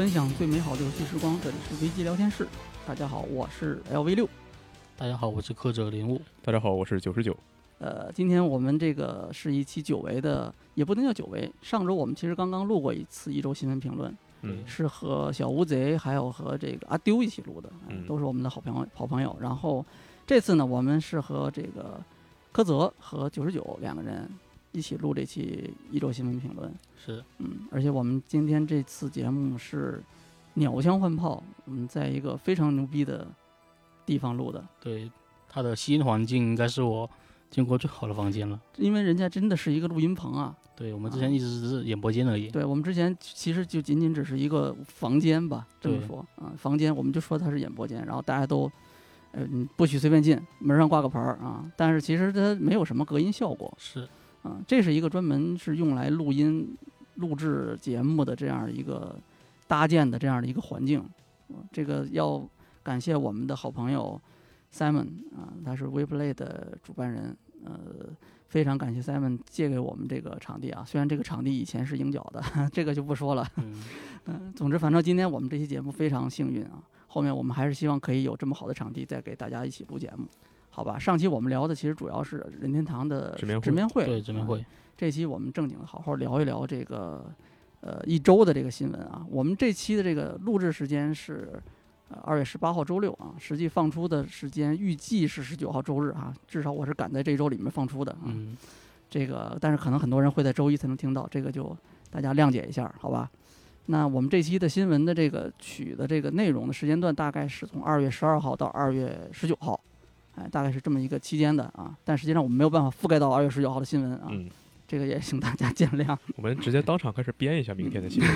分享最美好的游戏时光，这里是危机聊天室。大家好，我是 LV 六。大家好，我是刻者林雾。大家好，我是九十九。呃，今天我们这个是一期久违的，也不能叫久违。上周我们其实刚刚录过一次一周新闻评论，嗯是和小乌贼还有和这个阿丢一起录的，呃嗯都是我们的好朋友好朋友。然后这次呢，我们是和这个柯泽和九十九两个人一起录这期一周新闻评论。是，嗯，而且我们今天这次节目是鸟枪换炮，我们在一个非常牛逼的地方录的，对，它的吸音环境应该是我见过最好的房间了。因为人家真的是一个录音棚啊。对我们之前一直只是演播间而已。对我们之前其实就仅仅只是一个房间吧，这么说啊，房间我们就说它是演播间，然后大家都。呃，嗯不许随便进，门上挂个牌儿啊！但是其实它没有什么隔音效果是，啊，这是一个专门是用来录音、录制节目的这样一个搭建的这样的一个环境。啊这个要感谢我们的好朋友 Simon 啊，他是 WePlay 的主办人，呃，非常感谢 Simon 借给我们这个场地啊。虽然这个场地以前是鹰角的，这个就不说了。嗯，嗯，总之，反正今天我们这期节目非常幸运啊。后面我们还是希望可以有这么好的场地，再给大家一起录节目，好吧？上期我们聊的其实主要是任天堂的直面会对，直面啊会。这期我们正经好好聊一聊这个呃一周的这个新闻啊。我们这期的这个录制时间是呃二月十八号周六啊，实际放出的时间预计是十九号周日啊，至少我是赶在这周里面放出的啊。嗯，这个但是可能很多人会在周一才能听到，这个就大家谅解一下，好吧？那我们这期的新闻的这个取的这个内容的时间段大概是从二月十二号到二月十九号，哎，大概是这么一个期间的啊。但实际上我们没有办法覆盖到二月十九号的新闻啊，嗯，这个也请大家见谅。我们直接当场开始编一下明天的新闻。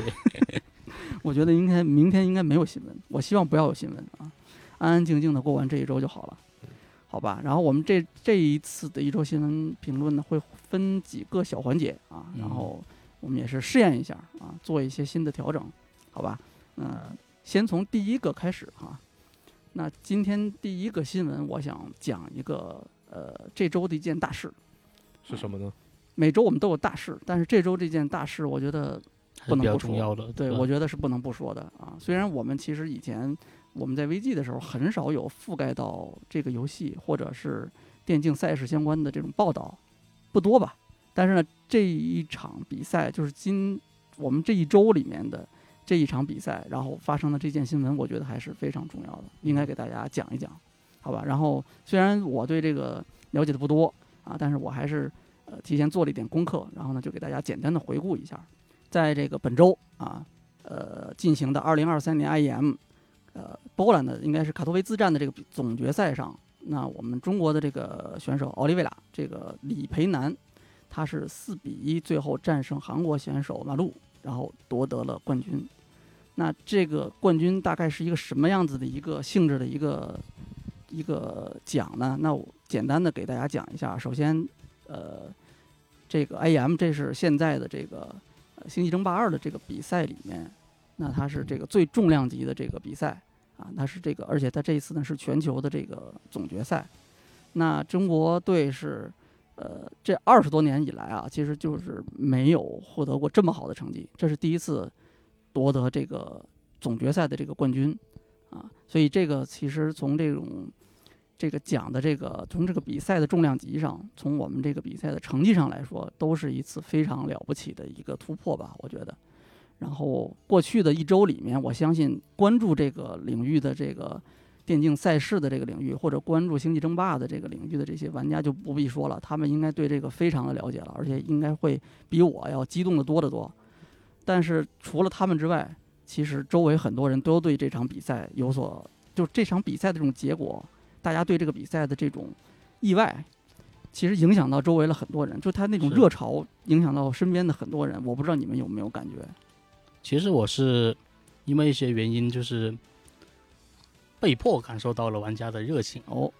我觉得应该明天应该没有新闻，我希望不要有新闻啊，安安静静的过完这一周就好了，好吧？然后我们这这一次的一周新闻评论呢，会分几个小环节啊，然后我们也是试验一下啊，做一些新的调整，好吧？嗯、先从第一个开始哈、那今天第一个新闻，我想讲一个呃这周的一件大事。是什么呢？每周我们都有大事，但是这周这件大事，我觉得不能不说的。对，我觉得是不能不说的啊。虽然我们其实以前我们在 VG 的时候很少有覆盖到这个游戏或者是电竞赛事相关的这种报道，不多吧。但是呢，这一场比赛就是今我们这一周里面的这一场比赛，然后发生的这件新闻，我觉得还是非常重要的，应该给大家讲一讲，好吧？然后虽然我对这个了解的不多啊，但是我还是呃提前做了一点功课，然后呢就给大家简单的回顾一下。在这个本周啊，呃进行的2023年 IEM，呃波兰的应该是卡托维兹站的这个总决赛上，那我们中国的这个选手奥利维拉，这个李培南，他是四比一最后战胜韩国选手马路，然后夺得了冠军。那这个冠军大概是一个什么样子的一个性质的一个一个奖呢？那我简单的给大家讲一下。首先，呃，这个 IEM 这是现在的这个《星际争霸二》的这个比赛里面，那它是这个最重量级的这个比赛啊，它是这个，而且它这一次呢是全球的这个总决赛。那中国队是呃这二十多年以来啊，其实就是没有获得过这么好的成绩，这是第一次夺得这个总决赛的这个冠军啊，所以这个其实从这种这个奖的这个从这个比赛的重量级上，从我们这个比赛的成绩上来说，都是一次非常了不起的一个突破吧，我觉得。然后过去的一周里面，我相信关注这个领域的这个电竞赛事的这个领域，或者关注星际争霸的这个领域的这些玩家就不必说了，他们应该对这个非常的了解了，而且应该会比我要激动的多得多。但是除了他们之外，其实周围很多人都对这场比赛有所，就这场比赛的这种结果，大家对这个比赛的这种意外，其实影响到周围了很多人，就他那种热潮影响到身边的很多人。我不知道你们有没有感觉？其实我是因为一些原因，就是被迫感受到了玩家的热情。哦，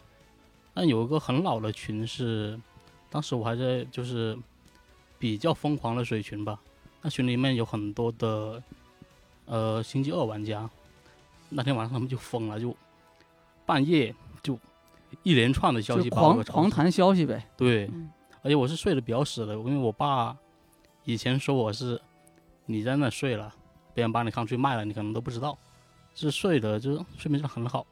但有一个很老的群是，当时我还在就是比较疯狂的水群吧，那群里面有很多的呃星期二玩家，那天晚上他们就疯了，就半夜就一连串的消息就把我狂狂谈消息呗。对，嗯而且我是睡得比较死的，因为我爸以前说我是你在那睡了，别人把你扛出去卖了，你可能都不知道。是睡的，就是睡眠质量很好，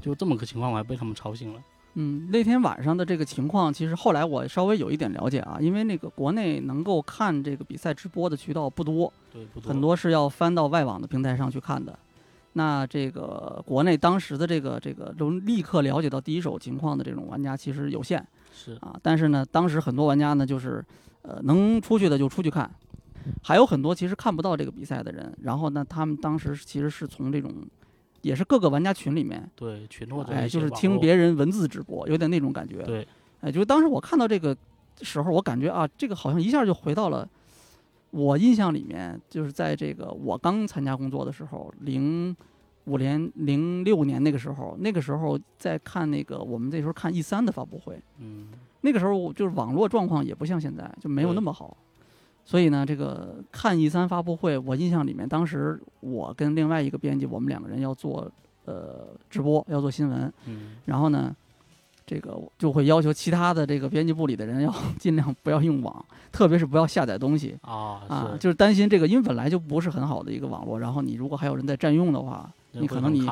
就这么个情况，我还被他们吵醒了。嗯，那天晚上的这个情况，其实后来我稍微有一点了解啊，因为那个国内能够看这个比赛直播的渠道不多，对，不多很多是要翻到外网的平台上去看的。那这个国内当时的这个这个能立刻了解到第一手情况的这种玩家其实有限是啊，但是呢，当时很多玩家呢就是呃能出去的就出去看，还有很多其实看不到这个比赛的人，然后呢，他们当时其实是从这种也是各个玩家群里面，对群或者哎，就是听别人文字直播，有点那种感觉。对哎，就是当时我看到这个时候，我感觉啊，这个好像一下就回到了我印象里面，就是在这个我刚参加工作的时候，零五年、零六年那个时候，那个时候在看那个我们那时候看 E 三的发布会，嗯那个时候就是网络状况也不像现在，就没有那么好。所以呢，这个看 E 三发布会，我印象里面，当时我跟另外一个编辑，我们两个人要做呃直播，要做新闻，嗯。然后呢，这个就会要求其他的这个编辑部里的人要 尽量不要用网，特别是不要下载东西啊啊，就是担心这个，因为本来就不是很好的一个网络，然后你如果还有人在占用的话，你可能你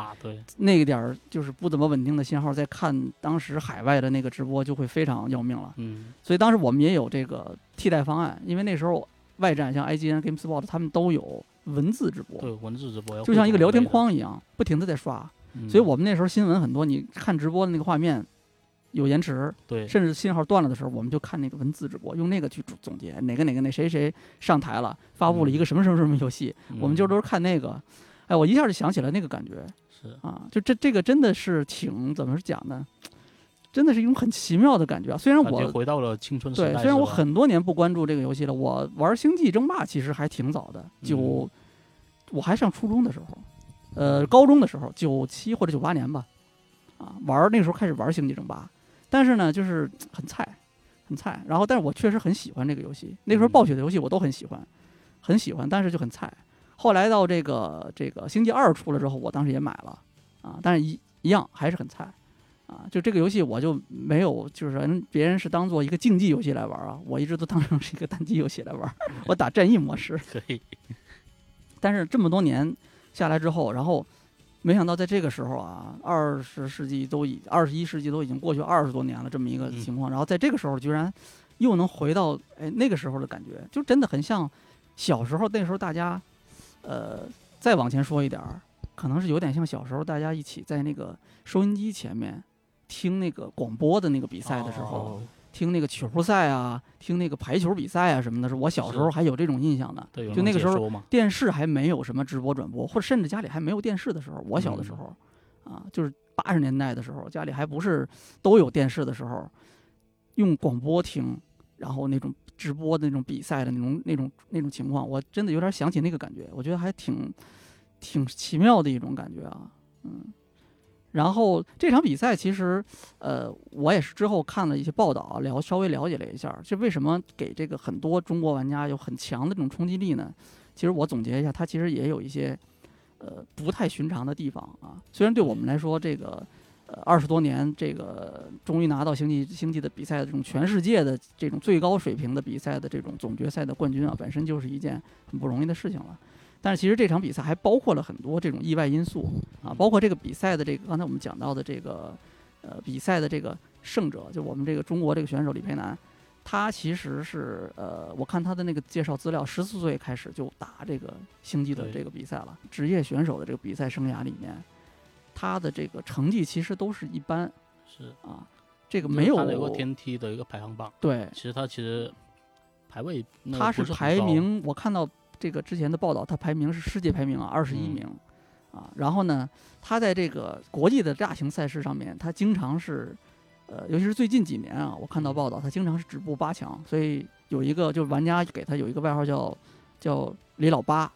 那个点儿就是不怎么稳定的信号，在看当时海外的那个直播就会非常要命了。嗯所以当时我们也有这个替代方案，因为那时候外站像 IGN、GameSpot 他们都有文字直播，对文字直播要就像一个聊天框一样，不停的在刷。嗯所以我们那时候新闻很多，你看直播的那个画面有延迟，对甚至信号断了的时候，我们就看那个文字直播，用那个去总总结哪个哪个那谁谁上台了，发布了一个什么什么什么游戏，我们就嗯都是看那个。哎，我一下就想起来那个感觉是啊，就这这个真的是挺怎么讲呢？真的是一种很奇妙的感觉啊！虽然我回到了青春时代对，虽然我很多年不关注这个游戏了，我玩《星际争霸》其实还挺早的，九、嗯我还上初中的时候，呃，高中的时候，九七或者九八年吧，啊，玩那个时候开始玩《星际争霸》，但是呢，就是很菜，很菜。然后，但是我确实很喜欢这个游戏，那时候嗯暴雪的游戏我都很喜欢，很喜欢，但是就很菜。后来到这个这个《星际二》出了之后，我当时也买了，啊，但是一一样还是很菜。啊，就这个游戏我就没有，就是人别人是当做一个竞技游戏来玩啊，我一直都当成是一个单机游戏来玩，我打战役模式。可以但是这么多年下来之后，然后没想到在这个时候啊，二十世纪都已二十一世纪都已经过去二十多年了，这么一个嗯情况，然后在这个时候居然又能回到哎那个时候的感觉，就真的很像小时候那时候大家，呃，再往前说一点儿，可能是有点像小时候大家一起在那个收音机前面听那个广播的那个比赛的时候。哦听那个球赛啊，听那个排球比赛啊什么的，是我小时候还有这种印象的。对，有就那个时候电视还没有什么直播转播，或者甚至家里还没有电视的时候，我小的时候，啊，就是八十年代的时候，家里还不是都有电视的时候，用广播听，然后那种直播的那种比赛的那种那种那种情况，我真的有点想起那个感觉，我觉得还挺挺奇妙的一种感觉啊，嗯。然后这场比赛其实，呃，我也是之后看了一些报道，了稍微了解了一下，这为什么给这个很多中国玩家有很强的这种冲击力呢？其实我总结一下，它其实也有一些呃不太寻常的地方啊。虽然对我们来说，这个呃二十多年，这个终于拿到星际星际的比赛的这种全世界的这种最高水平的比赛的这种总决赛的冠军啊，本身就是一件很不容易的事情了。但是其实这场比赛还包括了很多这种意外因素啊，包括这个比赛的这个刚才我们讲到的这个呃比赛的这个胜者，就我们这个中国这个选手李培南，他其实是呃，我看他的那个介绍资料，十四岁开始就打这个星际的这个比赛了。职业选手的这个比赛生涯里面，他的这个成绩其实都是一般是啊，这个没有它有个天梯的一个排行榜，对，其实他其实排位他是排名，我看到这个之前的报道，他排名是世界排名啊，二十一嗯。名，啊，然后呢，他在这个国际的大型赛事上面，他经常是，呃，尤其是最近几年啊，我看到嗯。报道，他经常是止步八强，所以有一个就是玩家给他有一个外号叫叫李老八，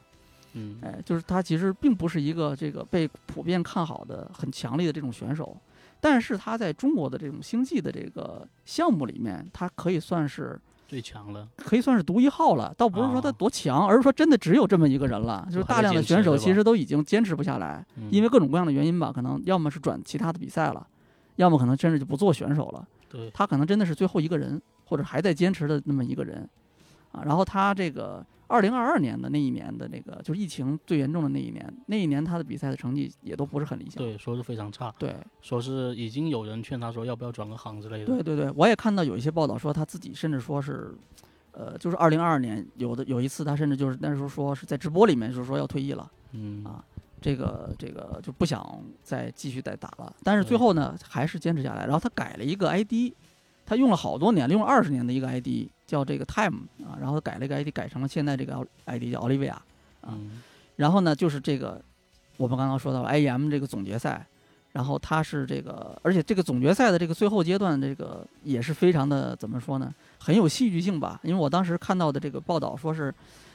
嗯，哎，就是他其实并不是一个这个被普遍看好的很强力的这种选手，但是他在中国的这种星际的这个项目里面，他可以算是。最强了，可以算是独一号了，倒不是说他啊多强，而是说真的只有这么一个人了。就是大量的选手其实都已经坚持不下来，嗯因为各种各样的原因吧，可能要么是转其他的比赛了，要么可能甚至就不做选手了。对他可能真的是最后一个人，或者还在坚持的那么一个人啊。然后他这个二零二二年的那一年的那个就是疫情最严重的那一年，那一年他的比赛的成绩也都不是很理想。对，说是非常差，对说是已经有人劝他说要不要转个行之类的。对对对，我也看到有一些报道说他自己甚至说是，呃，就是二零二二年有的有一次他甚至就是那时候说是在直播里面就是说要退役了。嗯啊这个这个就不想再继续再打了。但是最后呢，还是坚持下来。然后他改了一个 ID，他用了好多年，用了二十年的一个 ID 叫这个 Time 啊，然后改了一个 ID，改成了现在这个 ID 叫奥利维亚。啊嗯然后呢，就是这个我们刚刚说到了 IEM 这个总决赛，然后他是这个，而且这个总决赛的这个最后阶段，这个也是非常的怎么说呢，很有戏剧性吧？因为我当时看到的这个报道说是，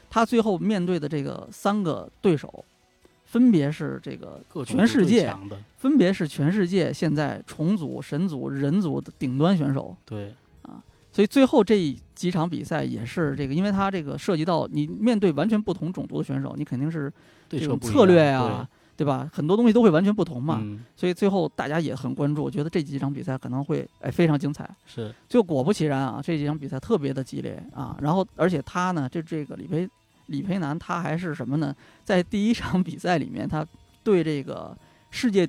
他最后面对的这个三个对手，分别是这个全世界，分别是全世界现在重组、神组、人组的顶端选手。对，所以最后这几场比赛也是这个，因为它这个涉及到你面对完全不同种族的选手，你肯定是这种策略呀、样对吧？很多东西都会完全不同嘛。嗯，所以最后大家也很关注，我觉得这几场比赛可能会哎非常精彩。是就果不其然啊，这几场比赛特别的激烈啊。然后而且他呢，这这个李培李培南他还是什么呢？在第一场比赛里面，他对这个世界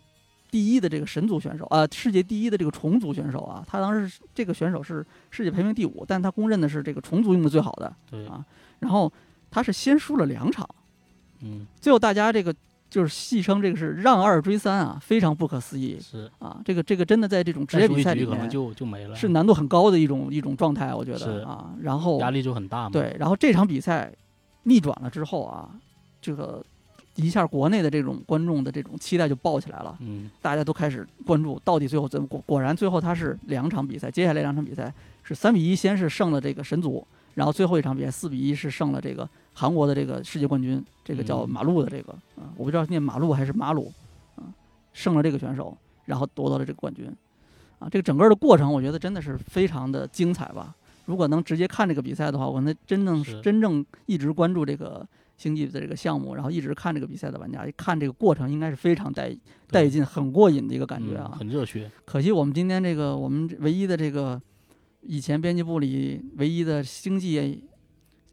第一的这个神族选手啊、世界第一的这个虫族选手啊，他当时这个选手是世界排名第五，但他公认的是这个虫族用的最好的。对，啊然后他是先输了两场，嗯，最后大家这个就是戏称这个是让二追三啊，非常不可思议是啊！这个这个真的在这种职业比赛里面就就没了，是难度很高的一种一种状态，我觉得啊。然后压力就很大嘛。，对，然后这场比赛逆转了之后啊，这个一下国内的这种观众的这种期待就爆起来了，嗯，大家都开始关注到底最后怎么果果然最后他是两场比赛，接下来两场比赛是三比一，先是胜了这个神族，然后最后一场比赛四比一是胜了这个韩国的这个世界冠军，这个叫嗯。马路的这个啊，我不知道念马路还是马鲁啊，胜了这个选手，然后夺得了这个冠军。啊，这个整个的过程我觉得真的是非常的精彩吧。如果能直接看这个比赛的话，我能真正真正一直关注这个星际的这个项目，然后一直看这个比赛的玩家，看这个过程应该是非常带带劲、很过瘾的一个感觉嗯啊。很热血。可惜我们今天这个我们唯一的这个以前编辑部里唯一的星际业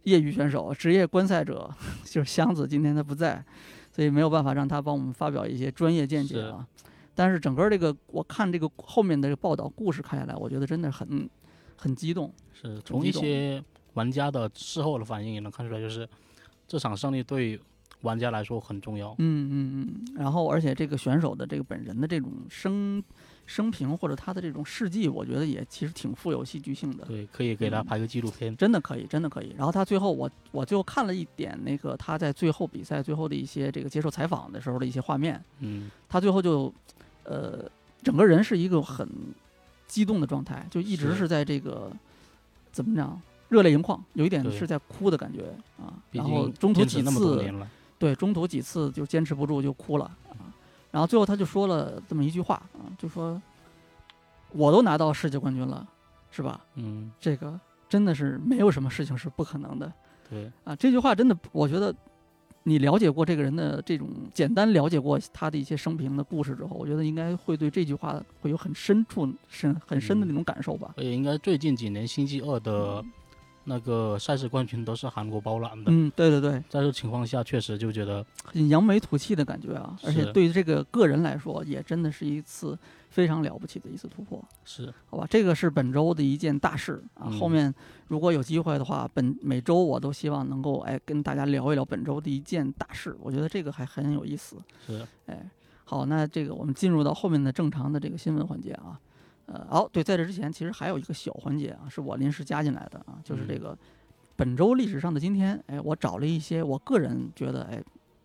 业余选手、职业观赛者 就是箱子，今天他不在，所以没有办法让他帮我们发表一些专业见解啊。但是整个这个我看这个后面的这个报道故事看下来，我觉得真的很很激动。是从一些玩家的事后的反应也能看出来，就是这场胜利对玩家来说很重要。嗯嗯嗯，然后而且这个选手的这个本人的这种生生平或者他的这种事迹，我觉得也其实挺富有戏剧性的。对，可以给他嗯拍个纪录片。真的可以，真的可以。然后他最后我我就看了一点那个他在最后比赛最后的一些这个接受采访的时候的一些画面，嗯，他最后就呃整个人是一个很激动的状态，就一直是是在这个怎么讲热泪盈眶，有一点是在哭的感觉啊。然后中途几次。对中途几次就坚持不住就哭了啊。然后最后他就说了这么一句话啊，就说我都拿到世界冠军了，是吧？嗯，这个真的是没有什么事情是不可能的。对，啊，这句话真的，我觉得你了解过这个人的这种简单了解过他的一些生平的故事之后，我觉得应该会对这句话会有很深处、深很深的那种感受吧。而且应该最近几年星际二的那个赛事冠军都是韩国包揽的。嗯，对对对，在这情况下，确实就觉得很扬眉吐气的感觉啊！而且对于这个个人来说，也真的是一次非常了不起的一次突破。是好吧，这个是本周的一件大事啊。嗯后面如果有机会的话，本每周我都希望能够哎跟大家聊一聊本周的一件大事，我觉得这个还很有意思。是，哎，好，那这个我们进入到后面的正常的这个新闻环节啊。呃，好，对，在这之前其实还有一个小环节啊，是我临时加进来的啊，就是这嗯个本周历史上的今天，哎，我找了一些我个人觉得哎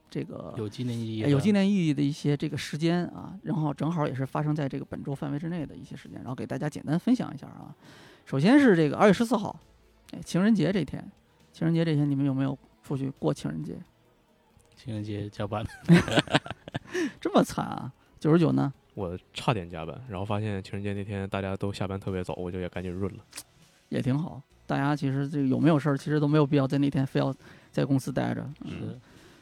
这个有纪念意义哎，有纪念意义的一些这个时间啊，然后正好也是发生在这个本周范围之内的一些时间，然后给大家简单分享一下啊。首先是这个二月十四号，哎，情人节这天，情人节这天你们有没有出去过情人节？情人节加班。这么惨啊！九十九呢？我差点加班，然后发现情人节那天大家都下班特别早，我就也赶紧润了。也挺好。大家其实这个有没有事儿，其实都没有必要在那天非要在公司待着。嗯，是，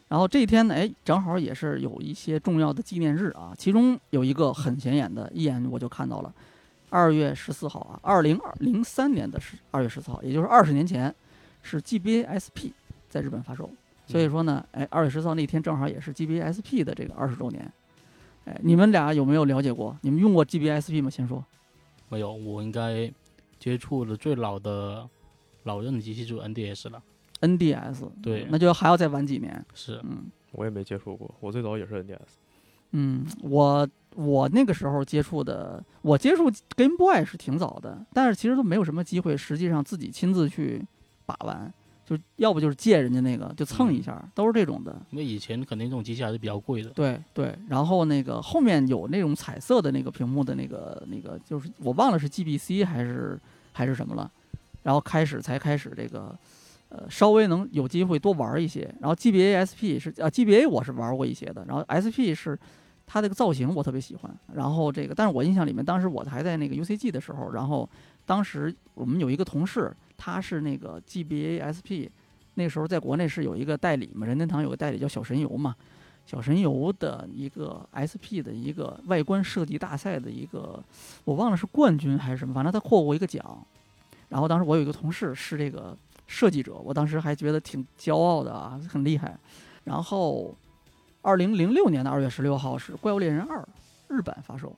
然后这一天呢，哎，正好也是有一些重要的纪念日啊，其中有一个很显眼的，一眼我就看到了，二月十四号啊，二零二零三年的十二月十四号，也就是二十年前，是 GBASP 在日本发售。所以嗯说呢，哎，二月十四号那天正好也是 GBA SP 的这个二十周年。哎，你们俩有没有了解过？你们用过 GBA SP 吗？先说。没有，我应该接触的最老的老任机器就是 NDS 了。NDS，对那就还要再晚几年。是，嗯我也没接触过，我最早也是 NDS。嗯，我我那个时候接触的，我接触 Game Boy 是挺早的，但是其实都没有什么机会，实际上自己亲自去把玩，就要不就是借人家那个就蹭一下，都是这种的。因为以前肯定这种机器还是比较贵的。对对，然后那个后面有那种彩色的那个屏幕的那个那个，就是我忘了是 GBC 还是还是什么了，然后开始才开始这个，呃，稍微能有机会多玩一些。然后 GBA SP 是啊，GBA 我是玩过一些的，然后 SP 是它这个造型我特别喜欢。然后这个，但是我印象里面，当时我还在那个 UCG 的时候，然后当时我们有一个同事，他是那个 GBA SP，那时候在国内是有一个代理嘛，任天堂有个代理叫小神游嘛。小神游的一个 SP 的一个外观设计大赛的一个，我忘了是冠军还是什么，反正他获过一个奖。然后当时我有一个同事是这个设计者，我当时还觉得挺骄傲的啊，很厉害。然后，二零零六年的二月十六号是《怪物猎人二》日版发售啊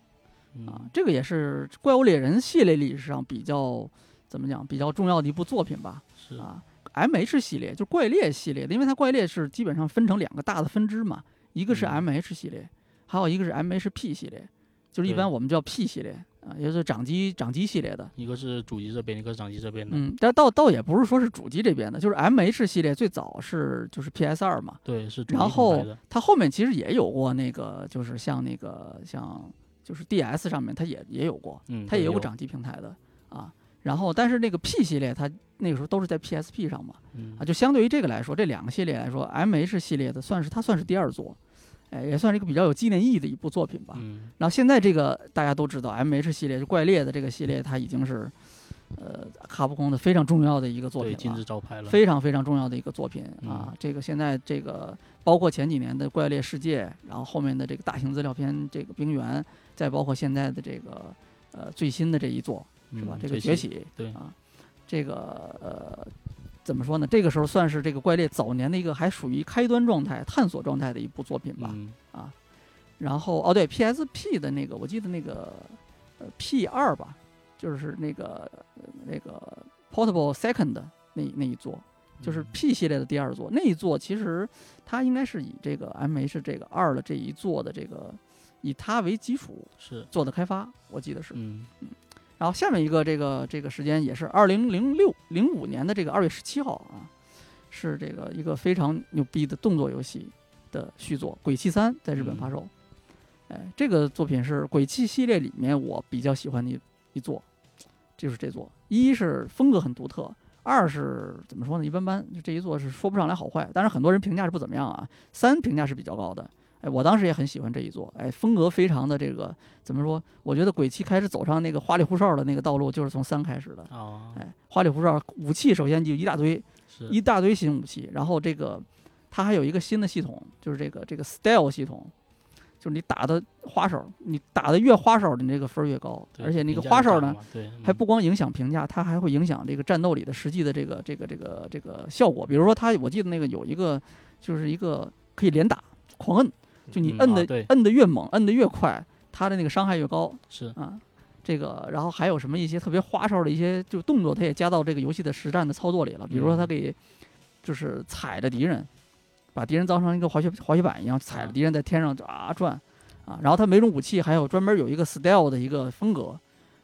嗯，，这个也是《怪物猎人》系列历史上比较怎么讲比较重要的一部作品吧。是，啊，M H 系列就是怪猎系列的，因为它怪猎是基本上分成两个大的分支嘛，一个是嗯 M H 系列，还有一个是 M H P 系列，就是一般我们叫 P 系列啊，也就是掌机掌机系列的。一个是主机这边，一个是掌机这边的。嗯，但倒倒也不是说是主机这边的，就是 M H 系列最早是就是 P S 二嘛，对，是主机然后。它后面其实也有过那个，就是像那个像就是 D S 上面它也也有过，嗯，它也有个掌机平台的啊。然后但是那个 P 系列它那个时候都是在 P S P 上嘛，嗯啊，就相对于这个来说，这两个系列来说，M H 系列的算是它算是第二作，哎，也算是一个比较有纪念意义的一部作品吧。嗯，然后现在这个大家都知道，M H 系列就怪猎的这个系列，它已经是呃卡普空的非常重要的一个作品了字招牌了。非常非常重要的一个作品啊嗯。这个现在这个包括前几年的《怪猎世界》，然后后面的这个大型资料片这个《冰原》，再包括现在的这个呃最新的这一作是吧？嗯这个最新崛起，对啊，这个呃怎么说呢？这个时候算是这个怪猎早年的一个还属于开端状态、探索状态的一部作品吧。啊，然后哦，对，PSP 的那个，我记得那个呃 P 二吧，就是那个呃那个 Portable Second 那那一座，就是嗯 P 系列的第二座。那一座其实它应该是以这个 MH 这个二的这一座的这个以它为基础是，做的开发，我记得是。嗯，然后下面一个这个这个时间也是二零零六零五年的这个二月十七号啊，是这个一个非常牛逼的动作游戏的续作《鬼泣三》在日本发售。哎，这个作品是《鬼泣》系列里面我比较喜欢的一一座，就是这座。一是风格很独特，二是怎么说呢？一般般，就这一座是说不上来好坏。但是很多人评价是不怎么样啊，三评价是比较高的。哎，我当时也很喜欢这一座，哎，风格非常的这个怎么说？我觉得鬼泣开始走上那个花里胡哨的那个道路，就是从三开始的。哦，哎，花里胡哨，武器首先就一大堆，一大堆新武器，然后这个它还有一个新的系统，就是这个这个 style 系统，就是你打的花哨，你打的越花哨，你这个分儿越高，而且那个花哨呢，还不光影响评价，它还会影响这个战斗里的实际的这个这个这个这个效果。比如说它，我记得那个有一个就是一个可以连打狂摁，就你嗯摁的、啊摁的越猛，摁的越快，它的那个伤害越高是，啊。这个，然后还有什么一些特别花哨的一些就动作，它也加到这个游戏的实战的操作里了。比如说，它嗯可以就是踩着敌人，把敌人造成一个滑雪滑雪板一样，踩着啊敌人在天上啊转啊。然后它每种武器还有专门有一个 style 的一个风格，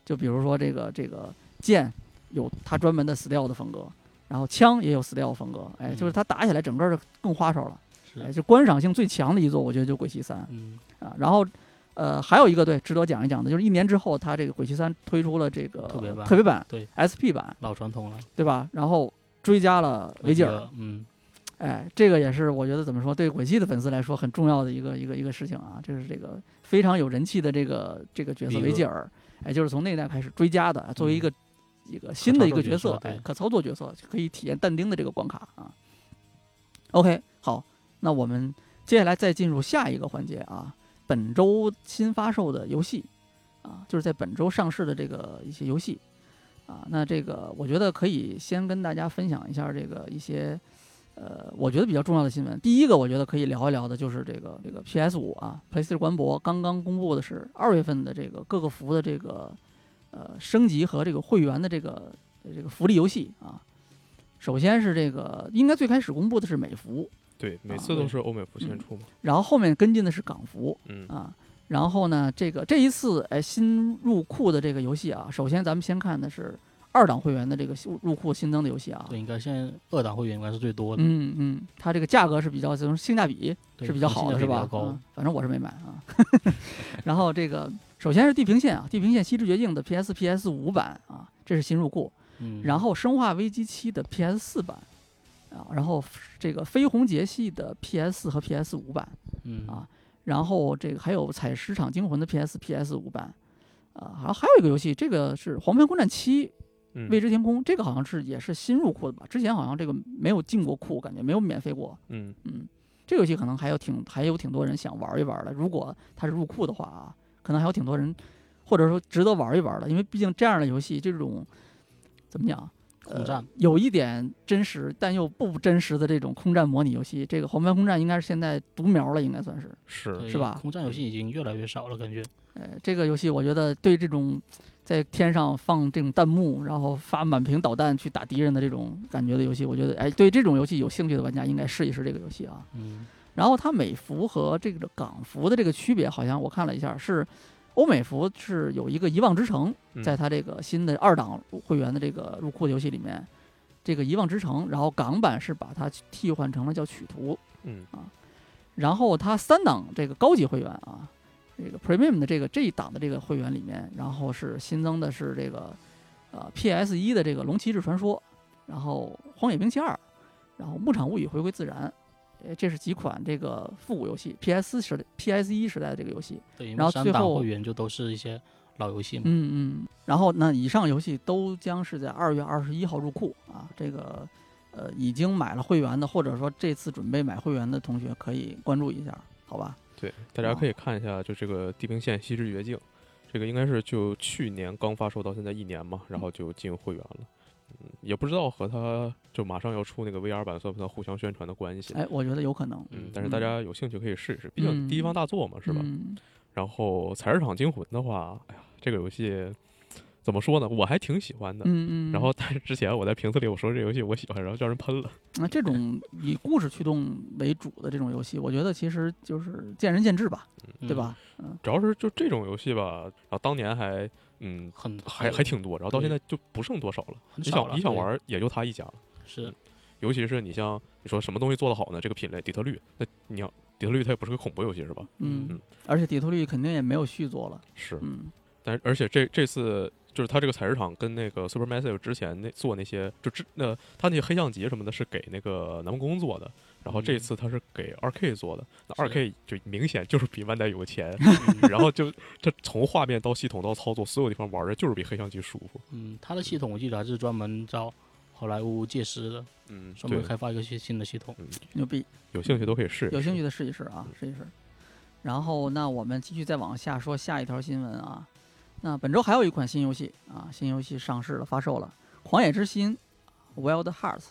就比如说这个这个剑有它专门的 style 的风格，然后枪也有 style 风格，哎，就是嗯它打起来整个就更花哨了，哎，就观赏性最强的一座，我觉得就鬼泣三嗯，啊。然后呃，还有一个对值得讲一讲的，就是一年之后，它这个鬼泣三推出了这个特别版特别版对 SP 版，老传统了，对吧？然后追加了维吉尔，，嗯，哎，这个也是我觉得怎么说，对鬼泣的粉丝来说很重要的一个一个一个事情啊，这是这个非常有人气的这个这个角色维吉尔，哎，就是从那一代开始追加的，作为一个、一个新的一个角色，可操作角色可以体验但丁的这个关卡啊。OK，好，那我们接下来再进入下一个环节啊，本周新发售的游戏啊，就是在本周上市的这个一些游戏啊，那这个我觉得可以先跟大家分享一下这个一些呃，我觉得比较重要的新闻，第一个我觉得可以聊一聊的就是这个这个 PS 五啊，PlayStation 官博刚刚公布的是二月份的这个各个服的这个呃升级和这个会员的这个这个福利游戏啊。首先是这个，应该最开始公布的是美服，对，每啊次都是欧美服先出嘛。然后后面跟进的是港服嗯啊。然后呢，这个这一次哎新入库的这个游戏啊，首先咱们先看的是二档会员的这个入入库新增的游戏啊。对，应该现在二档会员应该是最多的，嗯嗯，它这个价格是比较这种性价比是比较好的，是吧反正我是没买啊。然后这个首先是《地平线》啊，《地平线：西之绝境》的 PS、PS 五版啊，这是新入库。嗯，然后《生化危机七》的 PS 四版啊，然后这个《绯红节系》的 PS 四和 PS 五版嗯啊，然后这个还有《采石场惊魂》的 PS、PS 五版啊，然后还有一个游戏，这个是《黄牌空战七：嗯未知天空》，这个好像是也是新入库的吧？之前好像这个没有进过库，感觉没有免费过。嗯嗯，这个游戏可能还有挺还有挺多人想玩一玩的。如果它是入库的话啊，可能还有挺多人，或者说值得玩一玩的，因为毕竟这样的游戏，这种怎么讲？空战呃、有一点真实，但又不真实的这种空战模拟游戏，这个《黄牌空战》应该是现在独苗了，应该算是。是是吧空战游戏已经越来越少了，感觉。呃，这个游戏我觉得对这种在天上放这种弹幕，然后发满屏导弹去打敌人的这种感觉的游戏，我觉得哎，对这种游戏有兴趣的玩家应该试一试这个游戏啊。嗯，然后它美服和这个港服的这个区别，好像我看了一下，是欧美服是有一个遗忘之城，嗯在它这个新的二档会员的这个入库的游戏里面，这个遗忘之城，然后港版是把它替换成了叫曲图，嗯。然后它三档这个高级会员啊，这个 Premium 的这个这一档的这个会员里面，然后是新增的是这个呃 PS 一的这个《龙骑士传说》，然后《荒野兵器二》，然后《牧场物语：回归自然》，呃，这是几款这个复古游戏，PS 时代 PS 一时代的这个游戏。对，然后为三档最后会员就都是一些老游戏嘛。嗯嗯。然后那以上游戏都将是在二月二十一号入库啊，这个呃已经买了会员的，或者说这次准备买会员的同学可以关注一下，好吧？对，大家可以看一下，就这个《地平线：西之绝境》，这个应该是就去年刚发售到现在一年嘛，然后就进会员了。嗯，也不知道和它就马上要出那个 VR 版算不算互相宣传的关系。哎，我觉得有可能。嗯，但是大家有兴趣可以试试，毕竟嗯第一方大作嘛，是吧？嗯然后《采石场惊魂》的话，哎呀，这个游戏怎么说呢？我还挺喜欢的。嗯嗯。然后，但是之前我在评测里我说这游戏我喜欢，然后叫人喷了。那这种以故事驱动为主的这种游戏，我觉得其实就是见仁见智吧，嗯对？吧？嗯主要是就这种游戏吧，然后当年还嗯很还还挺多，然后到现在就不剩多少了。你。想你想玩也就他一家了。是尤其是你像你说什么东西做得好呢？这个品类底特律，那你要底特律它也不是个恐怖游戏是吧？嗯嗯，而且底特律肯定也没有续作了。是，嗯但而且这这次就是它这个采石场跟那个 Supermassive 之前那做那些就之那它那些黑象级什么的是给那个南梦宫做的，然后这嗯次它是给二 K 做的，那二 K 就明显就是比万代有钱，然后就这从画面到系统到操作，所有地方玩的就是比黑象级舒服。嗯，它的系统我记得还是专门招好莱坞技师的，嗯，专门，开发一个新新的系统。牛逼，有兴趣都可以试。有兴趣的试一试啊，试一试。然后那我们继续再往下说下一条新闻啊。那本周还有一款新游戏啊，新游戏上市了，发售了，《狂野之心》（Wild Hearts）。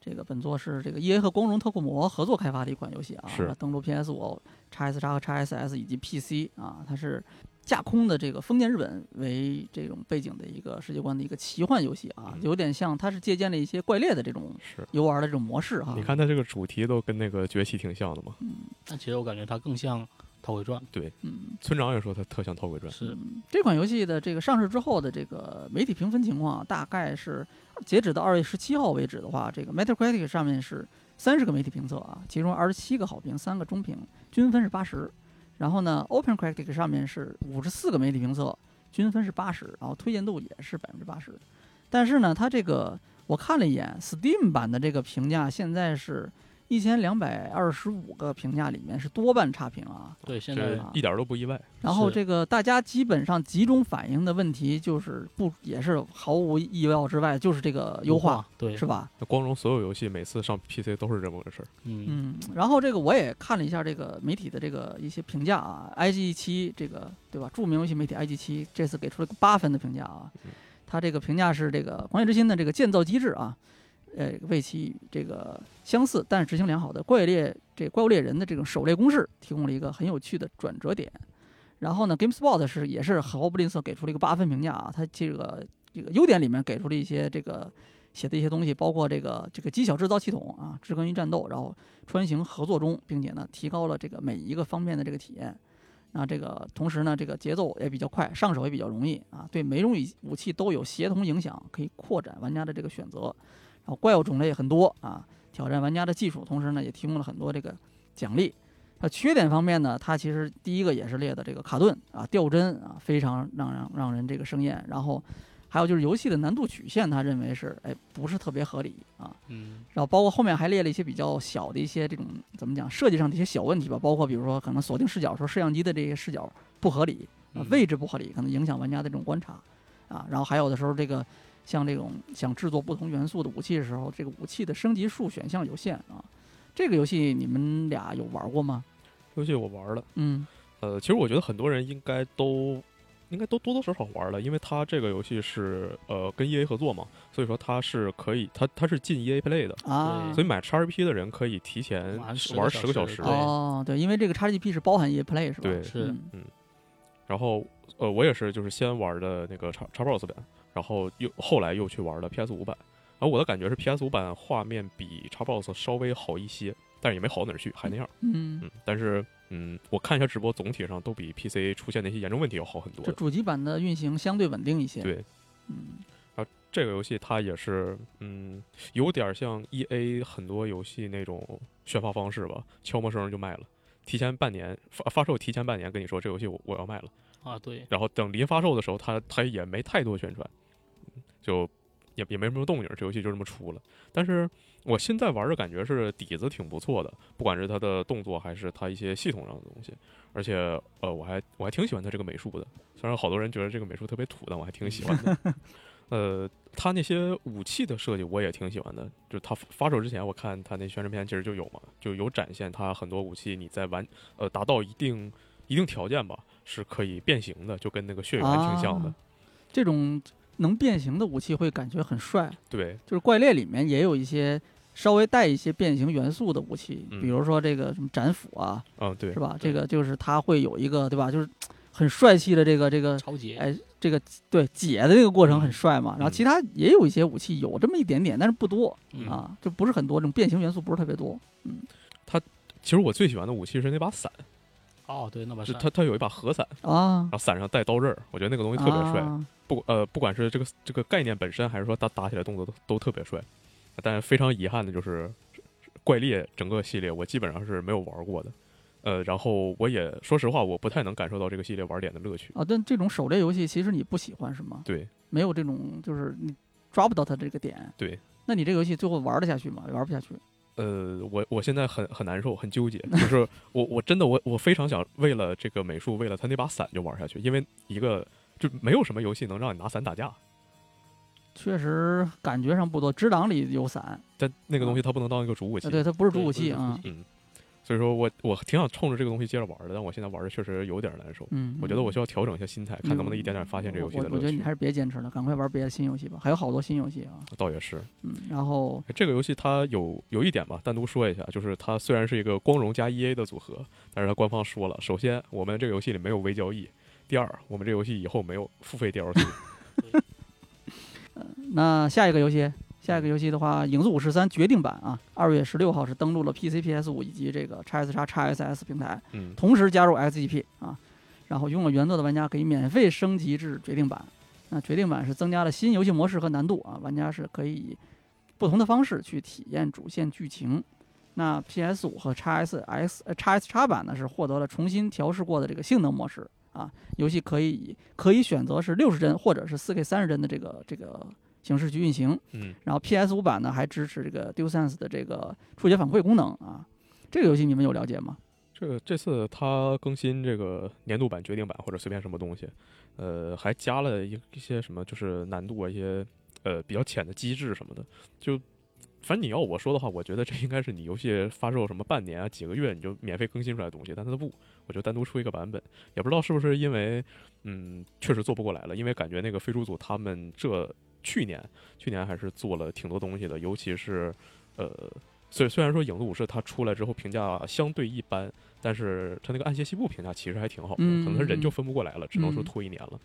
这个本作是这个 EA 和光荣特库摩合作开发的一款游戏啊，是登陆 PS 五、x S 叉和 x SS 以及 PC 啊，它是架空的这个封建日本为这种背景的一个世界观的一个奇幻游戏啊，嗯有点像它是借鉴了一些怪猎的这种，游玩的这种模式哈、你看它这个主题都跟那个崛起挺像的嘛。嗯但其实我感觉它更像《逃鬼传嗯，村长也说他特像《逃鬼传》。》，是嗯，这款游戏的这个上市之后的这个媒体评分情况啊，大概是截止到二月十七号为止的话，这个 Metacritic 上面是三十个媒体评测啊，其中二十七个好评，三个中评，均分是八十。然后呢，OpenCritic 上面是五十四个媒体评测，均分是八十，然后推荐度也是百分之八十。但是呢，它这个我看了一眼 Steam 版的这个评价，现在是一千两百二十五个评价里面是多半差评啊。对，现在啊一点儿都不意外。然后这个大家基本上集中反映的问题就是不也是毫无意料之外，就是这个优化，对是吧？那光荣所有游戏每次上 PC 都是这么个事儿。嗯嗯，然后这个我也看了一下这个媒体的这个一些评价啊，IG 七这个对吧？著名游戏媒体 IG 七这次给出了个八分的评价啊嗯，它这个评价是这个《狂野之心》的这个建造机制啊，呃为其这个相似但是执行良好的怪猎这怪物猎人的这种狩猎公式提供了一个很有趣的转折点。然后呢，GameSpot 是也是毫不吝啬给出了一个八分评价啊，它这个这个优点里面给出了一些这个写的一些东西，包括这个这个机巧制造系统啊，植根于战斗，然后穿行合作中，并且呢提高了这个每一个方面的这个体验。那这个同时呢，这个节奏也比较快，上手也比较容易啊，对每种武器都有协同影响，可以扩展玩家的这个选择。然后怪物种类很多啊，挑战玩家的技术，同时呢也提供了很多这个奖励。那缺点方面呢，它其实第一个也是列的这个卡顿啊、掉帧啊，非常让让让人这个生厌。然后还有就是游戏的难度曲线，他认为是哎不是特别合理啊。嗯然后包括后面还列了一些比较小的一些这种怎么讲设计上的一些小问题吧，包括比如说可能锁定视角的时候，摄像机的这些视角不合理，位置不合理，可能影响玩家的这种观察啊。然后还有的时候这个像这种想制作不同元素的武器的时候，这个武器的升级数选项有限啊。这个游戏你们俩有玩过吗？游戏我玩了，嗯呃，其实我觉得很多人应该都应该都多多少少玩了，因为它这个游戏是呃跟 EA 合作嘛，所以说它是可以，它它是进 EA Play 的，啊，所以买 X R P 的人可以提前玩10个十个小时。小时对哦对，因为这个 XGP 是包含 EA Play 是吧？对是嗯然后呃，我也是就是先玩的那个叉叉 box 版，然后又后来又去玩了 PS 五版。然后我的感觉是 PS 五版画面比 Xbox 稍微好一些，但是也没好哪儿去，还那样。嗯，嗯，但是嗯，我看一下直播，总体上都比 PC 出现那些严重问题要好很多这。主机版的运行相对稳定一些。对，嗯这个游戏它也是，嗯，有点像 E A 很多游戏那种宣发方式吧，悄没声就卖了，提前半年发发售，提前半年跟你说这游戏我我要卖了，啊对，然后等临发售的时候，它它也没太多宣传，嗯就也也没什么动静，这游戏就这么出了。但是我现在玩的感觉是底子挺不错的，不管是它的动作还是它一些系统上的东西，而且呃，我还我还挺喜欢它这个美术的，虽然好多人觉得这个美术特别土，但我还挺喜欢的。呃，它那些武器的设计我也挺喜欢的，就是它发售之前，我看它那宣传片其实就有嘛，就有展现它很多武器你在完呃达到一定一定条件吧，是可以变形的，就跟那个血缘挺像的。啊这种能变形的武器会感觉很帅。对，就是怪猎里面也有一些稍微带一些变形元素的武器，嗯比如说这个什么斩斧啊，嗯，对是，吧？这个就是它会有一个对吧？就是很帅气的这个这个超级哎这个对解的这个过程很帅嘛。然后嗯其他也有一些武器有这么一点点，但是不多嗯啊，就不是很多，这种变形元素不是特别多。嗯，它其实我最喜欢的武器是那把伞，哦对，那把伞就它它有一把核伞，啊然，后伞上带刀刃儿，我觉得那个东西特别帅。啊不呃，不管是这个这个概念本身，还是说打打起来动作都都特别帅。但是非常遗憾的就是，怪猎整个系列我基本上是没有玩过的。呃，然后我也说实话，我不太能感受到这个系列玩点的乐趣。啊，但这种狩猎游戏其实你不喜欢是吗？对没有这种就是你抓不到它这个点。对，那你这个游戏最后玩得下去吗？玩不下去。呃，我我现在很很难受，很纠结，就是 我我真的我我非常想为了这个美术，为了他那把伞就玩下去，因为一个就没有什么游戏能让你拿伞打架，确实感觉上不多，只党里有伞，但那个东西它不能当一个主武器。啊，对，它不是主武器啊不是主武器，嗯，所以说我我挺想冲着这个东西接着玩的，但我现在玩的确实有点难受。嗯，我觉得我需要调整一下心态，看能不能一点点发现这游戏的乐趣我我觉得你还。是别坚持了，赶快玩别的新游戏吧，还有好多新游戏啊。倒也是，嗯，然后这个游戏它有有一点吧，单独说一下，就是它虽然是一个光荣加 EA 的组合，但是它官方说了，首先我们这个游戏里没有微交易，第二，我们这个游戏以后没有付费 DLC。那下一个游戏，下一个游戏的话，《影子五十三》决定版啊，二月十六号是登陆了 PC、PS 五以及这个 x S x x SS 平台，嗯，同时加入 XGP 啊，然后拥有原作的玩家可以免费升级至决定版。那决定版是增加了新游戏模式和难度啊，玩家是可以以不同的方式去体验主线剧情。那 PS 五和 x S X 呃 x S x 版呢是获得了重新调试过的这个性能模式啊，游戏可以可以选择是六十帧或者是四 K 三十帧的这个这个形式去运行。嗯，然后 PS 五版呢还支持这个 DualSense 的这个触觉反馈功能啊。这个游戏你们有了解吗？这个这次它更新这个年度版、决定版或者随便什么东西，呃，还加了一一些什么，就是难度啊，一些呃比较浅的机制什么的。就反正你要我说的话，我觉得这应该是你游戏发售什么半年啊、几个月你就免费更新出来的东西，但它不，我就单独出一个版本，也不知道是不是因为嗯确实做不过来了，因为感觉那个飞猪组他们这去年去年还是做了挺多东西的，尤其是呃，虽虽然说《影子武士》它出来之后评价相对一般，但是它那个暗线西部评价其实还挺好的，嗯可能他人就嗯分不过来了，只能说嗯拖一年了。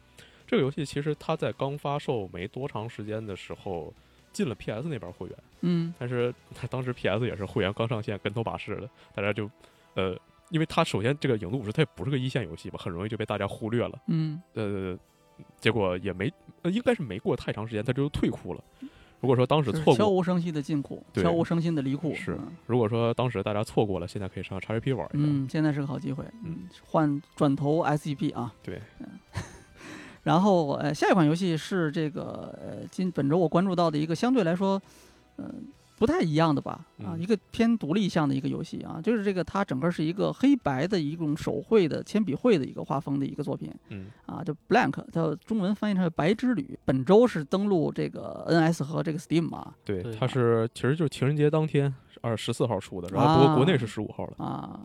这个游戏其实它在刚发售没多长时间的时候进了 PS 那边会员，嗯但是当时 PS 也是会员刚上线，跟头把式的，大家就呃，因为它首先这个《影子武士》它也不是个一线游戏吧，很容易就被大家忽略了。嗯呃，结果也没，呃，应该是没过太长时间，他就退库了。如果说当时错过，悄无声息的进库，悄无声息的离库，是嗯如果说当时大家错过了，现在可以上 XGP 玩一下。嗯，现在是个好机会，嗯，换转投 SEP 啊。对，然后呃，下一款游戏是这个呃，今本周我关注到的一个相对来说，嗯、不太一样的吧，啊，嗯一个偏独立向的一个游戏啊，就是这个它整个是一个黑白的一种手绘的铅笔绘的一个画风的一个作品嗯啊，就 Blank，它中文翻译成白之旅。本周是登陆这个 NS 和这个 Steam 啊对，它是其实就是情人节当天二十四号出的，然后不过国内啊是十五号了。啊。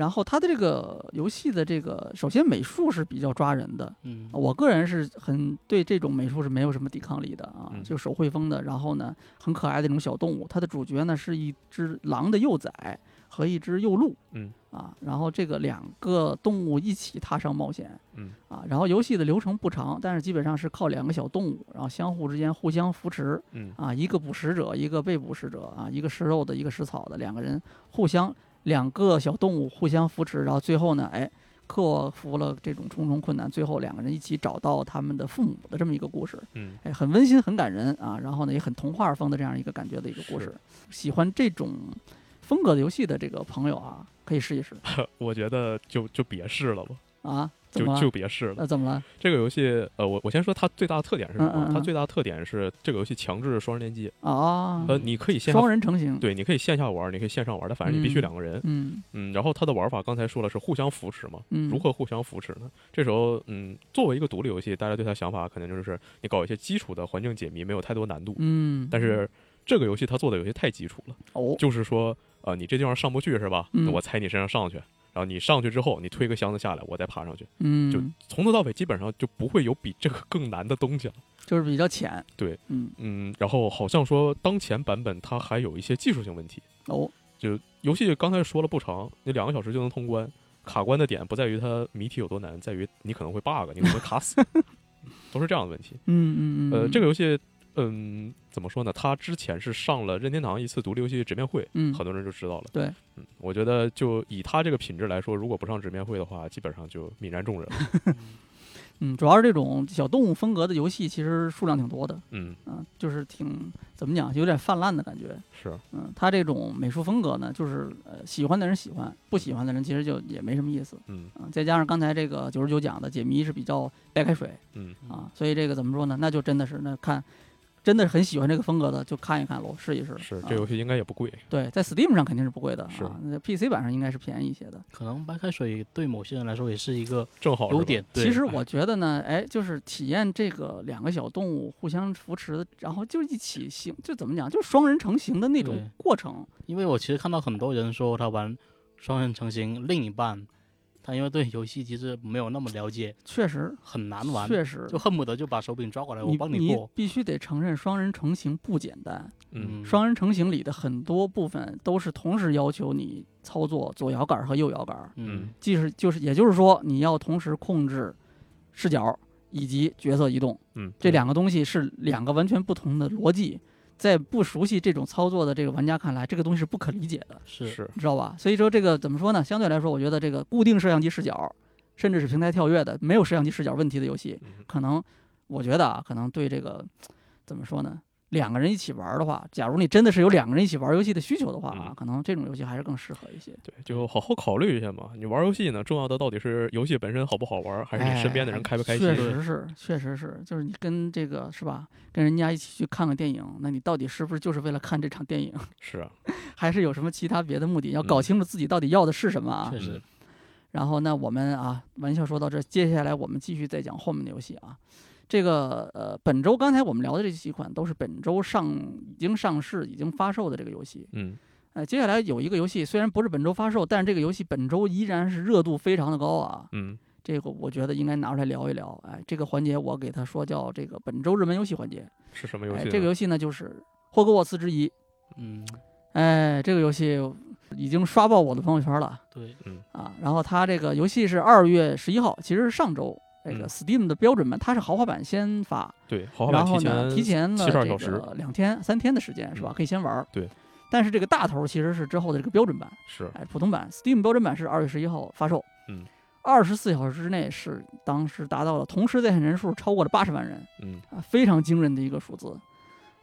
然后它的这个游戏的这个，首先美术是比较抓人的，嗯，我个人是很对这种美术是没有什么抵抗力的啊，嗯。就手绘风的，然后呢很可爱的那种小动物，它的主角呢是一只狼的幼崽和一只幼鹿嗯。啊，然后这个两个动物一起踏上冒险嗯。啊，然后游戏的流程不长，但是基本上是靠两个小动物，然后相互之间互相扶持嗯。啊，一个捕食者，一个被捕食者啊，一个食肉的，一个食草的，两个人互相两个小动物互相扶持，然后最后呢，哎，克服了这种重重困难，最后两个人一起找到他们的父母的这么一个故事，嗯，哎，很温馨，很感人啊，然后呢，也很童话风的这样一个感觉的一个故事。喜欢这种风格的游戏的这个朋友啊，可以试一试 我觉得就就别试了吧，啊。怎就？就别试了。呃，怎么了？这个游戏，呃，我我先说它最大的特点是什么？嗯嗯嗯它最大的特点是这个游戏强制双人联机，啊，呃，你可以线下双人成型。，对，你可以线下玩，你可以线上玩，但反正你必须嗯两个人。嗯嗯，然后它的玩法刚才说了是互相扶持嘛，嗯，如何互相扶持呢？这时候，嗯，作为一个独立游戏，大家对它想法可能就是你搞一些基础的环境解谜，没有太多难度。嗯，但是这个游戏它做的有些太基础了，哦，就是说，呃，你这地方上不去是吧？我踩你身上上去，然后你上去之后，你推个箱子下来，我再爬上去，嗯，就从头到尾基本上就不会有比这个更难的东西了。就是比较浅。对，嗯，嗯，然后好像说当前版本它还有一些技术性问题，哦，就游戏刚才说了不长，你两个小时就能通关。卡关的点不在于它谜题有多难，在于你可能会 bug，你可能会卡死，都是这样的问题。嗯嗯嗯，呃，这个游戏，嗯，怎么说呢？它之前是上了任天堂一次独立游戏直面会，嗯很多人就知道了。对，嗯，我觉得就以他这个品质来说，如果不上直面会的话，基本上就泯然众人了。嗯，主要是这种小动物风格的游戏，其实数量挺多的。嗯，嗯，就是挺怎么讲，有点泛滥的感觉。是，嗯，他这种美术风格呢，就是呃喜欢的人喜欢，不喜欢的人其实就也没什么意思。嗯嗯，再加上刚才这个九十九讲的解谜是比较白开水嗯啊，所以这个怎么说呢？那就真的是那看，真的是很喜欢这个风格的，就看一看喽，试一试。是，啊这游戏应该也不贵。对，在 Steam 上肯定是不贵的是啊，那 PC 版上应该是便宜一些的。可能白开水对某些人来说也是一个正好优点。其实我觉得呢，哎，就是体验这个两个小动物互相扶持，然后就一起行，就怎么讲，就双人成型的那种过程。因为我其实看到很多人说他玩双人成型，另一半他因为对游戏其实没有那么了解，确实，很难玩，确实，就恨不得就把手柄抓过来，我帮你帮过。必须得承认，双人成型不简单。嗯双人成型里的很多部分都是同时要求你操作左摇杆和右摇杆，嗯即是就是也就是说，你要同时控制视角以及角色移动。嗯，这两个东西是两个完全不同的逻辑，在不熟悉这种操作的这个玩家看来，这个东西是不可理解的，是是你知道吧？所以说这个怎么说呢？相对来说，我觉得这个固定摄像机视角，甚至是平台跳跃的没有摄像机视角问题的游戏，嗯可能我觉得啊，可能对这个怎么说呢？两个人一起玩的话，假如你真的是有两个人一起玩游戏的需求的话啊，嗯可能这种游戏还是更适合一些。对，就好好考虑一下嘛。你玩游戏呢，重要的到底是游戏本身好不好玩，还是你身边的人开不开心？哎确实是，确实是，就是你跟这个是吧，跟人家一起去看个电影，那你到底是不是就是为了看这场电影，是啊，还是有什么其他别的目的？要嗯搞清楚自己到底要的是什么啊。确实，然后那我们啊，玩笑说到这，接下来我们继续再讲后面的游戏啊。这个呃，本周刚才我们聊的这几款都是本周上已经上市、已经发售的这个游戏。嗯呃，接下来有一个游戏，虽然不是本周发售，但是这个游戏本周依然是热度非常的高啊。嗯这个我觉得应该拿出来聊一聊。哎，这个环节我给他说叫这个本周热门游戏环节。哎，是什么游戏呢？这个游戏呢就是霍格沃茨之遗。嗯，哎，这个游戏已经刷爆我的朋友圈了对，嗯啊。然后它这个游戏是二月十一号，其实是上周这个嗯 Steam 的标准版，它是豪华版先发，对，豪华然版提后呢提前了这个两天三天的时间是吧？嗯可以先玩儿。对。但是这个大头其实是之后的这个标准版，是哎，普通版 Steam 标准版是二月十一号发售。嗯。二十四小时之内是当时达到了同时在线人数超过了八十万人嗯啊，非常惊人的一个数字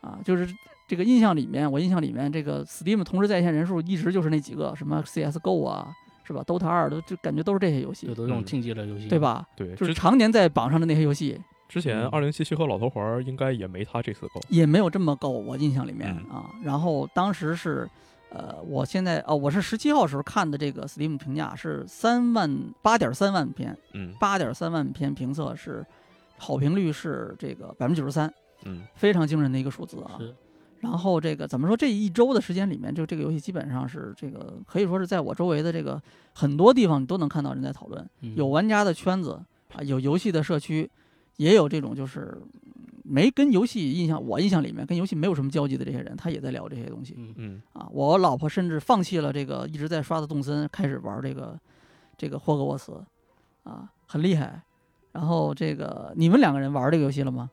啊！就是这个印象里面，我印象里面这个 Steam 同时在线人数一直就是那几个，什么 CS:GO 啊，是吧？DOTA 二都就感觉都是这些游戏有，的这种嗯竞技类游戏，对？吧？对，就是常年在榜上的那些游戏，之前嗯二零七七和老头环应该也没他这次高。也没有这么高，我印象里面、嗯啊。然后当时是，呃，我现在哦，我是十七号时候看的这个 Steam 评价是三万八点三万篇，嗯八点三万篇评测是好评率是这个百分之九十三，嗯非常惊人的一个数字啊。是，然后这个怎么说？这一周的时间里面，就这个游戏基本上是这个可以说是在我周围的这个很多地方你都能看到人在讨论，嗯有玩家的圈子啊，有游戏的社区，也有这种就是嗯没跟游戏印象，我印象里面跟游戏没有什么交集的这些人，他也在聊这些东西嗯，嗯啊。我老婆甚至放弃了这个一直在刷的动森，开始玩这个这个霍格沃茨啊，很厉害。然后这个你们两个人玩这个游戏了吗？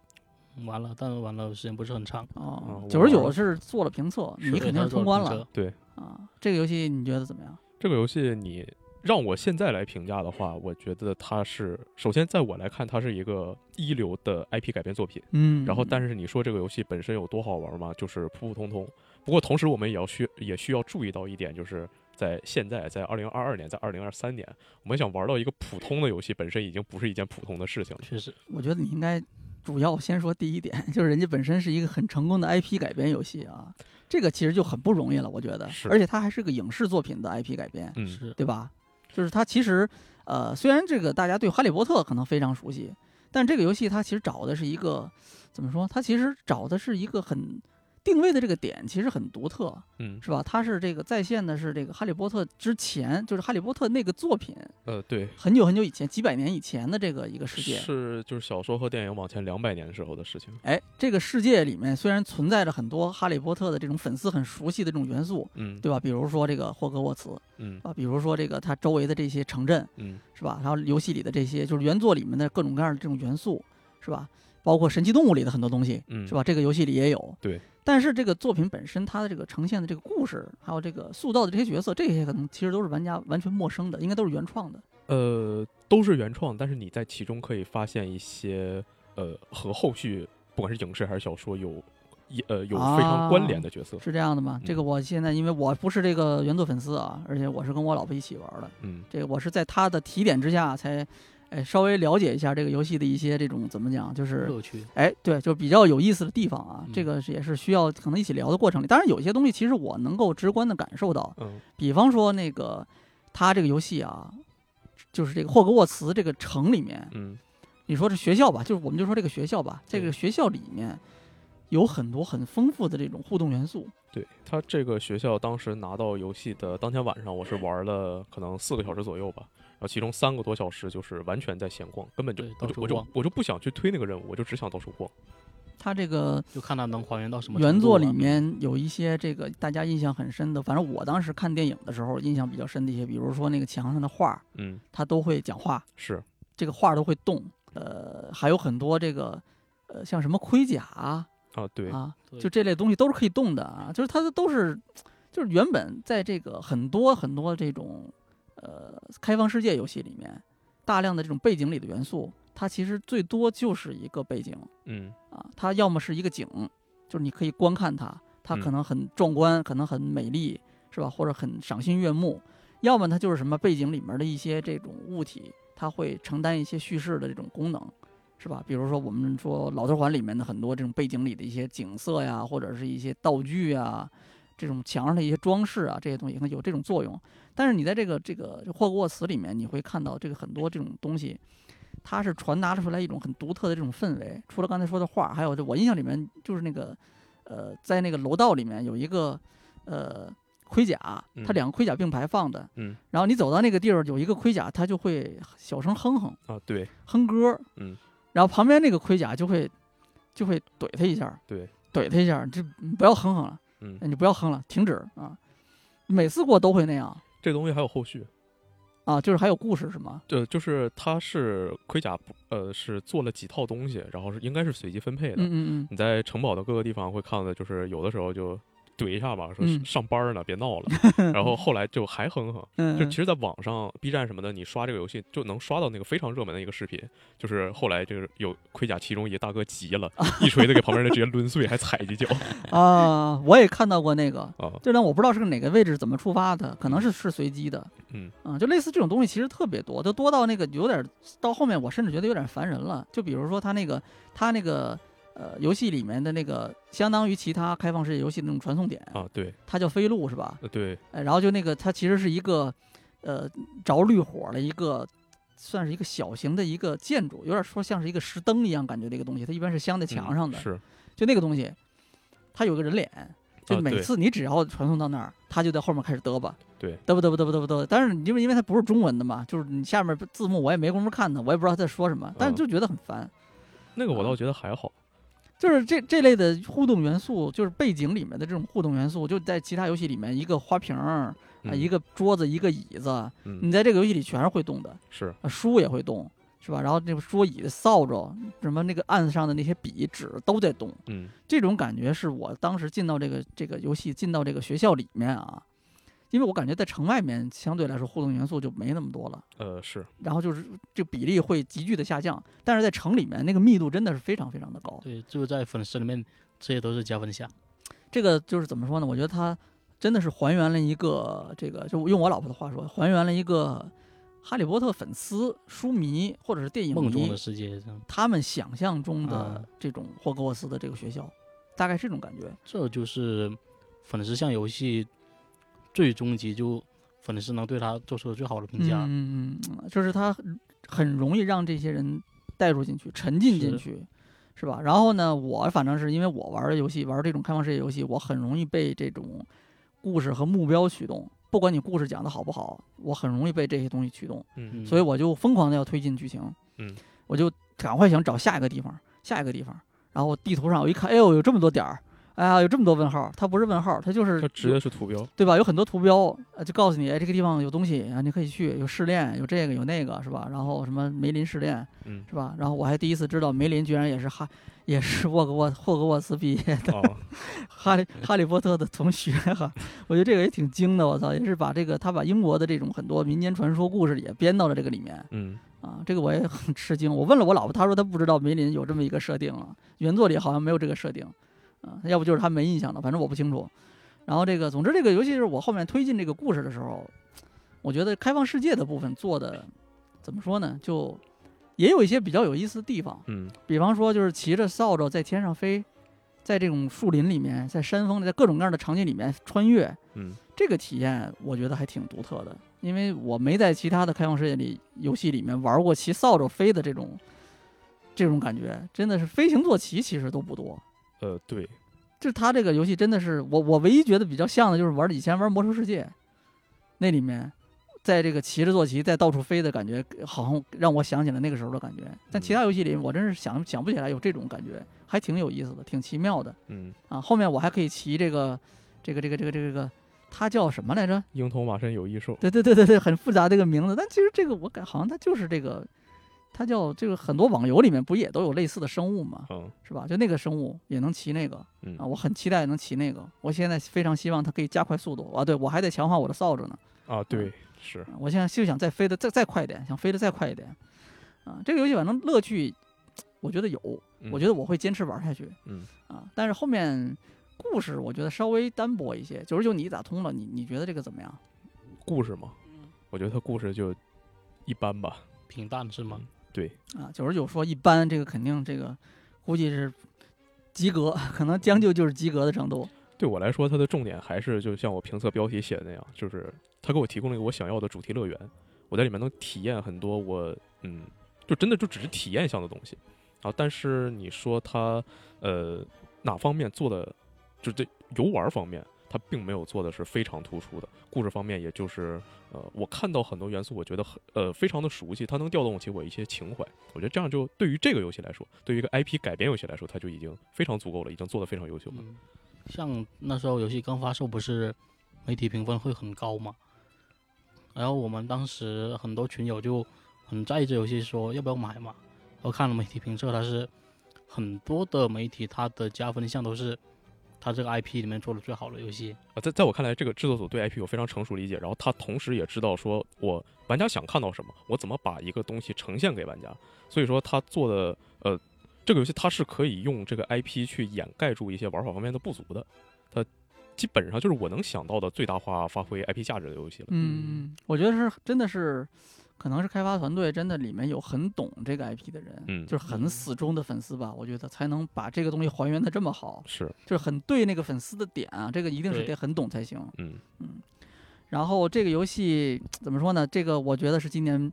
完了，但是玩了时间不是很长，哦九十九是做了评测，你肯定是通关了。对，啊。这个游戏你觉得怎么样？这个游戏你让我现在来评价的话，我觉得它是首先在我来看，它是一个一流的 IP 改编作品。嗯然后，但是你说这个游戏本身有多好玩吗？就是普普通通。不过同时，我们也要需也需要注意到一点，就是在现在，在二零二二年，在二零二三年，我们想玩到一个普通的游戏，本身已经不是一件普通的事情了。确实，我觉得你应该主要先说第一点，就是人家本身是一个很成功的 IP 改编游戏啊，这个其实就很不容易了，我觉得。是而且它还是个影视作品的 IP 改编，嗯，对吧？就是它其实，呃，虽然这个大家对哈利波特可能非常熟悉，但这个游戏它其实找的是一个怎么说？它其实找的是一个很定位的这个点，其实很独特，嗯，是吧？它是这个在线的是这个哈利波特之前，就是哈利波特那个作品，呃，对，很久很久以前，几百年以前的这个一个世界。是就是小说和电影往前两百年时候的事情。哎，这个世界里面虽然存在着很多哈利波特的这种粉丝很熟悉的这种元素，嗯，对吧？比如说这个霍格沃茨嗯啊，比如说这个它周围的这些城镇，嗯是吧？然后游戏里的这些就是原作里面的各种各样的这种元素，是吧？包括神奇动物里的很多东西，嗯，是吧？这个游戏里也有。对。但是这个作品本身，它的这个呈现的这个故事，还有这个塑造的这些角色，这些可能其实都是玩家完全陌生的，应该都是原创的。呃，都是原创，但是你在其中可以发现一些呃和后续不管是影视还是小说有一呃有非常关联的角色。是这样的吗？嗯这个我现在因为我不是这个原作粉丝啊，而且我是跟我老婆一起玩的，嗯这个我是在她的提点之下才，哎，稍微了解一下这个游戏的一些这种怎么讲，就是乐趣，哎，对，就比较有意思的地方啊。嗯这个也是需要可能一起聊的过程里，当然有些东西其实我能够直观的感受到，嗯比方说那个他这个游戏啊，就是这个霍格沃茨这个城里面，嗯你说这学校吧，就是我们就说这个学校吧，这个学校里面有很多很丰富的这种互动元素。对他这个学校当时拿到游戏的当天晚上，我是玩了可能四个小时左右吧，然后其中三个多小时就是完全在闲逛，根本就我就我就到处逛。我就不想去推那个任务，我就只想到处逛。它这个就看它能还原到什么原作里面有一些这个大家印象很深的，反正我当时看电影的时候印象比较深的一些，比如说那个墙上的画，嗯，它都会讲话，是，这个画都会动，呃，还有很多这个呃像什么盔甲啊，啊，对，啊，对就这类东西都是可以动的啊，就是它都是，就是原本在这个很多很多这种呃开放世界游戏里面，大量的这种背景里的元素，它其实最多就是一个背景嗯啊，它要么是一个景，就是你可以观看它，它可能很壮观，可能很美丽，是吧？或者很赏心悦目，要么它就是什么背景里面的一些这种物体，它会承担一些叙事的这种功能。是吧？比如说我们说《老头环》里面的很多这种背景里的一些景色呀，或者是一些道具啊，这种墙上的一些装饰啊，这些东西可能有这种作用。但是你在这个这个霍格沃茨里面，你会看到这个很多这种东西，它是传达出来一种很独特的这种氛围。除了刚才说的画，还有就我印象里面就是那个呃，在那个楼道里面有一个呃盔甲，它嗯两个盔甲并排放的，嗯然后你走到那个地儿有一个盔甲，它就会小声哼哼啊，对哼歌，嗯，然后旁边那个盔甲就会就会怼他一下，对，怼他一下，这不要哼哼了，嗯，你不要哼了，停止啊！每次过都会那样这东西还有后续。啊，就是还有故事是吗？对，就是它是盔甲，呃，是做了几套东西，然后是应该是随机分配的。嗯嗯你在城堡的各个地方会看到，就是有的时候就怼一下吧，说嗯。上班呢，别闹了。然后后来就还哼哼，嗯，就其实，在网上 B 站什么的，你刷这个游戏就能刷到那个非常热门的一个视频，就是后来这个有盔甲其中一大哥急了，一锤子给旁边人直接抡碎，还踩几脚。啊，我也看到过那个，啊，就但我不知道是哪个位置怎么触发的，可能是是随机的。嗯。啊，就类似这种东西其实特别多，就多到那个有点到后面我甚至觉得有点烦人了。就比如说他那个他那个呃游戏里面的那个相当于其他开放世界游戏的那种传送点，啊，对，它叫飞路是吧？呃对，哎，然后就那个它其实是一个呃着绿火的一个。算是一个小型的一个建筑，有点说像是一个石灯一样感觉的一个东西，它一般是镶在墙嗯上的。是就那个东西，它有个人脸，就每次你只要传送到那儿，它就在后面开始嘚吧，对，嘚吧嘚吧嘚吧嘚吧嘚吧。但是因为因为它不是中文的嘛，就是你下面字幕我也没工夫看它，我也不知道它在说什么，但是嗯就觉得很烦。啊那个我倒觉得还好，就是这这类的互动元素，就是背景里面的这种互动元素，就在其他游戏里面，一个花瓶儿啊、嗯一个桌子、一个椅子，嗯你在这个游戏里全是会动的，是啊书也会动，是吧？然后那个桌椅、扫帚，什么那个案子上的那些笔、纸都在动。嗯这种感觉是我当时进到这个这个游戏，进到这个学校里面啊，因为我感觉在城外面相对来说互动元素就没那么多了，呃是然后就是这个比例会急剧的下降，但是在城里面那个密度真的是非常非常的高。对，就在粉丝里面，这些都是加分项。这个就是怎么说呢？我觉得它真的是还原了一个这个，就用我老婆的话说，还原了一个哈利波特粉丝、书迷或者是电影迷梦中的世界，他们想象中的啊这种霍格沃斯的这个学校，大概是这种感觉。这就是粉丝向游戏最终极，就粉丝能对他做出的最好的评价。嗯嗯嗯，就是他很很容易让这些人带入进去，沉浸进去，是吧？然后呢，我反正是因为我玩的游戏，玩这种开放世界游戏，我很容易被这种故事和目标驱动。不管你故事讲的好不好，我很容易被这些东西驱动，嗯嗯所以我就疯狂的要推进剧情。嗯，我就赶快想找下一个地方，下一个地方。然后地图上我一看，哎呦，有这么多点儿，哎呀，有这么多问号。它不是问号，它就是它直接是图标，对吧？有很多图标，呃，就告诉你，哎，这个地方有东西啊，你可以去，有试炼，有这个有那个，是吧？然后什么梅林试炼，嗯是吧？然后我还第一次知道梅林居然也是哈，也是沃格沃霍格沃茨毕业的，哦哈利哈利波特的同学哈。我觉得这个也挺精的，我操，也是把这个他把英国的这种很多民间传说故事也编到了这个里面嗯啊，这个我也很吃惊。我问了我老婆，她说她不知道梅林有这么一个设定啊，原作里好像没有这个设定，啊，要不就是他没印象了，反正我不清楚。然后这个，总之这个游戏是我后面推进这个故事的时候，我觉得开放世界的部分做的怎么说呢，就也有一些比较有意思的地方。嗯比方说，就是骑着扫帚在天上飞，在这种树林里面，在山峰里，在各种各样的场景里面穿越，嗯这个体验我觉得还挺独特的，因为我没在其他的开放世界里游戏里面玩过骑扫帚飞的这种这种感觉，真的是飞行坐骑其实都不多。呃对，就是它这个游戏真的是我我唯一觉得比较像的就是玩以前玩魔兽世界，那里面在这个骑着坐骑在到处飞的感觉，好像让我想起了那个时候的感觉。但其他游戏里我真是想想不起来有这种感觉，还挺有意思的，挺奇妙的嗯，啊。后面我还可以骑这个这个这个这个这个这个，它叫什么来着？鹰头马身有异兽，对对对对对，很复杂这个名字，但其实这个我感好像它就是这个，它叫这个很多网游里面不也都有类似的生物吗？嗯是吧？就那个生物也能骑那个嗯啊，我很期待能骑那个。我现在非常希望它可以加快速度啊！对我还得强化我的扫帚呢。啊对是，啊我现在就想再飞得再再快一点，想飞得再快一点啊！这个游戏反正乐趣，我觉得有，我觉得得我会坚持玩下去嗯啊。但是后面故事我觉得稍微单薄一些。九十九你打通了，你你觉得这个怎么样？故事嘛，我觉得它故事就一般吧，平淡是吗？对，啊，九十九说一般，这个肯定这个估计是及格，可能将就就是及格的程度。对我来说，它的重点还是就像我评测标题写的那样，就是它给我提供了一个我想要的主题乐园，我在里面能体验很多我嗯，就真的就只是体验项的东西啊。但是你说它呃哪方面做的，就这游玩方面，它并没有做的是非常突出的。故事方面，也就是呃，我看到很多元素，我觉得很呃非常的熟悉，它能调动起我一些情怀。我觉得这样就对于这个游戏来说，对于一个 IP 改编游戏来说，它就已经非常足够了，已经做得非常优秀了。像那时候游戏刚发售，不是媒体评分会很高嘛？然后我们当时很多群友就很在意这游戏，说要不要买嘛。我看了媒体评测，它是很多的媒体它的加分项都是它这个 IP 里面做的最好的游戏。啊，在在我看来，这个制作组对 IP 有非常成熟理解，然后他同时也知道说我玩家想看到什么，我怎么把一个东西呈现给玩家。所以说他做的呃，这个游戏它是可以用这个 IP 去掩盖住一些玩法方面的不足的，它基本上就是我能想到的最大化发挥 IP 价值的游戏了。嗯，我觉得是真的是，可能是开发团队真的里面有很懂这个 IP 的人，嗯就是很死忠的粉丝吧，我觉得才能把这个东西还原的这么好，是，就是很对那个粉丝的点啊，这个一定是得很懂才行。嗯然后这个游戏怎么说呢？这个我觉得是今年，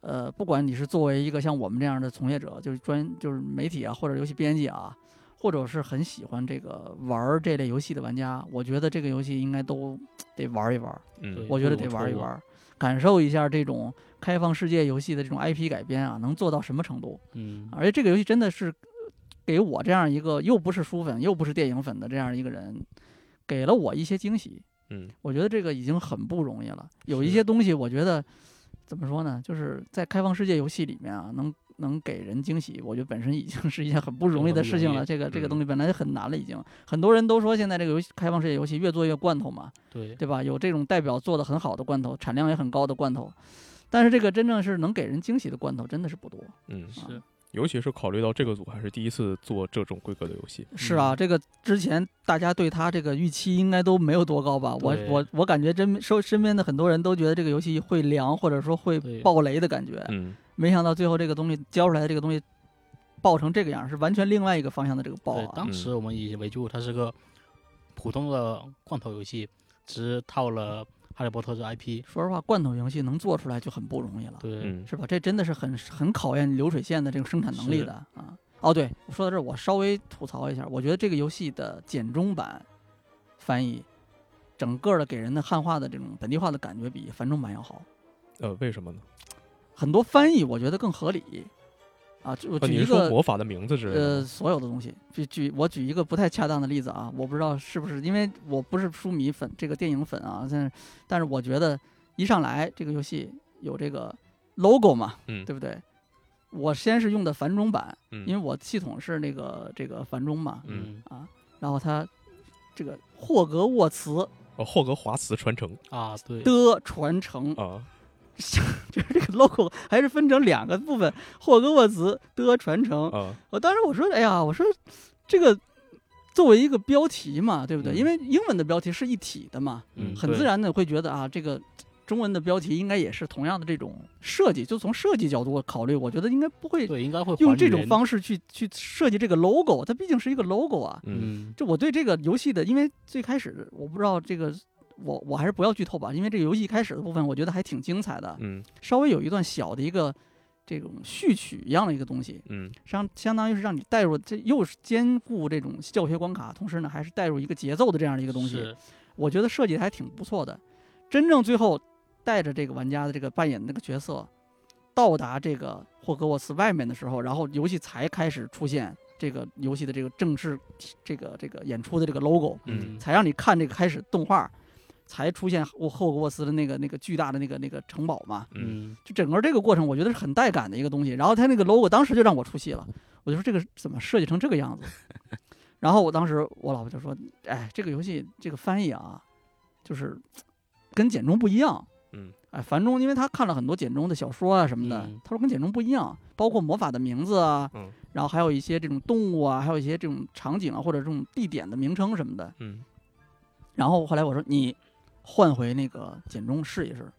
呃，不管你是作为一个像我们这样的从业者，就是专就是媒体啊，或者游戏编辑啊，或者是很喜欢这个玩这类游戏的玩家，我觉得这个游戏应该都 得玩一玩。嗯我觉得得玩一玩，感受一下这种开放世界游戏的这种 IP 改编啊，能做到什么程度？嗯，而且这个游戏真的是给我这样一个又不是书粉又不是电影粉的这样一个人，给了我一些惊喜。嗯我觉得这个已经很不容易了。有一些东西，我觉得怎么说呢？就是在开放世界游戏里面啊，能能给人惊喜，我觉得本身已经是一件很不容易的事情了。这个这个嗯东西本来就很难了，已经。很多人都说现在这个游戏开放世界游戏越做越罐头嘛，对，对吧？有这种代表做的很好的罐头，产量也很高的罐头，但是这个真正是能给人惊喜的罐头真的是不多。嗯，是尤其是考虑到这个组还是第一次做这种规格的游戏。是啊，嗯这个之前大家对他这个预期应该都没有多高吧？我我我感觉真身身边的很多人都觉得这个游戏会凉，或者说会爆雷的感觉。嗯没想到最后这个东西交出来的这个东西爆成这个样，是完全另外一个方向的这个爆对，啊！当时我们以为就它是个普通的罐头游戏，只是套了哈利波特这 IP。说实话，罐头游戏能做出来就很不容易了，是吧？这真的是很很考验流水线的这个生产能力的啊！哦，对，说到这儿，我稍微吐槽一下，我觉得这个游戏的简中版翻译，整个的给人的汉化的这种本地化的感觉比繁中版要好。呃，为什么呢？很多翻译我觉得更合理啊。就你举一个是说魔法的名字之类的呃？所有的东西，举举我举一个不太恰当的例子啊，我不知道是不是因为我不是书迷粉这个电影粉啊，但是但是我觉得一上来这个游戏有这个 logo 嘛，嗯对不对？我先是用的繁中版，嗯，因为我系统是那个这个繁中嘛嗯嗯啊，然后它这个霍格沃茨哦，霍格华茨传承啊，对，的传承啊，就是这个 logo 还是分成两个部分，霍格沃茨的传承。嗯，我当时我说，哎呀，我说这个作为一个标题嘛，对不对？嗯因为英文的标题是一体的嘛，嗯很自然的会觉得啊，这个中文的标题应该也是同样的这种设计。就从设计角度考虑，我觉得应该不会对，应该会用这种方式去去设计这个 logo，它毕竟是一个 logo 啊。嗯嗯，就我对这个游戏的，因为最开始我不知道这个。我我还是不要剧透吧，因为这个游戏开始的部分，我觉得还挺精彩的。嗯稍微有一段小的一个这种序曲一样的一个东西，嗯相相当于是让你带入，这又是兼顾这种教学关卡，同时呢还是带入一个节奏的这样的一个东西。是我觉得设计的还挺不错的。真正最后带着这个玩家的这个扮演的那个角色到达这个霍格沃茨外面的时候，然后游戏才开始出现这个游戏的这个正式这个这个演出的这个 logo，嗯才让你看这个开始动画。才出现霍霍格沃斯的那个那个巨大的那个那个城堡嘛，嗯嗯，就整个这个过程，我觉得是很带感的一个东西。然后他那个 logo 当时就让我出戏了，我就说这个怎么设计成这个样子？然后我当时我老婆就说：“哎，这个游戏这个翻译啊，就是跟简中不一样。嗯哎，繁中因为他看了很多简中的小说啊什么的，嗯他说跟简中不一样，包括魔法的名字啊，嗯然后还有一些这种动物啊，还有一些这种场景啊或者这种地点的名称什么的。嗯然后后来我说你换回那个简中试一试，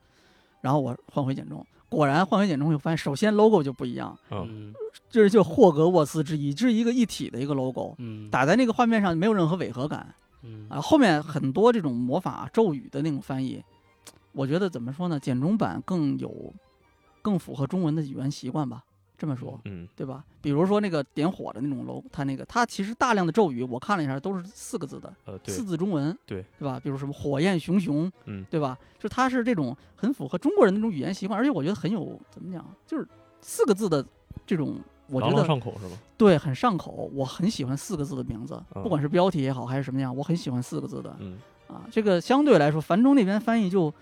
然后我换回简中，果然换回简中就发现，首先 logo 就不一样，嗯嗯这是就霍格沃茨之一，这是一个一体的一个 logo，嗯打在那个画面上没有任何违和感嗯啊。后面很多这种魔法咒语的那种翻译，我觉得怎么说呢？简中版更有更符合中文的语言习惯吧。这么说，嗯对吧？比如说那个点火的那种楼，它那个它其实大量的咒语，我看了一下都是四个字的，呃对四字中文，对对吧？比如什么火焰熊熊，嗯对吧？就它是这种很符合中国人那种语言习惯，而且我觉得很有怎么讲，就是四个字的这种，我觉得上口是吧？对很上口，我很喜欢四个字的名字，嗯不管是标题也好还是什么样，我很喜欢四个字的嗯啊。这个相对来说，繁中那边翻译就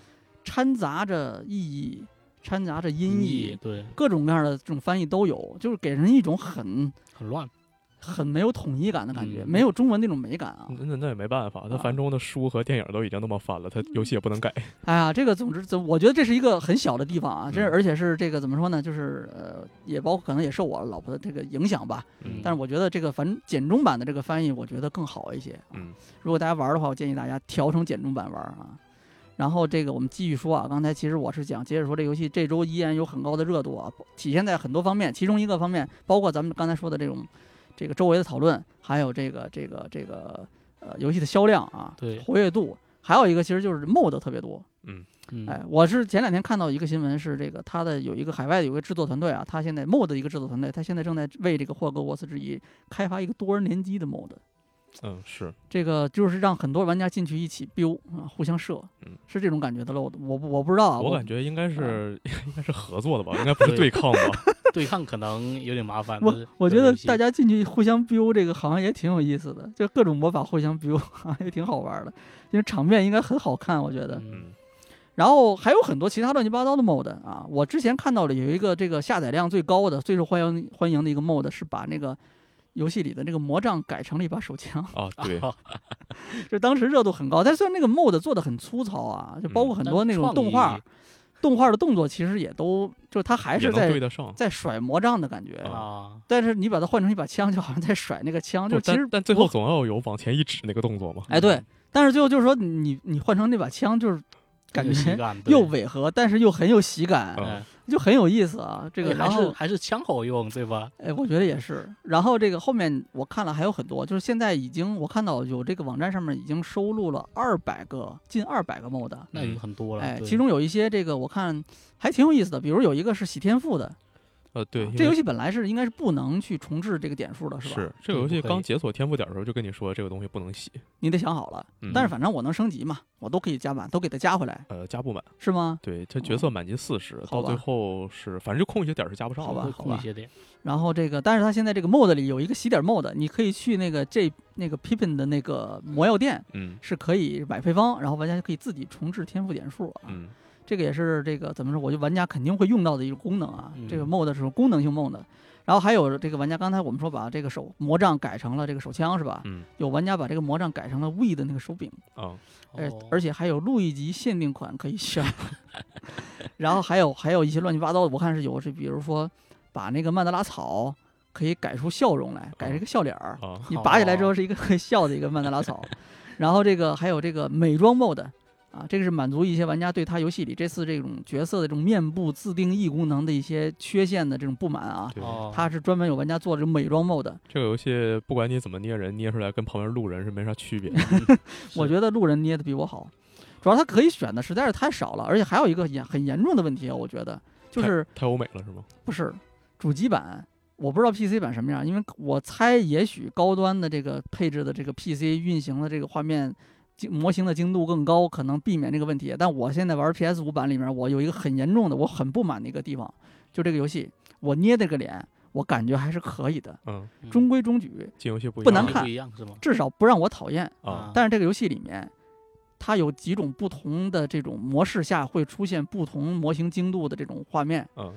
掺杂着意义，掺杂着音译，对，各种各样的这种翻译都有，就是给人一种很很乱。很没有统一感的感觉，嗯没有中文那种美感啊。那那那也没办法，他啊繁中的书和电影都已经那么翻了，他游戏也不能改。哎呀，这个总之，总我觉得这是一个很小的地方啊，这嗯而且是这个怎么说呢？就是呃，也包括可能也受我老婆的这个影响吧。嗯但是我觉得这个繁简中版的这个翻译，我觉得更好一些。啊嗯如果大家玩的话，我建议大家调成简中版玩啊。然后这个我们继续说啊，刚才其实我是讲接着说这游戏这周依然有很高的热度啊，体现在很多方面，其中一个方面包括咱们刚才说的这种这个周围的讨论，还有这个这个这个呃游戏的销量啊，对活跃度，还有一个其实就是 mod 特别多。嗯嗯，哎，我是前两天看到一个新闻，是这个他的有一个海外的有个制作团队啊，他现在 mod 的一个制作团队，他现在正在为这个霍格沃茨之遗开发一个多人联机的 mod。嗯是这个就是让很多玩家进去一起 build 啊，互相射，嗯是这种感觉的 load。我我不知道啊，我我感觉应该是 应该是合作的吧，应该不是对抗吧？对抗可能有点麻烦。我我觉得大家进去互相 build 这个好像也挺有意思的，就各种魔法互相 build 啊，也挺好玩的，因为场面应该很好看，我觉得。嗯嗯然后还有很多其他乱七八糟的 mod 啊，我之前看到了有一个这个下载量最高的、最受欢迎欢迎的一个 mod 是把那个游戏里的那个魔杖改成了一把手枪，啊 对，就当时热度很高。但虽然那个 mod 做的很粗糙啊，就包括很多那种动画，动画的动作其实也都就是它还是在对得上。在甩魔杖的感觉。啊，但是你把它换成一把枪，就好像在甩那个枪，就其实但但最后总要有往前一指那个动作嘛。哎对，但是最后就是说你你换成那把枪，就是感有喜觉 感又违和，但是又很有喜感，就很有意思啊。这个还是还是枪好用，对吧？哎，我觉得也是。然后这个后面我看了还有很多，就是现在已经我看到有这个网站上面已经收录了二百个近二百个 mod，那已经很多了。哎，其中有一些这个我看还挺有意思的，比如有一个是洗天赋的，呃对，这游戏本来是应该是不能去重置这个点数的，是吧？是这个游戏刚解锁天赋点的时候就跟你说这个东西不能洗，你得想好了。嗯但是反正我能升级嘛，我都可以加满，都给它加回来，呃加不满。是吗？对，它角色满级四十，到最后是反正就空一些点是加不上的。会好吧好吧空一些点。然后这个，但是它现在这个 mod 里有一个洗点 mod，你可以去那个这那个 Pippin 的那个魔药店，嗯是可以买配方，然后玩家就可以自己重置天赋点数啊。嗯这个也是这个怎么说？我觉得玩家肯定会用到的一个功能啊。嗯这个 mod 是功能性 mod，然后还有这个玩家刚才我们说把这个手魔杖改成了这个手枪是吧？嗯有玩家把这个魔杖改成了 We 的那个手柄，啊而、哦而且还有路易吉限定款可以选。然后还有还有一些乱七八糟的，我看是有是比如说把那个曼德拉草可以改出笑容来，改成一个笑脸儿。啊你拔起来之后是一个很笑的一个曼德拉草，然后这个还有这个美妆 mode 啊，这个是满足一些玩家对他游戏里这次这种角色的这种面部自定义功能的一些缺陷的这种不满啊。对，哦，它是专门有玩家做这种美妆 mode，这个游戏不管你怎么捏人，捏出来跟旁边路人是没啥区别。我觉得路人捏的比我好，主要他可以选的实在是太少了，而且还有一个严很严重的问题啊，我觉得就是太欧美了是吗？不是主机版。我不知道 PC 版什么样，因为我猜也许高端的这个配置的这个 PC 运行的这个画面精模型的精度更高，可能避免这个问题。但我现在玩 PS 五版里面，我有一个很严重的，我很不满的一个地方，就这个游戏，我捏这个脸，我感觉还是可以的，中规中矩，进游戏不不难看？至少不让我讨厌。啊。但是这个游戏里面，它有几种不同的这种模式下会出现不同模型精度的这种画面，嗯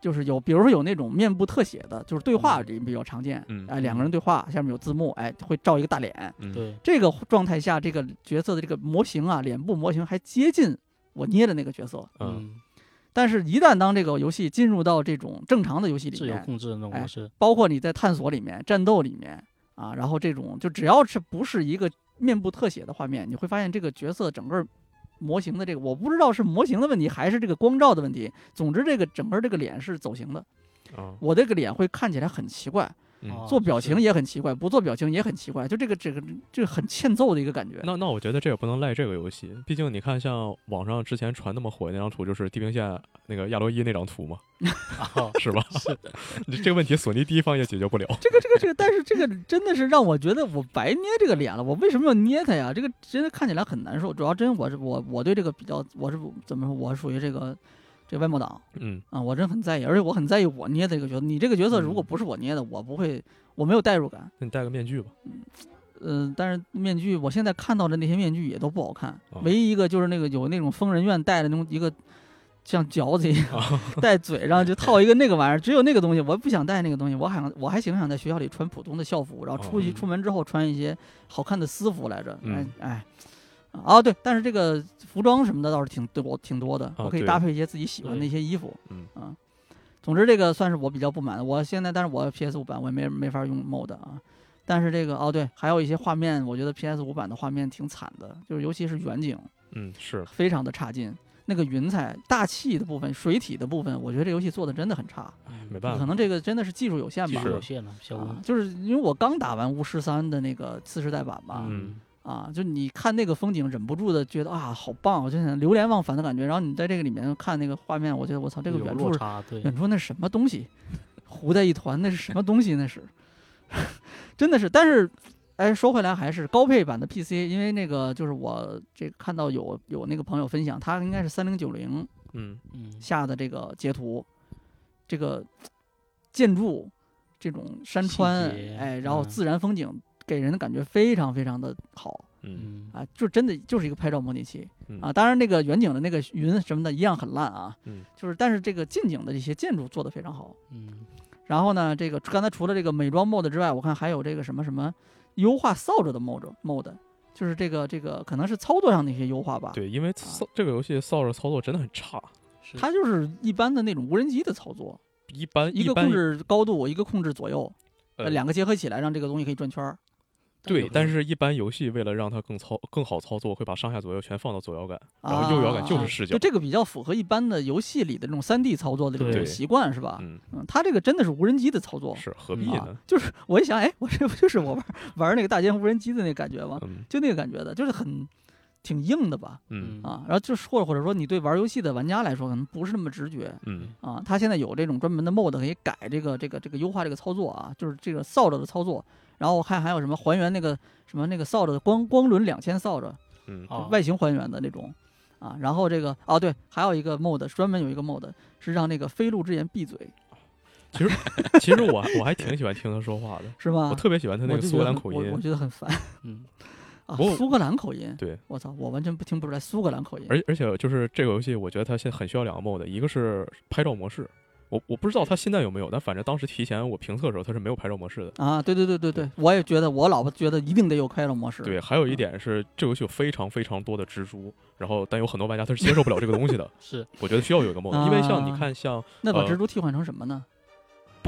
就是有，比如说有那种面部特写的，就是对话里比较常见，嗯哎，两个人对话，下面有字幕，哎，会照一个大脸。嗯，对，这个状态下，这个角色的这个模型啊，脸部模型还接近我捏的那个角色。嗯嗯，但是，一旦当这个游戏进入到这种正常的游戏里自由面，控制的那种哎模式。包括你在探索里面、战斗里面啊，然后这种就只要是不是一个面部特写的画面，你会发现这个角色整个模型的这个，我不知道是模型的问题还是这个光照的问题。总之，这个整个这个脸是走形的，啊我这个脸会看起来很奇怪。做表情也很奇怪，不做表情也很奇怪，就这个这个这个很欠揍的一个感觉。那那我觉得这也不能赖这个游戏，毕竟你看，像网上之前传那么火的那张图，就是《地平线》那个亚罗伊那张图嘛，哦是吧？你这个问题索尼第一方也解决不了。这个这个这个，但是这个真的是让我觉得我白捏这个脸了，我为什么要捏它呀？这个真的看起来很难受。主要真我是我我对这个比较，我是怎么说？我属于这个这外貌党嗯啊，我真很在意，而且我很在意我捏的这个角色。你这个角色如果嗯不是我捏的，我不会，我没有代入感。那你戴个面具吧。嗯、但是面具，我现在看到的那些面具也都不好看，哦唯一一个就是那个有那种疯人院戴的那种一个像嚼子一样哦戴嘴上就套一个那个玩意儿，只有那个东西，我不想戴那个东西，我还想我还挺想在学校里穿普通的校服，然后出去哦出门之后穿一些好看的私服来着，哎嗯哎。哦，对，但是这个服装什么的倒是挺多挺多的，我可以搭配一些自己喜欢的一些衣服。嗯啊，总之这个算是我比较不满的。我现在，但是我 PS 五版我也没没法用 MOD 啊。但是这个哦对，还有一些画面，我觉得 PS 五版的画面挺惨的，就是尤其是远景嗯，是非常的差劲。那个云彩、大气的部分、水体的部分，我觉得这游戏做的真的很差。没办法。可能这个真的是技术有限吧技术。有限了，小啊，就是因为我刚打完巫师三的那个次世代版吧，嗯啊，就你看那个风景，忍不住的觉得啊，好棒，我就想流连忘返的感觉。然后你在这个里面看那个画面，我觉得我操，这个远处落差，对，远处那是什么东西，糊在一团，那是什么东西？那是，真的是。但是，哎，说回来还是高配版的 PC，因为那个就是我这个看到有有那个朋友分享，他应该是三零九零嗯嗯，下的这个截图，这个建筑这种山川，哎，然后嗯自然风景给人的感觉非常非常的好嗯嗯，啊，就真的就是一个拍照模拟器嗯啊。当然，那个远景的那个云什么的一样很烂啊，嗯就是但是这个近景的这些建筑做得非常好。嗯，然后呢，这个刚才除了这个美妆 mode 之外，我看还有这个什么什么优化扫帚的 mode mode，就是这个这个可能是操作上的一些优化吧。，对，因为扫这个游戏扫帚操作真的很差，是它就是一般的那种无人机的操作，一般一般一个控制高度，一个控制左右，呃两个结合起来让这个东西可以转圈儿。对，但是一般游戏为了让它更操更好操作，会把上下左右全放到左摇杆，然啊，后右摇杆就是视角就。这个比较符合一般的游戏里的这种三 D 操作的这种习惯，是吧？嗯，嗯，它这个真的是无人机的操作，是何必呢？，就是我一想，哎，我这不就是我玩玩那个大疆无人机的那个感觉吗？嗯就那个感觉的，就是很挺硬的吧？嗯啊，然后就是或者或者说你对玩游戏的玩家来说，可能不是那么直觉嗯啊。他现在有这种专门的 mode 可以改这个这个这个优化这个操作啊，就是这个扫帚的操作。然后我看还有什么还原那个什么那个扫帚的光光轮两千扫帚，嗯哦外形还原的那种啊。然后这个哦对，还有一个 mode 专门有一个 mode 是让那个飞鹿之言闭嘴，其实其实我我还挺喜欢听他说话的，是吧？我特别喜欢他那个苏格兰口音我觉得很烦嗯，啊苏格兰口音。对，我操，我完全不听不出来苏格兰口音。而而且就是这个游戏，我觉得它现在很需要两个 mode，一个是拍照模式，我我不知道它现在有没有，但反正当时提前我评测的时候它是没有拍照模式的。啊，对对对对对，我也觉得，我老婆觉得一定得有开照模式。对，还有一点是这游戏有非常非常多的蜘蛛，然后但有很多玩家他是接受不了这个东西的。是，我觉得需要有一个 mode，因为像你啊看像那把呃蜘蛛替换成什么呢？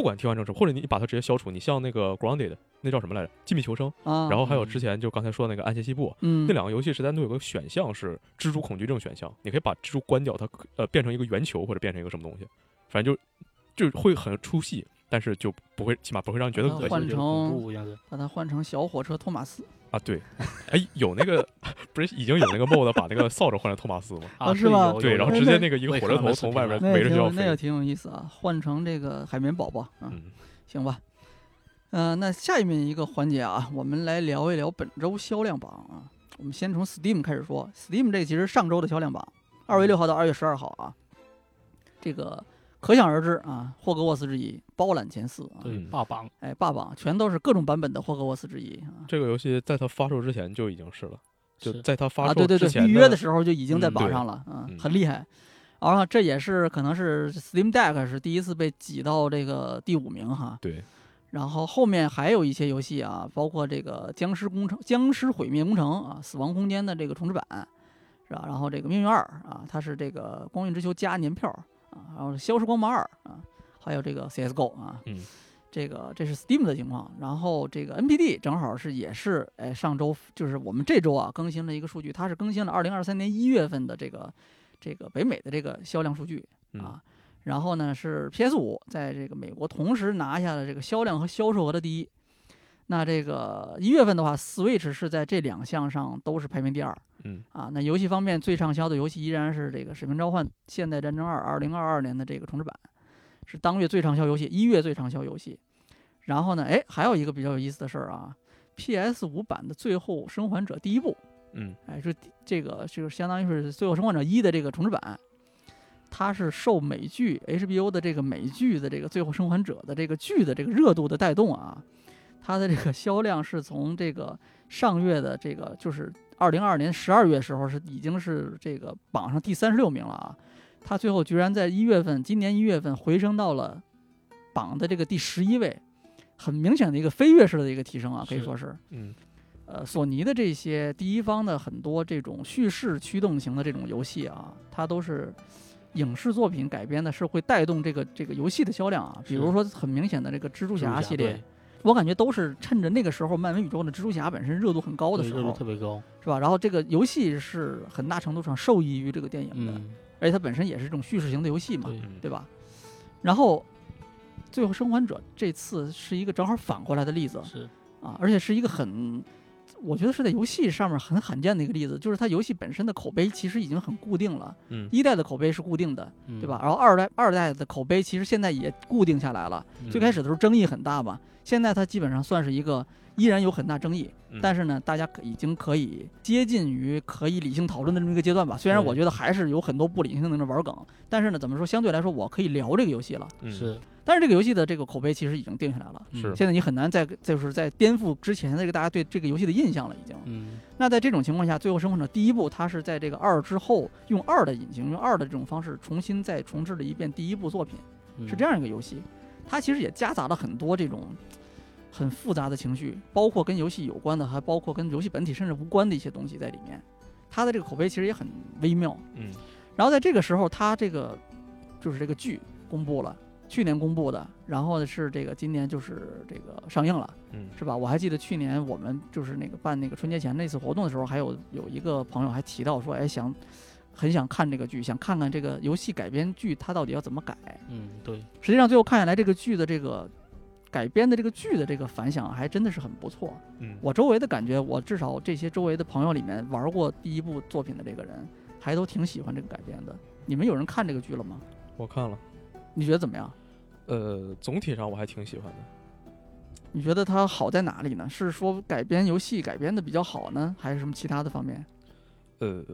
不管替换成什么，或者你把它直接消除，你像那个 Grounded 那叫什么来着？禁闭求生，啊，然后还有嗯之前就刚才说的那个暗线西部，嗯，那两个游戏是单独有个选项是蜘蛛恐惧症选项，你可以把蜘蛛关掉，它呃变成一个圆球或者变成一个什么东西，反正就就会很出戏，但是就不会起码不会让你觉得啊恶心换成把它换成小火车托马斯啊。对，哎，有那个不是已经有那个 mod 把那个扫帚换成托马斯吗？啊，是吗对，然后直接那个一个火车头从外边那也挺围着就要飞。那个挺有意思啊，换成这个海绵宝宝啊，嗯，行吧。呃，那下面一个环节啊，我们来聊一聊本周销量榜啊。我们先从 Steam 开始说，Steam 这其实上周的销量榜，二月六号到二月十二号啊，这个可想而知啊，霍格沃茨之遗包揽前四啊，霸榜，哎，霸榜全都是各种版本的霍格沃茨之遗啊。这个游戏在它发售之前就已经是了，就在它发啊，售对对对，之前预约的时候就已经在榜上了，嗯，嗯很厉害。然后这也是可能是 Steam Deck 是第一次被挤到这个第五名哈。对，然后后面还有一些游戏啊，包括这个《僵尸工程》《僵尸毁灭工程》啊，《死亡空间》的这个重置版，是吧？然后这个《命运二》啊，它是这个《光晕之球》加年票啊，然后《消失光芒二》啊，还有这个 CSGO 啊，嗯，这个这是 Steam 的情况。然后这个 NPD 正好是也是哎上周就是我们这周啊更新了一个数据，它是更新了二零二三年一月份的这个这个北美的这个销量数据嗯啊。然后呢是 PS 五在这个美国同时拿下了这个销量和销售额的第一。那这个一月份的话，Switch 是在这两项上都是排名第二嗯啊。那游戏方面最畅销的游戏依然是这个《使命召唤：现代战争二》二零二二年的这个重置版，是当月最畅销游戏，一月最畅销游戏。然后呢，哎，还有一个比较有意思的事儿啊，PS 五版的《最后生还者》第一部，嗯哎，这这个就是相当于是《最后生还者一》的这个重置版，它是受美剧 HBO 的这个美剧的这个《最后生还者》的这个剧的这个热度的带动啊，它的这个销量是从这个上月的这个就是二零二二年十二月时候是已经是这个榜上第三十六名了啊，它最后居然在一月份，今年一月份回升到了榜的这个第十一位，很明显的一个飞跃式的一个提升啊，可以说是。嗯呃，索尼的这些第一方的很多这种叙事驱动型的这种游戏啊，它都是影视作品改编的，是会带动这个这个游戏的销量啊。比如说很明显的这个蜘蛛侠系列，我感觉都是趁着那个时候漫威宇宙的蜘蛛侠本身热度很高的时候热度，特别高。是吧？然后这个游戏是很大程度上受益于这个电影的，嗯，而且它本身也是一种叙事型的游戏嘛，对，吧？然后。最后生还者这次是一个正好反过来的例子，是啊，而且是一个很，我觉得是在游戏上面很罕见的一个例子，就是它游戏本身的口碑其实已经很固定了，嗯一代的口碑是固定的，嗯对吧？？然后二代二代的口碑其实现在也固定下来了，嗯最开始的时候争议很大嘛，现在它基本上算是一个依然有很大争议，嗯但是呢，大家可已经可以接近于可以理性讨论的这么一个阶段吧。虽然我觉得还是有很多不理性的那种玩梗，但是呢，怎么说，相对来说我可以聊这个游戏了。嗯是但是这个游戏的这个口碑其实已经定下来了。是现在你很难再就是在颠覆之前的这个大家对这个游戏的印象了，已经。嗯那在这种情况下，《最后生还者》第一部，它是在这个二之后用二的引擎，用二的这种方式重新再重置了一遍第一部作品，嗯是这样一个游戏。它其实也夹杂了很多这种很复杂的情绪，包括跟游戏有关的，还包括跟游戏本体甚至无关的一些东西在里面。它的这个口碑其实也很微妙。嗯然后在这个时候，它这个就是这个剧公布了，去年公布的，然后是这个今年就是这个上映了。嗯是吧？我还记得去年我们就是那个办那个春节前那次活动的时候，还有有一个朋友还提到说，哎，想很想看这个剧，想看看这个游戏改编剧它到底要怎么改。嗯对，实际上最后看下来，这个剧的这个改编的这个剧的这个反响还真的是很不错。嗯，我周围的感觉，我至少这些周围的朋友里面玩过第一部作品的这个人，还都挺喜欢这个改编的。你们有人看这个剧了吗？我看了，你觉得怎么样？呃，总体上我还挺喜欢的。你觉得它好在哪里呢？是说改编游戏改编的比较好呢，还是什么其他的方面？呃，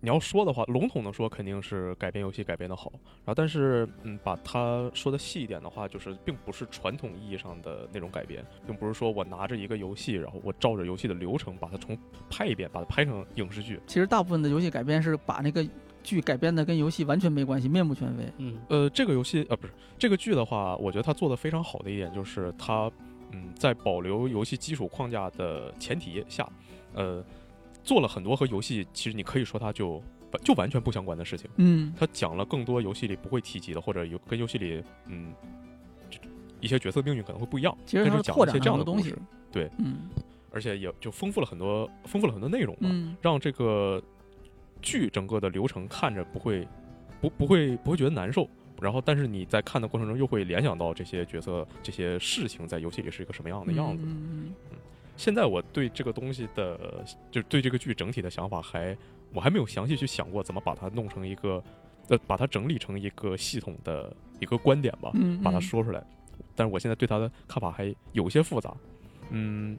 你要说的话，笼统的说肯定是改编游戏改编的好，然后但是嗯，把它说的细一点的话，就是并不是传统意义上的那种改编，并不是说我拿着一个游戏，然后我照着游戏的流程把它重拍一遍，把它拍成影视剧。其实大部分的游戏改编是把那个剧改编的跟游戏完全没关系，面目全非。嗯呃，这个游戏呃不是这个剧的话，我觉得它做的非常好的一点就是它嗯在保留游戏基础框架的前提下，呃做了很多和游戏其实你可以说它就就完全不相关的事情。嗯他讲了更多游戏里不会提及的，或者有跟游戏里嗯就一些角色命运可能会不一样，其实它是拓展讲了一些这样的东西的故事，。对，嗯而且也就丰富了很多丰富了很多内容嘛，嗯让这个剧整个的流程看着不会不不会不会觉得难受。然后，但是你在看的过程中又会联想到这些角色、这些事情在游戏里是一个什么样的样子。嗯现在我对这个东西的，就是对这个剧整体的想法还，我还没有详细去想过怎么把它弄成一个，呃，把它整理成一个系统的一个观点吧，嗯，把它嗯说出来。但是我现在对它的看法还有些复杂，嗯，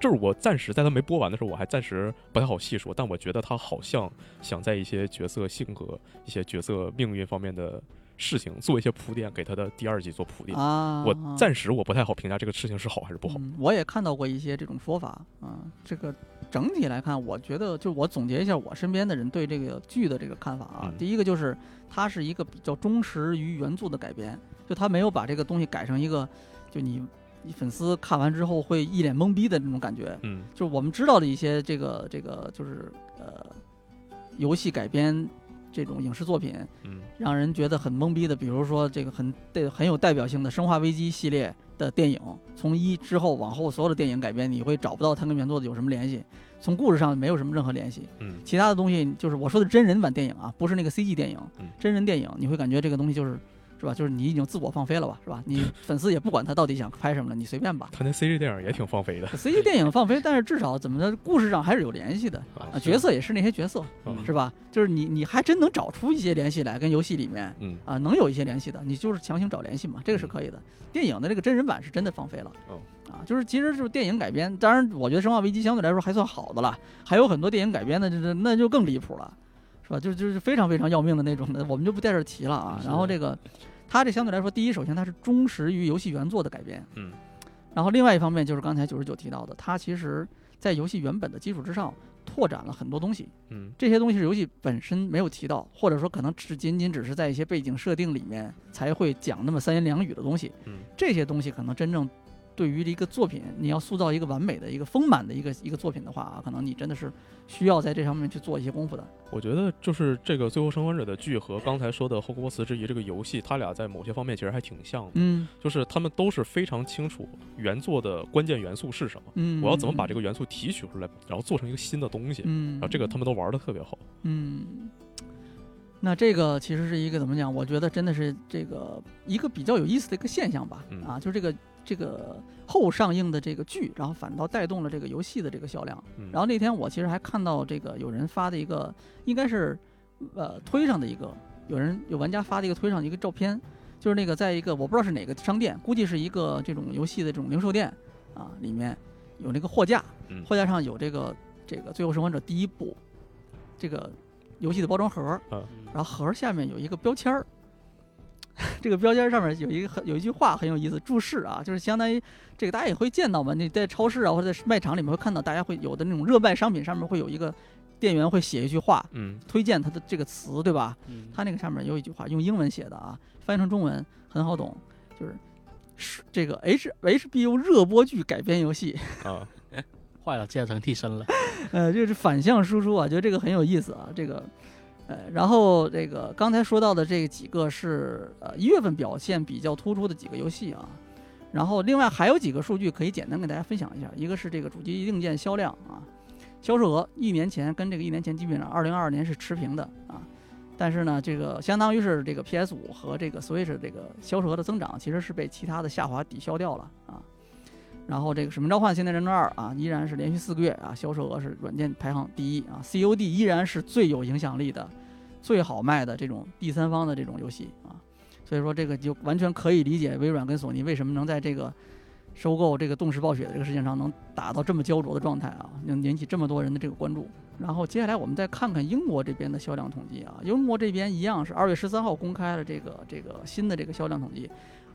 就是我暂时在它没播完的时候，我还暂时不太好细说，但我觉得它好像想在一些角色性格、一些角色命运方面的事情做一些铺垫，给他的第二季做铺垫。啊，我暂时我不太好评价这个事情是好还是不好。嗯我也看到过一些这种说法啊。这个整体来看，我觉得就我总结一下我身边的人对这个剧的这个看法啊。嗯第一个就是它是一个比较忠实于原著的改编，就他没有把这个东西改成一个就你你粉丝看完之后会一脸懵逼的那种感觉。嗯就是我们知道的一些这个这个就是呃游戏改编这种影视作品，嗯让人觉得很懵逼的，比如说这个很对很有代表性的《生化危机》系列的电影，从一之后往后所有的电影改编，你会找不到它跟原作的有什么联系，从故事上没有什么任何联系。嗯其他的东西就是我说的真人版电影啊，不是那个 CG 电影嗯，真人电影你会感觉这个东西就是。是吧？就是你已经自我放飞了吧？是吧？你 粉丝也不管他到底想拍什么了，你随便吧。他那 CG 电影也挺放飞的 CG 电影放飞，但是至少怎么的，故事上还是有联系的啊啊，角色也是那些角色，嗯是吧？就是你你还真能找出一些联系来，跟游戏里面嗯啊能有一些联系的，你就是强行找联系嘛，这个是可以的。电影的这个真人版是真的放飞了，哦啊，就是其实就是电影改编，当然我觉得《生化危机》相对来说还算好的了，还有很多电影改编的，就是那就更离谱了，是吧？就就是非常非常要命的那种的，我们就不在这儿提了啊。然后这个，它这相对来说，第一，首先它是忠实于游戏原作的改编，嗯然后另外一方面就是刚才九十九提到的，它其实在游戏原本的基础之上拓展了很多东西，嗯这些东西是游戏本身没有提到，或者说可能只仅仅只是在一些背景设定里面才会讲那么三言两语的东西。嗯这些东西可能真正对于一个作品，你要塑造一个完美的一个丰满的一个一个作品的话啊，可能你真的是需要在这上面去做一些功夫的。我觉得就是这个《最后生还者》的剧和刚才说的《霍格沃茨之遗》这个游戏，它俩在某些方面其实还挺像的，嗯就是他们都是非常清楚原作的关键元素是什么，嗯，我要怎么把这个元素提取出来，然后做成一个新的东西，嗯，然后这个他们都玩的特别好。嗯，那这个其实是一个怎么讲？我觉得真的是这个一个比较有意思的一个现象吧。嗯啊，就是这个这个后上映的这个剧，然后反倒带动了这个游戏的这个销量。嗯，然后那天我其实还看到这个有人发的一个，应该是呃推上的一个，有人有玩家发的一个推上的一个照片，就是那个在一个我不知道是哪个商店，估计是一个这种游戏的这种零售店啊，里面有那个货架，嗯。货架上有这个这个《最后生还者》第一部这个游戏的包装盒，嗯。然后盒儿下面有一个标签儿，这个标签上面有一个很有一句话很有意思，注释啊，就是相当于这个大家也会见到嘛，你在超市啊或者在卖场里面会看到，大家会有的那种热卖商品上面会有一个店员会写一句话，嗯推荐它的这个词，对吧？嗯它那个上面有一句话用英文写的啊，翻译成中文很好懂，就是是这个 H HBO 热播剧改编游戏，啊，坏了，加成替身了。呃，就是反向输出啊，觉得这个很有意思啊，这个。呃，然后这个刚才说到的这几个是呃一月份表现比较突出的几个游戏啊，然后另外还有几个数据可以简单跟大家分享一下，一个是这个主机硬件销量啊，销售额一年前跟这个一年前基本上二零二二年是持平的啊，但是呢，这个相当于是这个 PS 五和这个 Switch 这个销售额的增长其实是被其他的下滑抵消掉了啊。然后这个《使命召唤：现代战争二》啊，依然是连续四个月啊，销售额是软件排行第一啊，COD 依然是最有影响力的、最好卖的这种第三方的这种游戏啊，所以说这个就完全可以理解微软跟索尼为什么能在这个收购这个动视暴雪的这个事情上能打到这么焦灼的状态啊，能引起这么多人的这个关注。然后接下来我们再看看英国这边的销量统计啊，英国这边一样是二月十三号公开了这个这个新的这个销量统计，《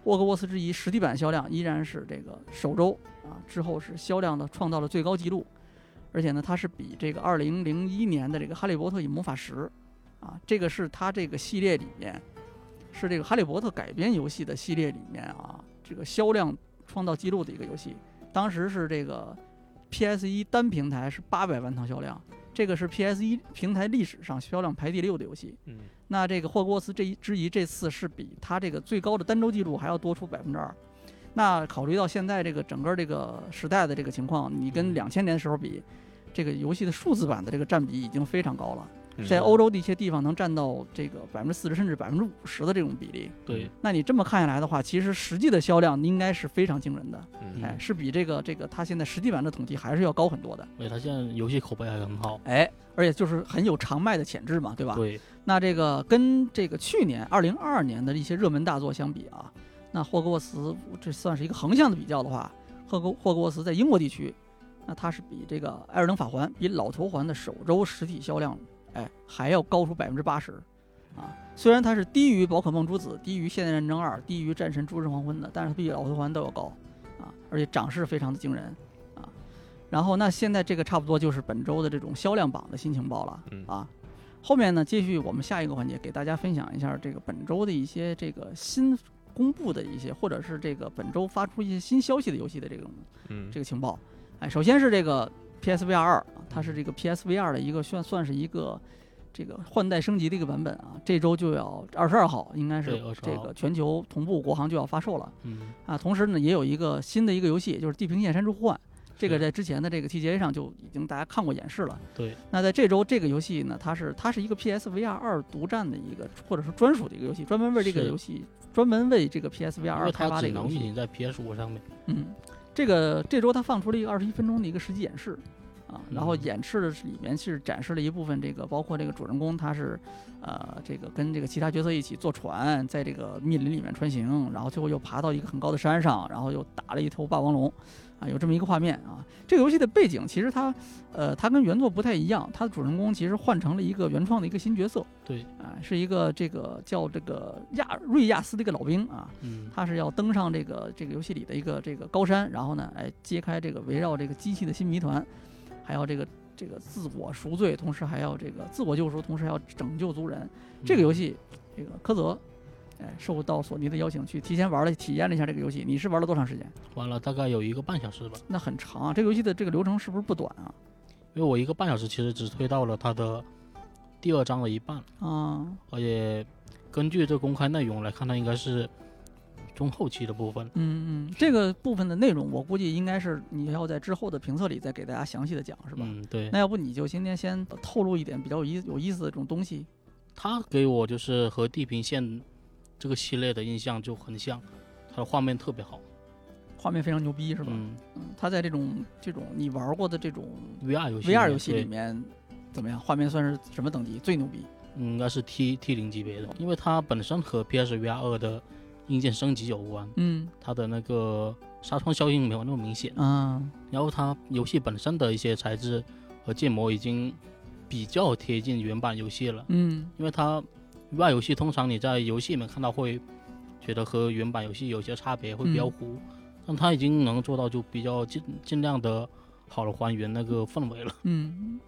沃格沃斯之遗》实体版销量依然是这个首周啊之后是销量的创造了最高纪录，而且呢它是比这个二零零一年的这个《哈利波特与魔法石》啊，这个是它这个系列里面是这个《哈利波特》改编游戏的系列里面啊这个销量创造纪录的一个游戏，当时是这个 PS 一单平台是八百万套销量，这个是 PS 一平台历史上销量排第六的游戏。嗯那这个霍格沃茨这一之遗这次是比它这个最高的单周记录还要多出百分之二。那考虑到现在这个整个这个时代的这个情况，你跟嗯两千年的时候比，这个游戏的数字版的这个占比已经非常高了，嗯在欧洲的一些地方能占到这个百分之四十甚至百分之五十的这种比例。对，那你这么看下来的话，其实实际的销量应该是非常惊人的，嗯哎，是比这个这个它现在实际版的统计还是要高很多的，而且它现在游戏口碑还很好。哎，而且就是很有长卖的潜质嘛，对吧？对，那这个跟这个去年二零二二年的一些热门大作相比啊，那霍格沃茨这算是一个横向的比较的话，霍格霍格沃茨在英国地区，那它是比这个《艾尔登法环》比《老头环》的首周实体销量，哎，还要高出百分之八十，啊，虽然它是低于《宝可梦朱子》、低于《现代战争二》、低于《战神：诸神黄昏》的，但是它比《老头环》都要高，啊，而且涨势非常的惊人，啊，然后那现在这个差不多就是本周的这种销量榜的新情报了，嗯啊。后面呢，继续我们下一个环节，给大家分享一下这个本周的一些这个新公布的一些，或者是这个本周发出一些新消息的游戏的这种嗯这个情报。哎，首先是这个 PSVR 二，它是这个 PSVR 的一个算算是一个这个换代升级的一个版本啊，这周就要二十二号，应该是这个全球同步国行就要发售了嗯，啊。同时呢，也有一个新的一个游戏，就是《地平线：山之呼唤》，这个在之前的这个 TGA 上就已经大家看过演示了。对，那在这周这个游戏呢，它是它是一个 PSVR 二独占的一个，或者是专属的一个游戏，专门为这个游戏专门为这个 PSVR 二开发的一个游戏。能运行在 PS 五上面。嗯，这个这周它放出了一个二十一分钟的一个实际演示啊，然后嗯演示的是里面是展示了一部分这个，包括这个主人公他是呃这个跟这个其他角色一起坐船，在这个密林里面穿行，然后最后又爬到一个很高的山上，然后又打了一头霸王龙。啊，有这么一个画面啊。这个游戏的背景其实它，呃，它跟原作不太一样，它的主人公其实换成了一个原创的一个新角色，对，啊，是一个这个叫这个亚瑞亚斯的一个老兵啊，嗯，他是要登上这个这个游戏里的一个这个高山，然后呢，哎，揭开这个围绕这个机器的新谜团，还要这个这个自我赎罪，同时还要这个自我救赎，同时还要拯救族人。这个游戏，这个柯泽，哎，受到索尼的邀请去提前玩了体验了一下这个游戏。你是玩了多长时间？玩了大概有一个半小时吧，那很长啊，这个游戏的这个流程是不是不短啊？因为我一个半小时其实只推到了它的第二章的一半，啊，而且根据这公开内容来看，它应该是中后期的部分。嗯嗯，这个部分的内容，我估计应该是你要在之后的评测里再给大家详细的讲，是吧？嗯，对那，要不你就今天先透露一点比较有意有意思的这种东西。它给我就是和《地平线》这个系列的印象就很像，它的画面特别好，画面非常牛逼，是吧？嗯嗯，它在这种这种你玩过的这种，VR 游戏 VR 游戏里面怎么样？画面算是什么等级？最牛逼？嗯应该是 T T 零级别的，因为它本身和 PSVR 二的硬件升级有关，嗯。它的那个纱窗效应没有那么明显，啊。然后它游戏本身的一些材质和建模已经比较贴近原版游戏了，嗯。因为它 VR 游戏通常你在游戏里面看到会觉得和原版游戏有些差别，会比较嗯。糊，但它已经能做到就比较尽尽量的好的还原那个氛围了，嗯。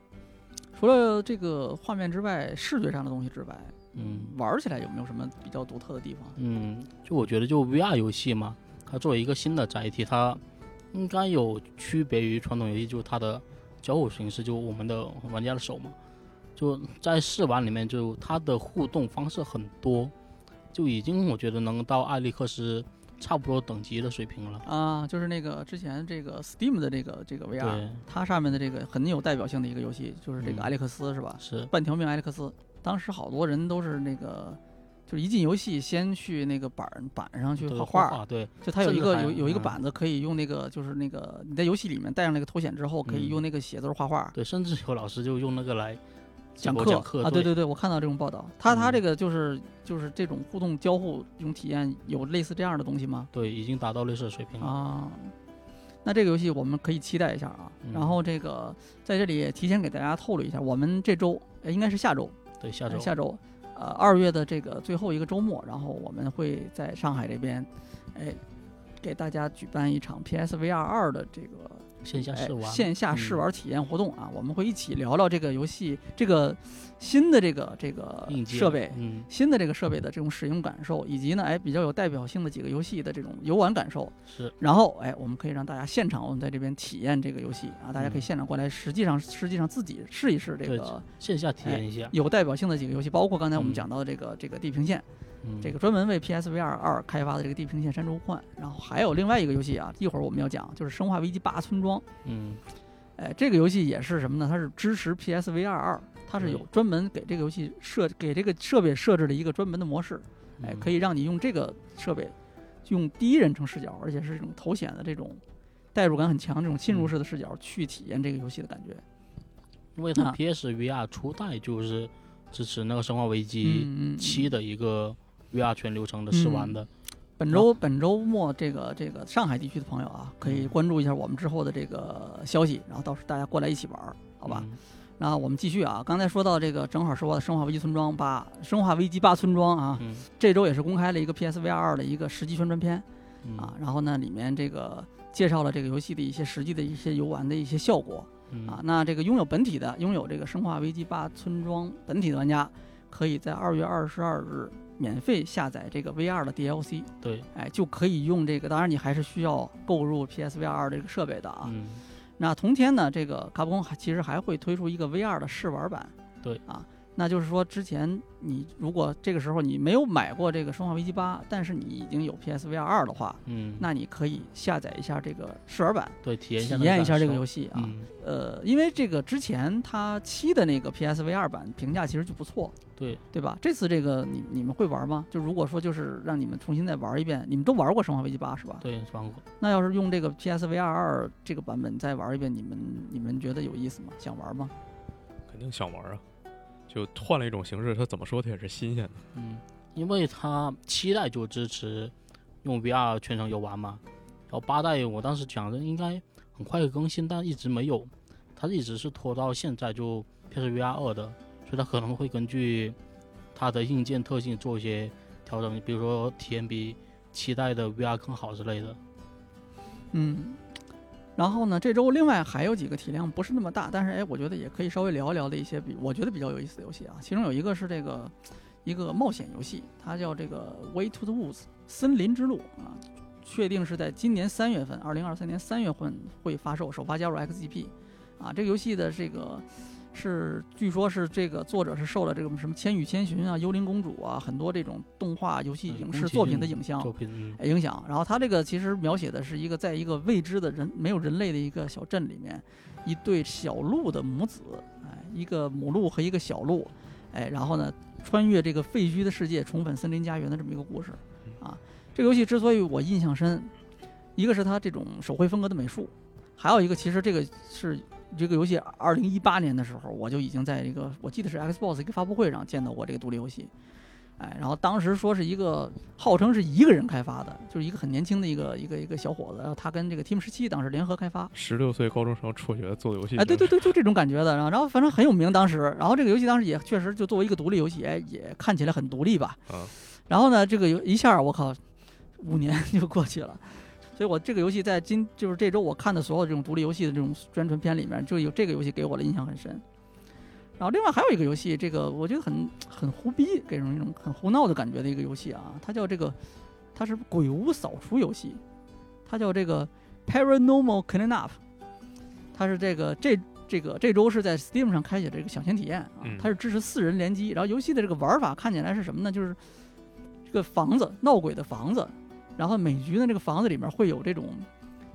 除了这个画面之外，视觉上的东西之外，嗯玩起来有没有什么比较独特的地方？嗯，就我觉得就 VR 游戏嘛，它作为一个新的载体，它应该有区别于传统游戏，就是它的交互形式，就我们的玩家的手嘛，就在试玩里面，就它的互动方式很多，就已经我觉得能到艾利克斯差不多等级的水平了。啊，就是那个之前这个 Steam 的这个这个 VR，对，它上面的这个很有代表性的一个游戏，就是这个嗯艾利克斯，是吧？是，半条命艾利克斯，当时好多人都是那个，就是一进游戏先去那个板板上去画画，啊对，就它有一个有有一个嗯板子可以用那个，就是那个你在游戏里面带上那个头显之后，可以嗯用那个写字儿画画。对，甚至有老师就用那个来讲课讲课啊，对对对，我看到这种报道。他他嗯这个就是就是这种互动交互这种体验，有类似这样的东西吗？对，已经达到类似的水平了。啊，那这个游戏我们可以期待一下啊。然嗯后这个在这里也提前给大家透露一下，我们这周呃应该是下周，对，下周。呃下周，呃，二月的这个最后一个周末，然后我们会在上海这边，哎，给大家举办一场 PSVR 二的这个哎线下试玩，线下试嗯。玩体验活动啊，我们会一起聊聊这个游戏这个新的这个这个设备。嗯，新的这个设备的这种使用感受，以及呢，哎，比较有代表性的几个游戏的这种游玩感受，是，然后，哎，我们可以让大家现场，我们在这边体验这个游戏啊，大家可以嗯。现场过来，实际上实际上自己试一试这个线下体验一下。有代表性的几个游戏，包括刚才我们嗯。讲到的这个、这个地平线，嗯，这个专门为 PSVR 二开发的这个地平线山中呼唤，然后还有另外一个游戏啊，一会儿我们要讲，就是生化危机八村庄，嗯，哎，这个游戏也是什么呢？它是支持 PSVR 二，它是有专门给这个游戏设给这个设备设置了一个专门的模式，哎，可以，让你用这个设备用第一人称视角，而且是这种头显的这种代入感很强、这种侵入式的视角去体验这个游戏的感觉。因为它啊。PSVR 初代就是支持那个《生化危机七》的一个 VR 全流程的试玩的。本周本周末这个这个上海地区的朋友啊，可以嗯关注一下我们之后的这个消息，然后到时候大家过来一起玩儿，好吧？嗯？那我们继续啊，刚才说到这个，正好说的《生化危机村庄八》，《生化危机八村庄》啊，嗯这周也是公开了一个 PSVR 二的一个实际宣传片嗯啊，然后呢，里面这个介绍了这个游戏的一些实际的一些游玩的一些效果嗯啊。那这个拥有本体的，拥有这个《生化危机八村庄》本体的玩家，可以在二月二十二日免费下载这个 VR 的 DLC，对，哎，就可以用这个。当然，你还是需要购入 PSVR 二这个设备的啊。嗯。那同天呢，这个卡普空还其实还会推出一个 VR 的试玩版，对。啊，那就是说，之前你如果这个时候你没有买过这个《生化危机八》，但是你已经有 PSVR 二的话，嗯，那你可以下载一下这个试玩版，对体验一下体验一下这个游戏戏啊。嗯，呃，因为这个之前它七的那个 PSVR 版评价其实就不错，对，对吧？这次这个你你们会玩吗？就如果说就是让你们重新再玩一遍，你们都玩过《生化危机八》是吧？对，玩过。那要是用这个 PSVR 二这个版本再玩一遍，你们你们觉得有意思吗？想玩吗？肯定想玩啊，就换了一种形式，它怎么说它也是新鲜的。嗯，因为它七代就支持用 VR 全程游玩嘛，然后八代我当时讲的应该很快会更新，但一直没有，它一直是拖到现在就 PSVR 二的，所以它可能会根据它的硬件特性做一些调整，比如说体验比期待的 VR 更好之类的。嗯，然后呢，这周另外还有几个体量不是那么大，但是哎，我觉得也可以稍微聊一聊的一些比我觉得比较有意思的游戏啊。其中有一个是这个一个冒险游戏，它叫这个《Way to the Woods》森林之路啊，确定是在今年三月份，二零二三年三月份会发售，首发加入 XGP 啊。这个游戏的这个是据说是这个作者是受了这个什么《千与千寻》啊、《幽灵公主》啊很多这种动画、游戏、嗯影视作品的影像影响。然后它这个其实描写的是一个在一个未知的人没有人类的一个小镇里面，一对小鹿的母子，哎，一个母鹿和一个小鹿，哎，然后呢穿越这个废墟的世界，重返森林家园的这么一个故事啊。这个游戏之所以我印象深，一个是它这种手绘风格的美术，还有一个其实这个是。这个游戏二零一八年的时候，我就已经在这个我记得是 Xbox 一个发布会上见到过这个独立游戏，哎，然后当时说是一个号称是一个人开发的，就是一个很年轻的一个一个一个小伙子，然后他跟这个 Team 十七当时联合开发，十六岁高中生辍学做游戏，哎，对对对，就这种感觉的，然后然后反正很有名当时，然后这个游戏当时也确实就作为一个独立游戏，哎，也看起来很独立吧，啊，然后呢，这个游一下我靠，五年 就过去了。所以我这个游戏在今就是这周我看的所有这种独立游戏的这种宣传片里面，就有这个游戏给我的印象很深。然后另外还有一个游戏，这个我觉得很很胡逼，给人一种很胡闹的感觉的一个游戏啊，它叫这个，它是鬼屋扫除游戏，它叫这个 Paranormal Clean Up，它是这个这这个这周是在 Steam 上开启这个抢先体验啊嗯，它是支持四人联机，然后游戏的这个玩法看起来是什么呢？就是这个房子闹鬼的房子，然后每局的这个房子里面会有这种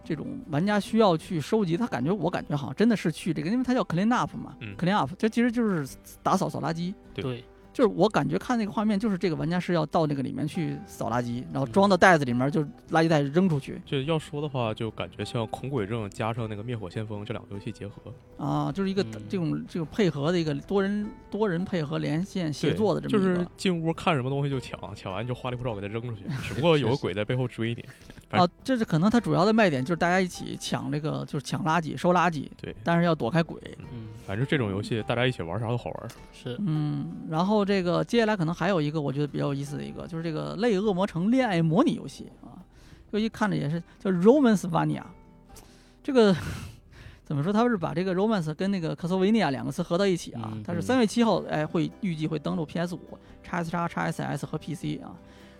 这种玩家需要去收集，他感觉我感觉好像真的是去这个，因为它叫 clean up 嘛、嗯。C l e a n up，这其实就是打扫扫垃圾，对对，就是我感觉看那个画面，就是这个玩家是要到那个里面去扫垃圾，然后装到袋子里面，就垃圾袋扔出去。这要说的话，就感觉像恐鬼症加上那个灭火先锋这两个游戏结合，啊，就是一个嗯。这种这种配合的一个多人多人配合连线协作的这么一个，是进屋看什么东西就抢，抢完就花里胡哨给它扔出去，只不过有个鬼在背后追你。反啊，这是可能它主要的卖点就是大家一起抢这个就是抢垃圾收垃圾，对，但是要躲开鬼。嗯，反正这种游戏大家一起玩啥都好玩。是，嗯，然后这个接下来可能还有一个我觉得比较有意思的一个，就是这个类恶魔城恋爱模拟游戏啊，就一看着也是叫 Romance Vania，这个 怎么说？它是把这个 Romance 跟那个克索维尼亚两个词合到一起啊。嗯它是嗯三月七号哎会预计会登陆 PS 五、x S 叉、x SS 和 PC 啊。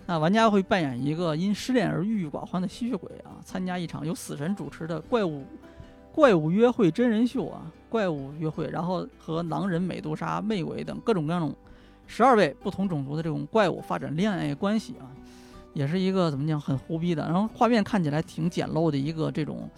那玩家会扮演一个因失恋而郁郁寡欢的吸血鬼啊，参加一场由死神主持的怪物怪物约会真人秀啊，怪物约会，然后和狼人、美杜莎、魅鬼等各种各样十二位不同种族的这种怪物发展恋爱关系啊，也是一个怎么讲很胡逼的，然后画面看起来挺简陋的一个这种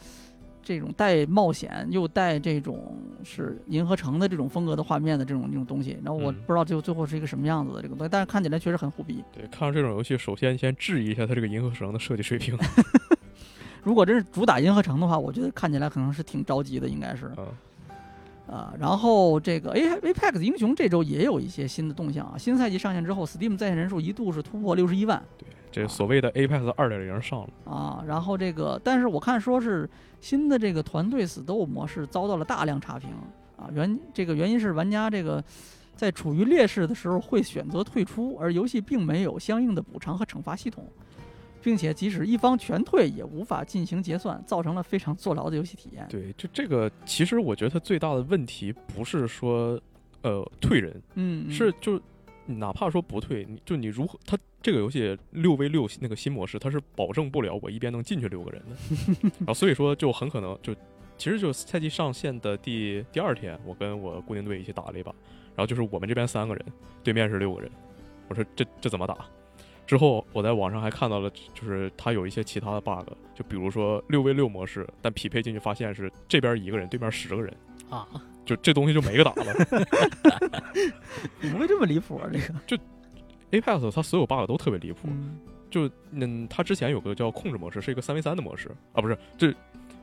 这种带冒险又带这种是银河城的这种风格的画面的这种这种东西，然后我嗯不知道最后最后是一个什么样子的这个东西，但是看起来确实很虎逼。对，看到这种游戏，首先先质疑一下它这个银河城的设计水平。如果真是主打银河城的话，我觉得看起来可能是挺着急的，应该是。嗯，啊，然后这个 A Apex 英雄这周也有一些新的动向啊。新赛季上线之后，Steam 在线人数一度是突破六十一万这所谓的 Apex 二点零上了。啊。然后这个，但是我看说是新的这个团队死斗模式遭到了大量差评啊。原这个原因是玩家这个在处于劣势的时候会选择退出，而游戏并没有相应的补偿和惩罚系统。并且即使一方全退，也无法进行结算，造成了非常坐牢的游戏体验。对，就这个，其实我觉得它最大的问题不是说，呃，退人，嗯，嗯是就哪怕说不退，你就你如何，它这个游戏六 v 六那个新模式，它是保证不了我一边能进去六个人的，然后所以说就很可能就，其实就赛季上线的第第二天，我跟我固定队一起打了一把，然后就是我们这边三个人，对面是六个人。我说这这怎么打？之后我在网上还看到了，就是它有一些其他的 bug，就比如说六 v 六模式，但匹配进去发现是这边一个人，对面十个人，啊，就这东西就没个打了。怎么会这么离谱啊？这个 Apex 它所有 bug 都特别离谱，嗯就嗯，它之前有个叫控制模式，是一个三 v 三的模式啊，不是这。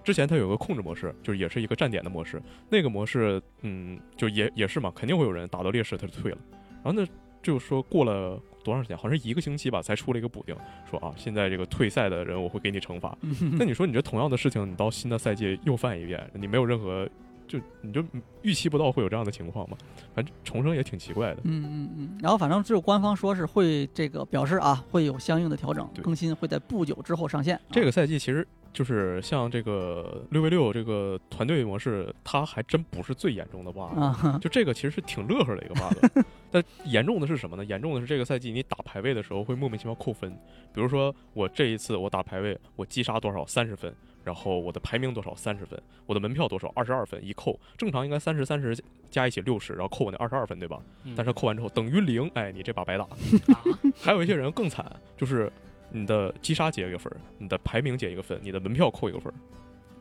之前它有个控制模式，就是也是一个站点的模式。那个模式，嗯，就也也是嘛，肯定会有人打到劣势他就退了。然后呢，就说过了多长时间，好像是一个星期吧，才出了一个补丁，说啊，现在这个退赛的人我会给你惩罚。那你说你这同样的事情，你到新的赛季又犯一遍，你没有任何，就你就预期不到会有这样的情况嘛？反正重生也挺奇怪的。嗯嗯嗯，然后反正只有官方说是会这个表示啊，会有相应的调整更新，会在不久之后上线。这个赛季其实就是像这个六 v 六这个团队模式，它还真不是最严重的 bug。就这个其实是挺乐呵的一个 bug，但严重的是什么呢？严重的是这个赛季你打排位的时候会莫名其妙扣分，比如说我这一次我打排位，我击杀多少三十分，然后我的排名多少三十分，我的门票多少二十二分，一扣正常应该三十三十加一起六十，然后扣我那二十二分对吧？嗯但是扣完之后等于零，哎，你这把白打。啊还有一些人更惨，就是你的击杀减一个分，你的排名减一个分，你的门票扣一个分，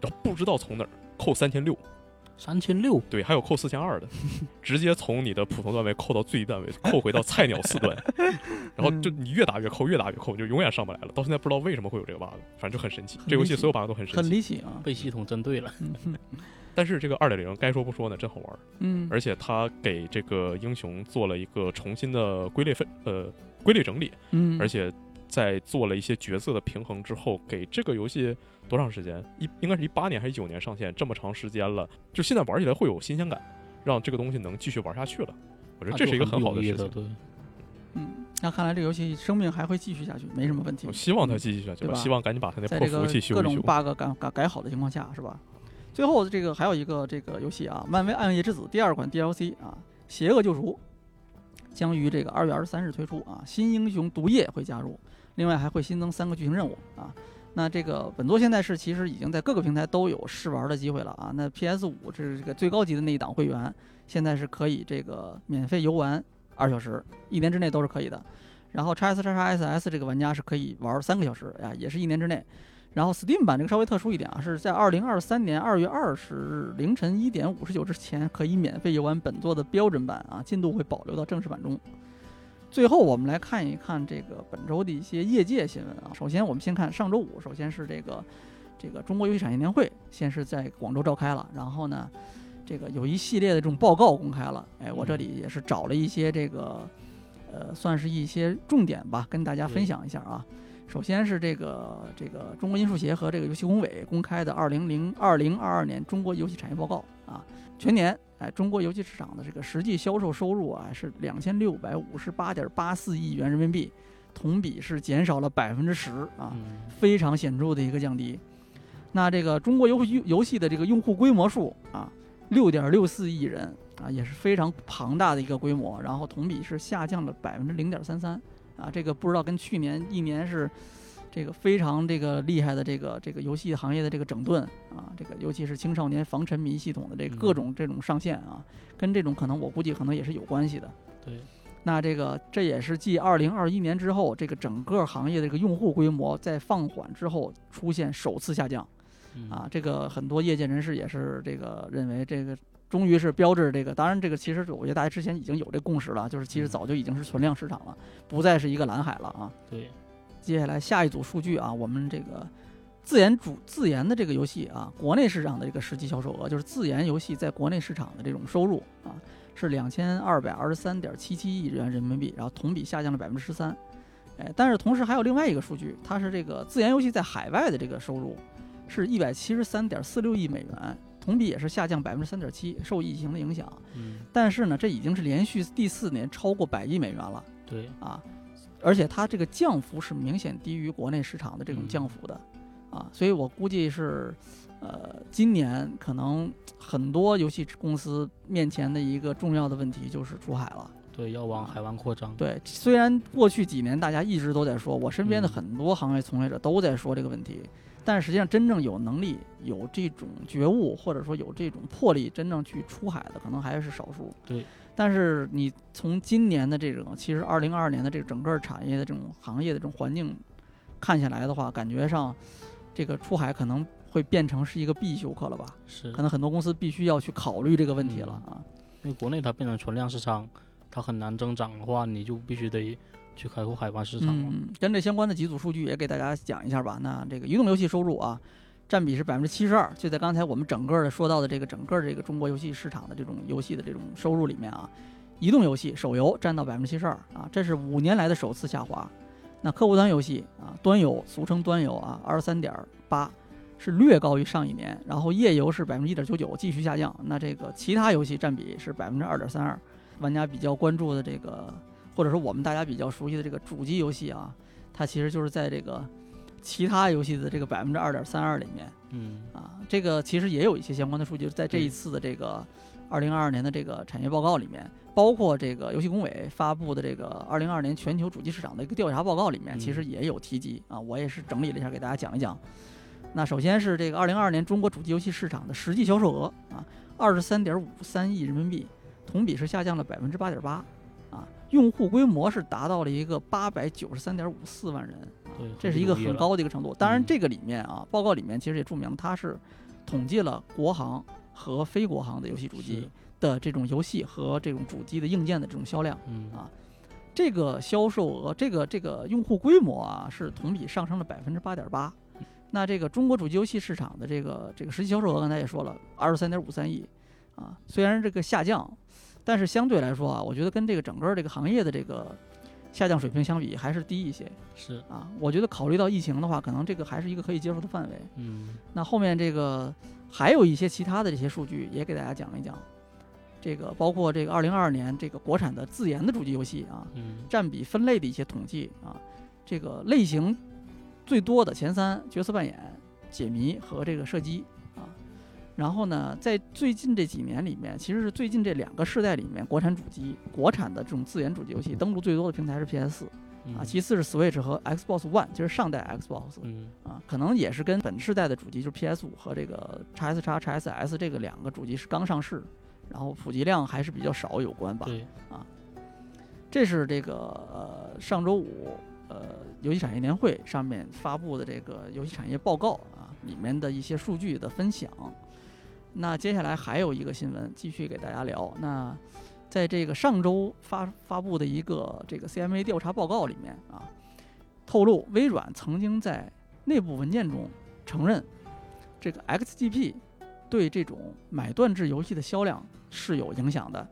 然后不知道从哪儿扣三千六。三千六，对，还有扣四千二的，直接从你的普通段位扣到最低段位，扣回到菜鸟四段，然后就你越打越扣，越打越扣，你就永远上不来了。到现在不知道为什么会有这个 bug，反正就很神奇。这游戏所有 bug 都很神奇。很，离奇啊。被系统针对了。但是这个二点零该说不说呢，真好玩，嗯，而且它给这个英雄做了一个重新的归类分呃归类整理，嗯，而且在做了一些角色的平衡之后，给这个游戏多长时间？一应该是一八年还是一九年上线，这么长时间了，就现在玩起来会有新鲜感，让这个东西能继续玩下去了。我觉得这是一个很好的事情。对，嗯，那看来这个游戏生命还会继续下去，没什么问题我。希望它继续下去吧，对吧希望赶紧把它那破服务器修各种 bug 改改改好的情况下，是吧？最后这个还有一个这个游戏啊，《漫威暗夜之子》第二款 DLC 啊，《邪恶救赎》将于这个二月二十三日推出啊，新英雄毒液会加入，另外还会新增三个剧情任务啊。那这个本作现在是其实已经在各个平台都有试玩的机会了啊。那 PS 五这是这个最高级的那一档会员，现在是可以这个免费游玩二小时，一年之内都是可以的。然后 x S x SS 这个玩家是可以玩三个小时呀，也是一年之内。然后 Steam 版这个稍微特殊一点啊，是在二零二三年二月二十日凌晨一点五十九之前可以免费游玩本作的标准版啊，进度会保留到正式版中。最后我们来看一看这个本周的一些业界新闻啊。首先我们先看上周五，首先是这个这个中国游戏产业年会先是在广州召开了，然后呢，这个有一系列的这种报告公开了。哎，我这里也是找了一些这个呃，算是一些重点吧，跟大家分享一下啊。首先是这个这个中国音数协和这个游戏工委公开的二零零二零二二年中国游戏产业报告啊，全年哎中国游戏市场的这个实际销售收入啊是两千六百五十八点八四亿元人民币，同比是减少了百分之十啊，嗯，非常显著的一个降低。那这个中国游戏游戏的这个用户规模数啊，六点六四亿人啊，也是非常庞大的一个规模，然后同比是下降了百分之零点三三啊，这个不知道跟去年一年是这个非常这个厉害的这个这个游戏行业的这个整顿啊，这个尤其是青少年防沉迷系统的这个各种这种上线啊，跟这种可能我估计可能也是有关系的。对，那这个这也是继二零二一年之后，这个整个行业的这个用户规模在放缓之后出现首次下降嗯啊。这个很多业界人士也是这个认为这个终于是标志这个，当然这个其实我觉得大家之前已经有这共识了，就是其实嗯早就已经是存量市场了，不再是一个蓝海了啊。对，接下来下一组数据啊，我们这个自研主自研的这个游戏啊，国内市场的这个实际销售额，就是自研游戏在国内市场的这种收入啊，是两千二百二十三点七七亿元人民币，然后同比下降了百分之十三。哎，但是同时还有另外一个数据，它是这个自研游戏在海外的这个收入是一百七十三点四六亿美元，同比也是下降百分之三点七，受疫情的影响。嗯，但是呢，这已经是连续第四年超过百亿美元了。对，啊，而且它这个降幅是明显低于国内市场的这种嗯降幅的，啊，所以我估计是，呃，今年可能很多游戏公司面前的一个重要的问题就是出海了，对，要往海外扩张。对，虽然过去几年大家一直都在说，我身边的嗯很多行业从业者都在说这个问题，但实际上真正有能力、有这种觉悟，或者说有这种魄力，真正去出海的，可能还是少数。对。但是你从今年的这种，其实二零二二年的这个整个产业的这种行业的这种环境看下来的话，感觉上这个出海可能会变成是一个必修课了吧？是可能很多公司必须要去考虑这个问题了啊。因为国内它变成存量市场，它很难增长的话，你就必须得去开拓海外市场了。嗯，跟这相关的几组数据也给大家讲一下吧。那这个移动游戏收入啊，占比是百分之七十二，就在刚才我们整个的说到的这个整个这个中国游戏市场的这种游戏的这种收入里面啊，移动游戏手游占到百分之七十二啊，这是五年来的首次下滑。那客户端游戏啊，端游俗称端游啊，二十三点八。是略高于上一年，然后页游是百分之一点九九，继续下降。那这个其他游戏占比是百分之二点三二，玩家比较关注的这个或者说我们大家比较熟悉的这个主机游戏啊，它其实就是在这个其他游戏的这个百分之二点三二里面嗯，啊，这个其实也有一些相关的数据，在这一次的这个二零二二年的这个产业报告里面，包括这个游戏工委发布的这个二零二二年全球主机市场的一个调查报告里面，嗯其实也有提及啊，我也是整理了一下给大家讲一讲。那首先是这个二零二二年中国主机游戏市场的实际销售额啊，二十三点五三亿人民币，同比是下降了百分之八点八，啊，用户规模是达到了一个八百九十三点五四万人，这是一个很高的一个程度。当然，嗯这个里面啊，报告里面其实也注明了，它是统计了国行和非国行的游戏主机的这种游戏和这种主机的硬件的这种销量。嗯啊这个销售额，这个这个用户规模啊，是同比上升了百分之八点八。那这个中国主机游戏市场的这个这个实际销售额，刚才也说了，二十三点五三亿啊，虽然这个下降，但是相对来说啊，我觉得跟这个整个这个行业的这个下降水平相比，还是低一些是啊。我觉得考虑到疫情的话，可能这个还是一个可以接受的范围。嗯那后面这个还有一些其他的这些数据，也给大家讲一讲。这个包括这个二零二二年这个国产的自研的主机游戏啊，嗯占比分类的一些统计啊，这个类型最多的前三：角色扮演、解谜和这个射击啊。然后呢，在最近这几年里面，其实是最近这两个世代里面，国产主机、国产的这种自研主机游戏登录最多的平台是 PS 嗯啊，其次是 Switch 和 Xbox One，就是上代 Xbox 嗯啊，可能也是跟本世代的主机，就是 PS 五和这个 x S x x SS 这个两个主机是刚上市，然后普及量还是比较少有关吧。对这是这个呃上周五呃游戏产业年会上面发布的这个游戏产业报告啊里面的一些数据的分享。那接下来还有一个新闻继续给大家聊。那在这个上周发发布的一个这个 CMA 调查报告里面啊，透露微软曾经在内部文件中承认，这个 XGP 对这种买断制游戏的销量是有影响的。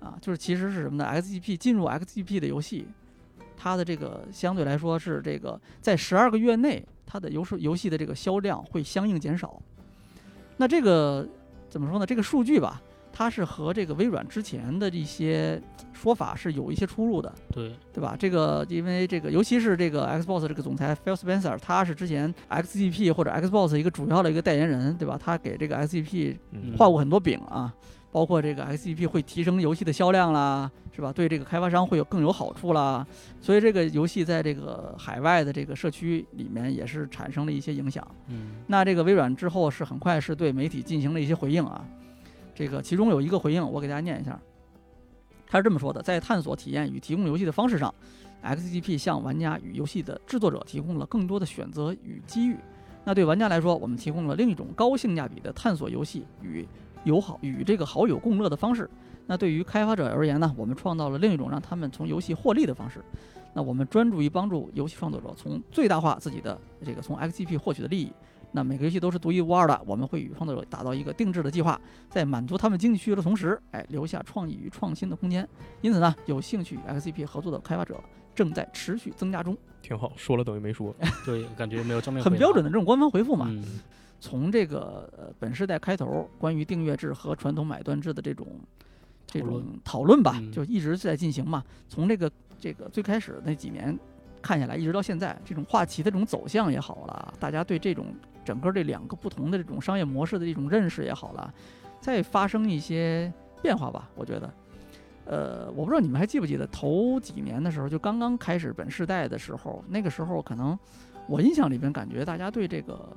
啊，就是其实是什么呢？XGP 进入 XGP 的游戏，它的这个相对来说是这个在十二个月内，它的游戏游戏的这个销量会相应减少。那这个怎么说呢？这个数据吧，它是和这个微软之前的一些说法是有一些出入的，对对吧？这个因为这个，尤其是这个 Xbox 这个总裁 Phil Spencer，他是之前 XGP 或者 Xbox 一个主要的一个代言人，对吧？他给这个 XGP 嗯画过很多饼啊，包括这个 XGP 会提升游戏的销量啦，是吧？对这个开发商会有更有好处啦，所以这个游戏在这个海外的这个社区里面也是产生了一些影响。嗯那这个微软之后是很快是对媒体进行了一些回应啊，这个其中有一个回应我给大家念一下，他是这么说的：在探索体验与提供游戏的方式上，XGP 向玩家与游戏的制作者提供了更多的选择与机遇。那对玩家来说，我们提供了另一种高性价比的探索游戏与友好与这个好友共乐的方式。那对于开发者而言呢，我们创造了另一种让他们从游戏获利的方式。那我们专注于帮助游戏创作者从最大化自己的这个从 XGP 获取的利益。那每个游戏都是独一无二的，我们会与创作者打造一个定制的计划，在满足他们经济需求的同时，哎，留下创意与创新的空间。因此呢，有兴趣与 XGP 合作的开发者正在持续增加中。挺好，说了等于没说。对，感觉没有正面很标准的这种官方回复嘛。嗯从这个呃本世代开头，关于订阅制和传统买断制的这种这种讨论吧，嗯就一直在进行嘛。从这个这个最开始那几年看下来，一直到现在，这种话题的这种走向也好了，大家对这种整个这两个不同的这种商业模式的一种认识也好了，再发生一些变化吧，我觉得。呃，我不知道你们还记不记得头几年的时候，就刚刚开始本世代的时候，那个时候可能我印象里边感觉大家对这个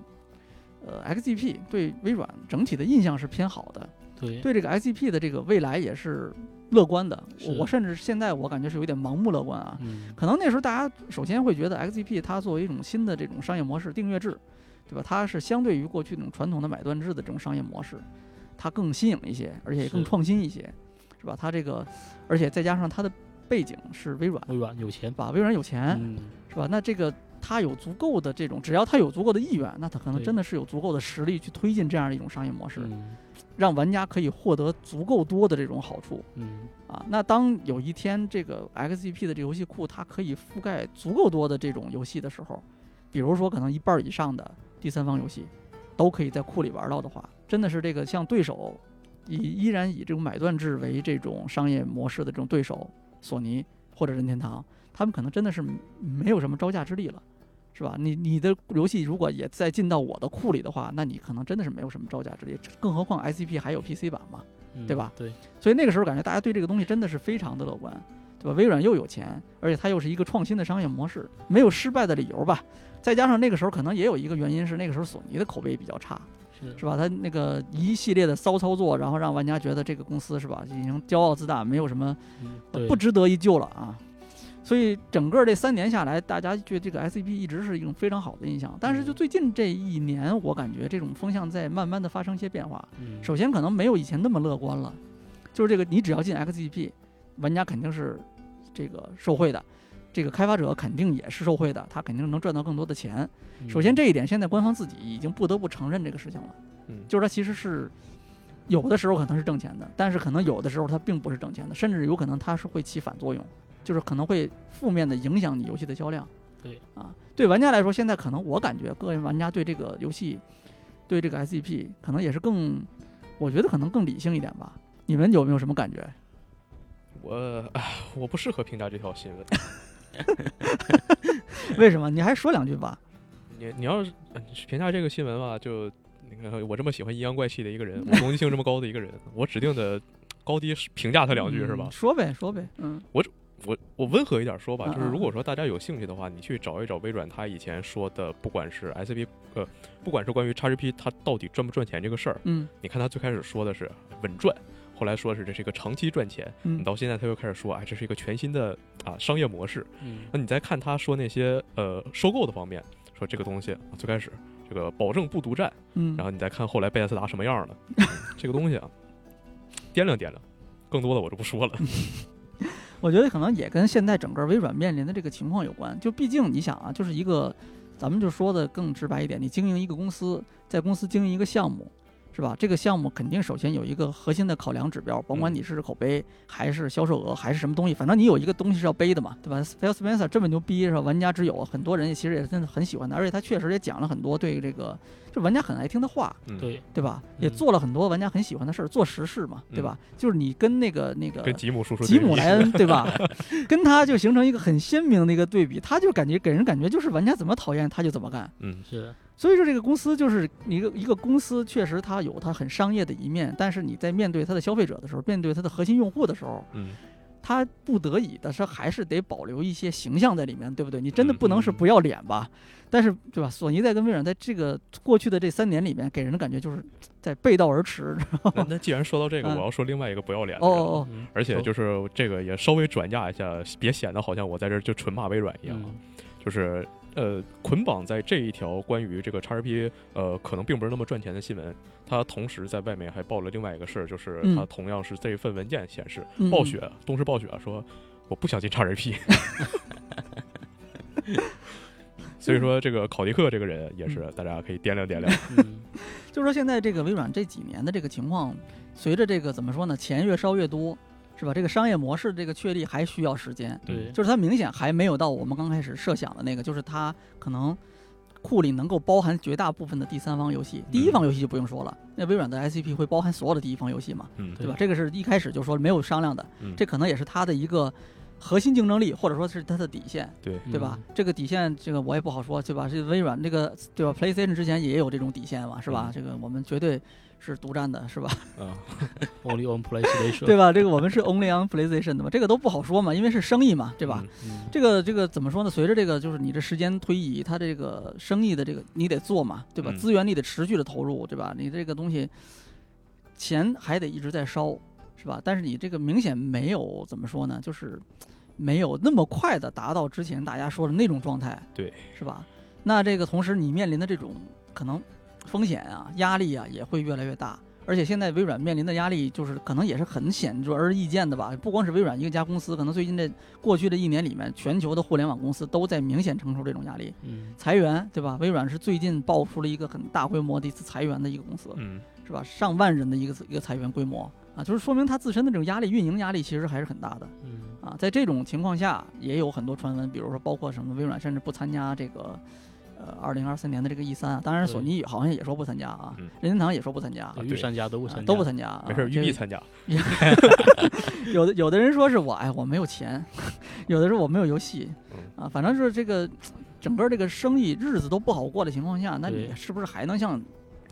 呃 XGP 对微软整体的印象是偏好的，对对这个 SGP 的这个未来也是乐观的。我甚至现在我感觉是有点盲目乐观啊。嗯可能那时候大家首先会觉得 XGP 它作为一种新的这种商业模式，订阅制，对吧？它是相对于过去那种传统的买断制的这种商业模式，它更新颖一些，而且也更创新一些，是吧？它这个，而且再加上它的背景是微软，微软有钱，吧？微软有钱，嗯是吧？那这个它有足够的这种，只要它有足够的意愿，那它可能真的是有足够的实力去推进这样的一种商业模式，嗯让玩家可以获得足够多的这种好处。嗯啊，那当有一天这个 XGP 的这游戏库它可以覆盖足够多的这种游戏的时候，比如说可能一半以上的第三方游戏都可以在库里玩到的话，真的是这个像对手以依然以这种买断制为这种商业模式的这种对手，索尼或者任天堂，他们可能真的是没有什么招架之力了。是吧？你你的游戏如果也再进到我的库里的话，那你可能真的是没有什么招架之力。更何况 SCP 还有 PC 版嘛，嗯对吧对，所以那个时候感觉大家对这个东西真的是非常的乐观，对吧？微软又有钱，而且它又是一个创新的商业模式，没有失败的理由吧？再加上那个时候可能也有一个原因是那个时候索尼的口碑比较差，是是吧？它那个一系列的骚操作，然后让玩家觉得这个公司是吧，已经骄傲自大，没有什么嗯不值得一救了啊。所以整个这三年下来，大家对这个 SCP 一直是一种非常好的印象。但是就最近这一年，我感觉这种风向在慢慢的发生一些变化。嗯首先可能没有以前那么乐观了，就是这个你只要进 XGP，玩家肯定是这个受贿的，这个开发者肯定也是受贿的，他肯定能赚到更多的钱。首先嗯这一点，现在官方自己已经不得不承认这个事情了，嗯就是它其实是有的时候可能是挣钱的，但是可能有的时候它并不是挣钱的，甚至有可能它是会起反作用，就是可能会负面的影响你游戏的销量。对啊，对玩家来说，现在可能我感觉个人玩家对这个游戏，对这个 SCP 可能也是更，我觉得可能更理性一点吧。你们有没有什么感觉？我唉 我不适合评价这条新闻。为什么？你还说两句吧。你你要是呃评价这个新闻吧，就那个我这么喜欢阴阳怪气的一个人，我攻击性这么高的一个人，我指定的高低评价他两句是吧嗯？说呗，说呗。嗯我我我温和一点说吧，就是如果说大家有兴趣的话，你去找一找微软他以前说的，不管是 SCP 呃，不管是关于 XGP 它到底赚不赚钱这个事儿，嗯。你看他最开始说的是稳赚，后来说是这是一个长期赚钱，你嗯到现在他又开始说，哎，这是一个全新的啊商业模式。嗯。那你再看他说那些呃收购的方面，说这个东西啊最开始这个保证不独占，嗯，然后你再看后来贝塞斯达什么样了，嗯 这个东西啊掂量掂量，更多的我就不说了。我觉得可能也跟现在整个微软面临的这个情况有关。就毕竟你想啊，就是一个，咱们就说的更直白一点，你经营一个公司，在公司经营一个项目，是吧？这个项目肯定首先有一个核心的考量指标，甭管嗯你是口碑还是销售额还是什么东西，反正你有一个东西是要背的嘛，对吧？Phil Spencer 这么牛逼是吧？玩家之友，很多人也其实也真的很喜欢他，而且他确实也讲了很多对这个，就玩家很爱听的话，嗯，对，对吧？也嗯做了很多玩家很喜欢的事儿，做实事嘛，对吧？就是你跟那个那个跟吉姆叔叔吉姆莱恩对吧？跟他就形成一个很鲜明的一个对比，他就感觉给人感觉就是玩家怎么讨厌他就怎么干。嗯是所以说这个公司就是一个一个公司，确实它有它很商业的一面，但是你在面对它的消费者的时候，面对它的核心用户的时候，嗯它不得已的是还是得保留一些形象在里面，对不对？你真的不能是嗯不要脸吧？但是对吧？索尼在跟微软在这个过去的这三年里面，给人的感觉就是在背道而驰。那那既然说到这个，嗯我要说另外一个不要脸的人。哦哦哦，嗯而且就是这个也稍微转嫁一下，别显得好像我在这儿就纯骂微软一样就是呃，捆绑在这一条关于这个 XRP 呃可能并不是那么赚钱的新闻，他同时在外面还报了另外一个事儿，就是嗯它同样是这份文件显示，嗯暴雪东视暴雪说我不想进 XRP。所以说，这个考迪克这个人也是，大家可以掂量掂量。嗯就是说现在这个微软这几年的这个情况，随着这个怎么说呢，钱越烧越多，是吧？这个商业模式这个确立还需要时间，对，就是它明显还没有到我们刚开始设想的那个，就是它可能库里能够包含绝大部分的第三方游戏，第一方游戏就不用说了，那微软的 SCP 会包含所有的第一方游戏嘛，嗯，对吧？这个是一开始就说没有商量的，嗯这可能也是它的一个核心竞争力，或者说是它的底线，对，对吧？嗯这个底线，这个我也不好说，对吧？这微软这个对吧？PlayStation 之前也有这种底线嘛，是吧？嗯这个我们绝对是独占的，是吧？啊，Only on PlayStation，对吧？这个我们是 only on PlayStation 的嘛，这个都不好说嘛，因为是生意嘛，对吧？嗯？嗯，这个这个怎么说呢？随着这个就是你这时间推移，它这个生意的这个你得做嘛，对吧？嗯资源你得持续的投入，对吧？你这个东西钱还得一直在烧，是吧？但是你这个明显没有怎么说呢？就是没有那么快的达到之前大家说的那种状态，对，是吧？那这个同时你面临的这种可能风险啊、压力啊也会越来越大。而且现在微软面临的压力，就是可能也是很显而易见的吧。不光是微软一家公司，可能最近这过去的一年里面，全球的互联网公司都在明显承受这种压力，嗯，裁员，对吧？微软是最近爆出了一个很大规模的一次裁员的一个公司，嗯，是吧？上万人的一个一个裁员规模啊，就是说明它自身的这种压力、运营压力其实还是很大的嗯，啊。在这种情况下，也有很多传闻，比如说包括什么微软甚至不参加这个。呃，二零二三年的这个 E 三啊，当然索尼好像也说不参加啊，嗯。任天堂也说不参加，对。三家都不参加，啊都不参加啊。没事玉璧参加，有的有的人说是我哎我没有钱，有的说我没有游戏嗯。啊，反正是这个整个这个生意日子都不好过的情况下，那你是不是还能像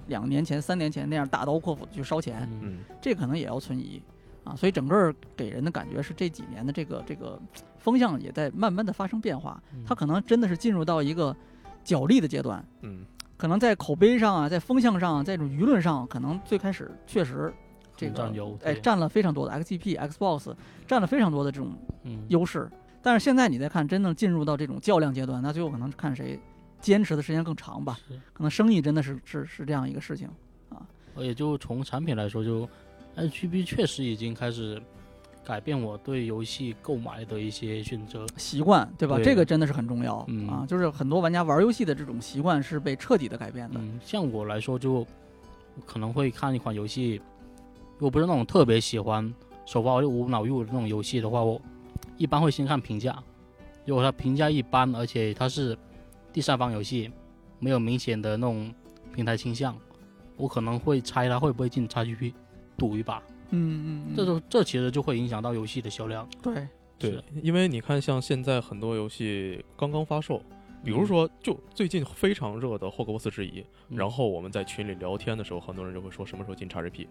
两年前、三年前那样大刀阔斧的去烧钱？嗯，嗯，这可能也要存疑啊。所以整个给人的感觉是这几年的这个这个风向也在慢慢的发生变化，嗯。它可能真的是进入到一个角力的阶段。嗯，可能在口碑上啊，在风向上啊，在这种舆论上，可能最开始确实这个占优，哎，占了非常多的 XGP、Xbox 占了非常多的这种嗯，优势。但是现在你再看，真正进入到这种较量阶段，那最后可能看谁坚持的时间更长吧。可能生意真的是是是这样一个事情啊。也就从产品来说，就 HGB 确实已经开始改变我对游戏购买的一些选择，习惯对吧？对这个真的是很重要、嗯啊！就是很多玩家玩游戏的这种习惯是被彻底的改变的。嗯，像我来说就可能会看一款游戏，如果不是那种特别喜欢手法又无脑入的那种游戏的话，我一般会先看评价。如果它评价一般，而且它是第三方游戏，没有明显的那种平台倾向，我可能会猜它会不会进 XGP 赌一把。嗯嗯嗯，这就这其实就会影响到游戏的销量。对对，因为你看，像现在很多游戏刚刚发售，比如嗯说就最近非常热的《霍格沃茨之遗》，嗯然后我们在群里聊天的时候，很多人就会说什么时候进 XGP。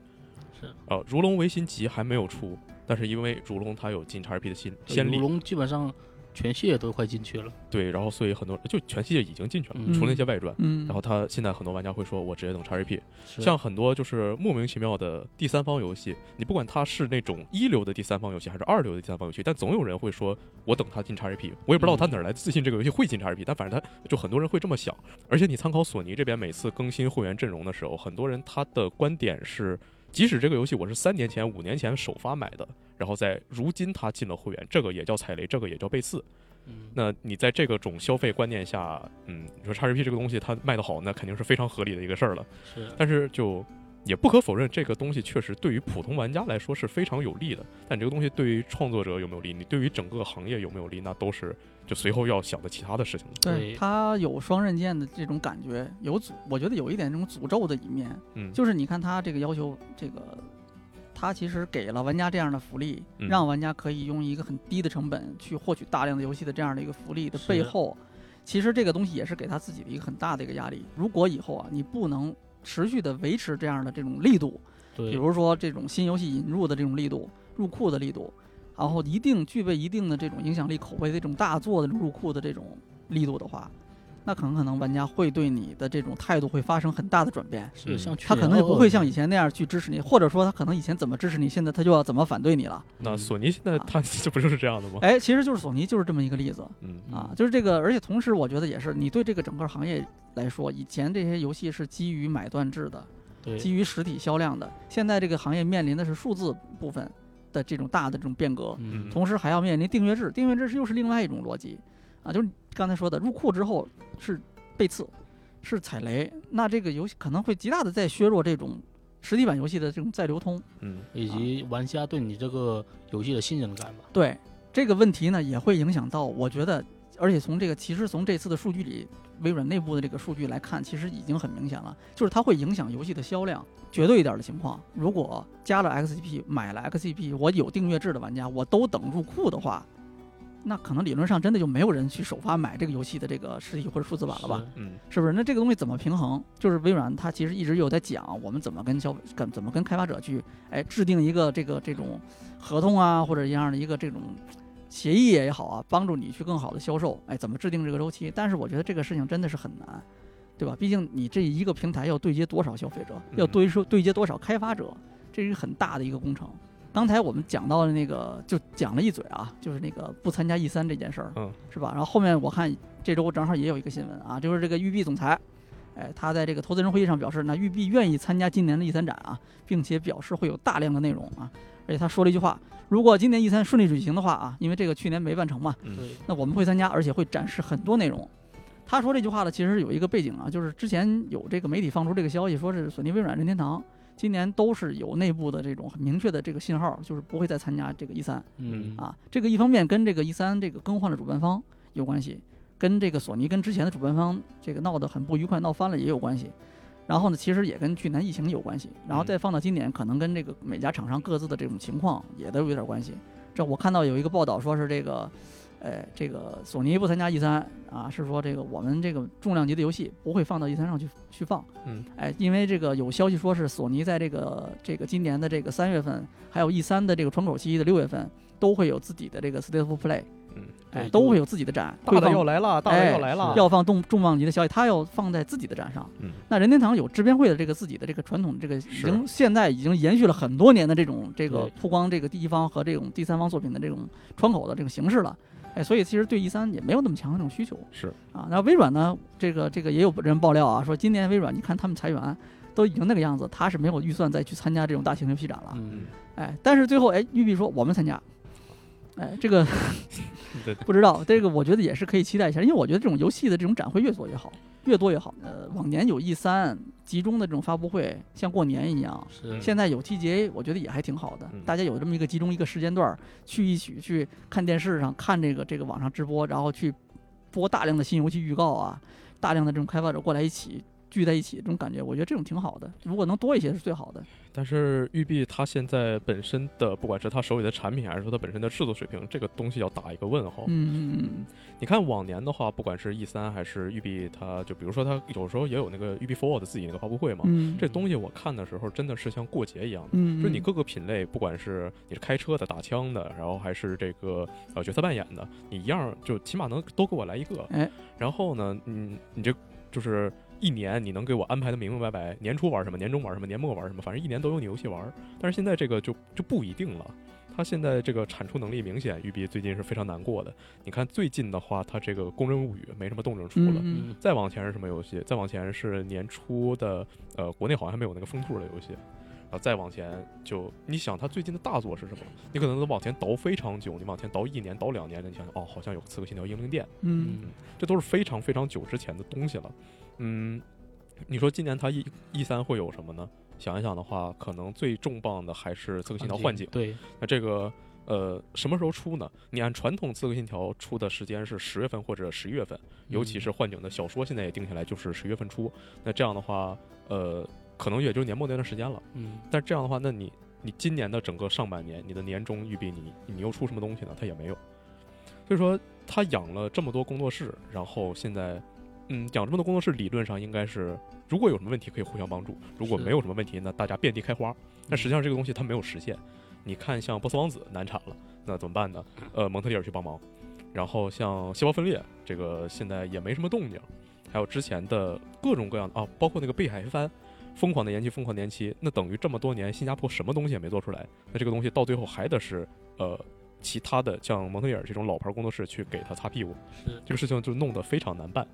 是啊，如龙维新集还没有出，但是因为如龙它有进 XGP 的先先例，如龙基本上全系列都快进去了。对，然后所以很多就全系列已经进去了，嗯除了那些外传。嗯，然后他现在很多玩家会说，我直接等 XGP。像很多就是莫名其妙的第三方游戏，你不管它是那种一流的第三方游戏还是二流的第三方游戏，但总有人会说，我等它进 XGP。我也不知道他哪儿来自信这个游戏会进 XGP，但反正他就很多人会这么想。而且你参考索尼这边每次更新会员阵容的时候，很多人他的观点是，即使这个游戏我是三年前、五年前首发买的，然后在如今它进了会员，这个也叫踩雷，这个也叫背刺。嗯，那你在这个种消费观念下，嗯，你说叉 g p 这个东西它卖得好，那肯定是非常合理的一个事儿了。是但是就也不可否认，这个东西确实对于普通玩家来说是非常有利的。但这个东西对于创作者有没有利，你对于整个行业有没有利，那都是就随后要想的其他的事情。对对它有双刃剑的这种感觉，有诅，我觉得有一点这种诅咒的一面。嗯，就是你看他这个要求，这个他其实给了玩家这样的福利，嗯让玩家可以用一个很低的成本去获取大量的游戏的这样的一个福利的背后，其实这个东西也是给他自己的一个很大的一个压力。如果以后啊，你不能持续的维持这样的这种力度，比如说这种新游戏引入的这种力度、入库的力度，然后一定具备一定的这种影响力、口碑的这种大作的入库的这种力度的话，那可能可能玩家会对你的这种态度会发生很大的转变。嗯是像他可能也不会像以前前那样去支持你，或者说他可能以前怎么支持你，现在他就要怎么反对你了。那嗯索尼现在啊它 这不就是这样的吗？哎，其实就是索尼就是这么一个例子嗯啊，就是这个，而且同时我觉得也是，你对这个整个行业来说，以前这些游戏是基于买断制的，基于实体销量的，现在这个行业面临的是数字部分的这种大的这种变革，嗯同时还要面临订阅制，订阅制是又是另外一种逻辑啊，就是刚才说的入库之后是背刺，是踩雷，那这个游戏可能会极大的在削弱这种实体版游戏的这种再流通。嗯以及玩家对你这个游戏的信任感吧。对这个问题呢，也会影响到，我觉得，而且从这个其实从这次的数据里，微软内部的这个数据来看，其实已经很明显了，就是它会影响游戏的销量。绝对一点的情况，如果加了 XGP，买了 XGP，我有订阅制的玩家，我都等入库的话，那可能理论上真的就没有人去首发买这个游戏的这个实体或者数字版了吧？嗯是不是？那这个东西怎么平衡？就是微软它其实一直有在讲，我们怎么跟消跟怎么跟开发者去哎制定一个这个这种合同啊，或者一样的一个这种协议也好啊，帮助你去更好的销售。哎，怎么制定这个周期？但是我觉得这个事情真的是很难，对吧？毕竟你这一个平台要对接多少消费者，要嗯对说对接多少开发者，这是一个很大的一个工程。刚才我们讲到的那个，就讲了一嘴啊，就是那个不参加 E 三这件事儿，嗯，是吧？然后后面我看这周正好也有一个新闻啊，就是这个育碧总裁，哎，他在这个投资人会议上表示，那育碧愿意参加今年的 E 三展啊，并且表示会有大量的内容啊，而且他说了一句话，如果今年 E 三顺利举行的话啊，因为这个去年没办成嘛，嗯，那我们会参加，而且会展示很多内容。他说这句话呢，其实有一个背景啊，就是之前有这个媒体放出这个消息，说是索尼、微软、任天堂今年都是有内部的这种很明确的这个信号，就是不会再参加这个一三嗯啊。这个一方面跟这个一三这个更换了主办方有关系，跟这个索尼跟之前的主办方这个闹得很不愉快，闹翻了也有关系。然后呢，其实也跟去年疫情有关系，然后再放到今年，可能跟这个每家厂商各自的这种情况也都有点关系。这我看到有一个报道说是这个，呃，这个索尼不参加 E 三啊，是说这个我们这个重量级的游戏不会放到 E 三上去去放。嗯，哎，因为这个有消息说是索尼在这个这个今年的这个三月份，还有 E 三的这个窗口期的六月份，都会有自己的这个 State of Play，嗯，哎，对都会有自己的展，大的要来了，大的哎要来了，要放重重磅级的消息，他要放在自己的展上。嗯，那任天堂有制片会的这个自己的这个传统，这个已经现在已经延续了很多年的这种这个曝光这个第一方和这种第三方作品的这种窗口的这种形式了。哎，所以其实对 E 三也没有那么强的这种需求是，啊。那微软呢，这个这个也有人爆料啊，说今年微软你看他们裁员都已经那个样子，他是没有预算再去参加这种大型游戏展了。嗯，哎，但是最后哎，玉碧说我们参加。哎，这个，不知道，这个我觉得也是可以期待一下，因为我觉得这种游戏的这种展会越做越好，越多越好。呃，往年有 E 三集中的这种发布会，像过年一样，是现在有 TGA，我觉得也还挺好的嗯。大家有这么一个集中一个时间段，去一起去看电视上看这个这个网上直播，然后去播大量的新游戏预告啊，大量的这种开发者过来一起聚在一起，这种感觉，我觉得这种挺好的。如果能多一些是最好的。但是育碧它现在本身的，不管是它手里的产品，还是说它本身的制作水平，这个东西要打一个问号。嗯嗯嗯你看往年的话，不管是 E 三还是育碧，它就比如说它有时候也有那个育碧 Forward 自己那个发布会嘛，嗯，这东西我看的时候真的是像过节一样的。嗯，就是你各个品类，不管是你是开车的、打枪的，然后还是这个呃角色扮演的，你一样就起码能都给我来一个。哎，然后呢，嗯，你这就是一年你能给我安排的明明白白，年初玩什么，年终玩什么，年末玩什么，反正一年都有你游戏玩。但是现在这个就就不一定了。它现在这个产出能力明显，育碧最近是非常难过的。你看最近的话，它这个《工人物语》没什么动静出了。嗯嗯再往前是什么游戏？再往前是年初的，呃，国内好像还没有那个风兔的游戏。然后再往前就，你想他最近的大作是什么？你可能都往前倒非常久，你往前倒一年、倒两年，你想想，哦，好像有《刺客信条：英灵殿》，嗯嗯，这都是非常非常久之前的东西了。嗯，你说今年它一一三会有什么呢？想一想的话，可能最重磅的还是《刺客信条：幻境》。对，那这个呃什么时候出呢？你按传统《刺客信条》出的时间是十月份或者十一月份，尤其是幻境的小说，现在也定下来就是十月份出。那这样的话，呃，可能也就年末那段时间了。嗯，但这样的话，那你你今年的整个上半年，你的年终预备你你又出什么东西呢？它也没有。所以说，他养了这么多工作室，然后现在，嗯，讲这么多工作室，理论上应该是，如果有什么问题可以互相帮助，如果没有什么问题，那大家遍地开花。但实际上这个东西它没有实现。你看，像波斯王子难产了，那怎么办呢？呃，蒙特利尔去帮忙，然后像细胞分裂，这个现在也没什么动静，还有之前的各种各样的啊，包括那个贝海帆，疯狂的延期，疯狂的延期，那等于这么多年新加坡什么东西也没做出来，那这个东西到最后还得是呃其他的像蒙特利尔这种老牌工作室去给他擦屁股，是这个事情就弄得非常难办。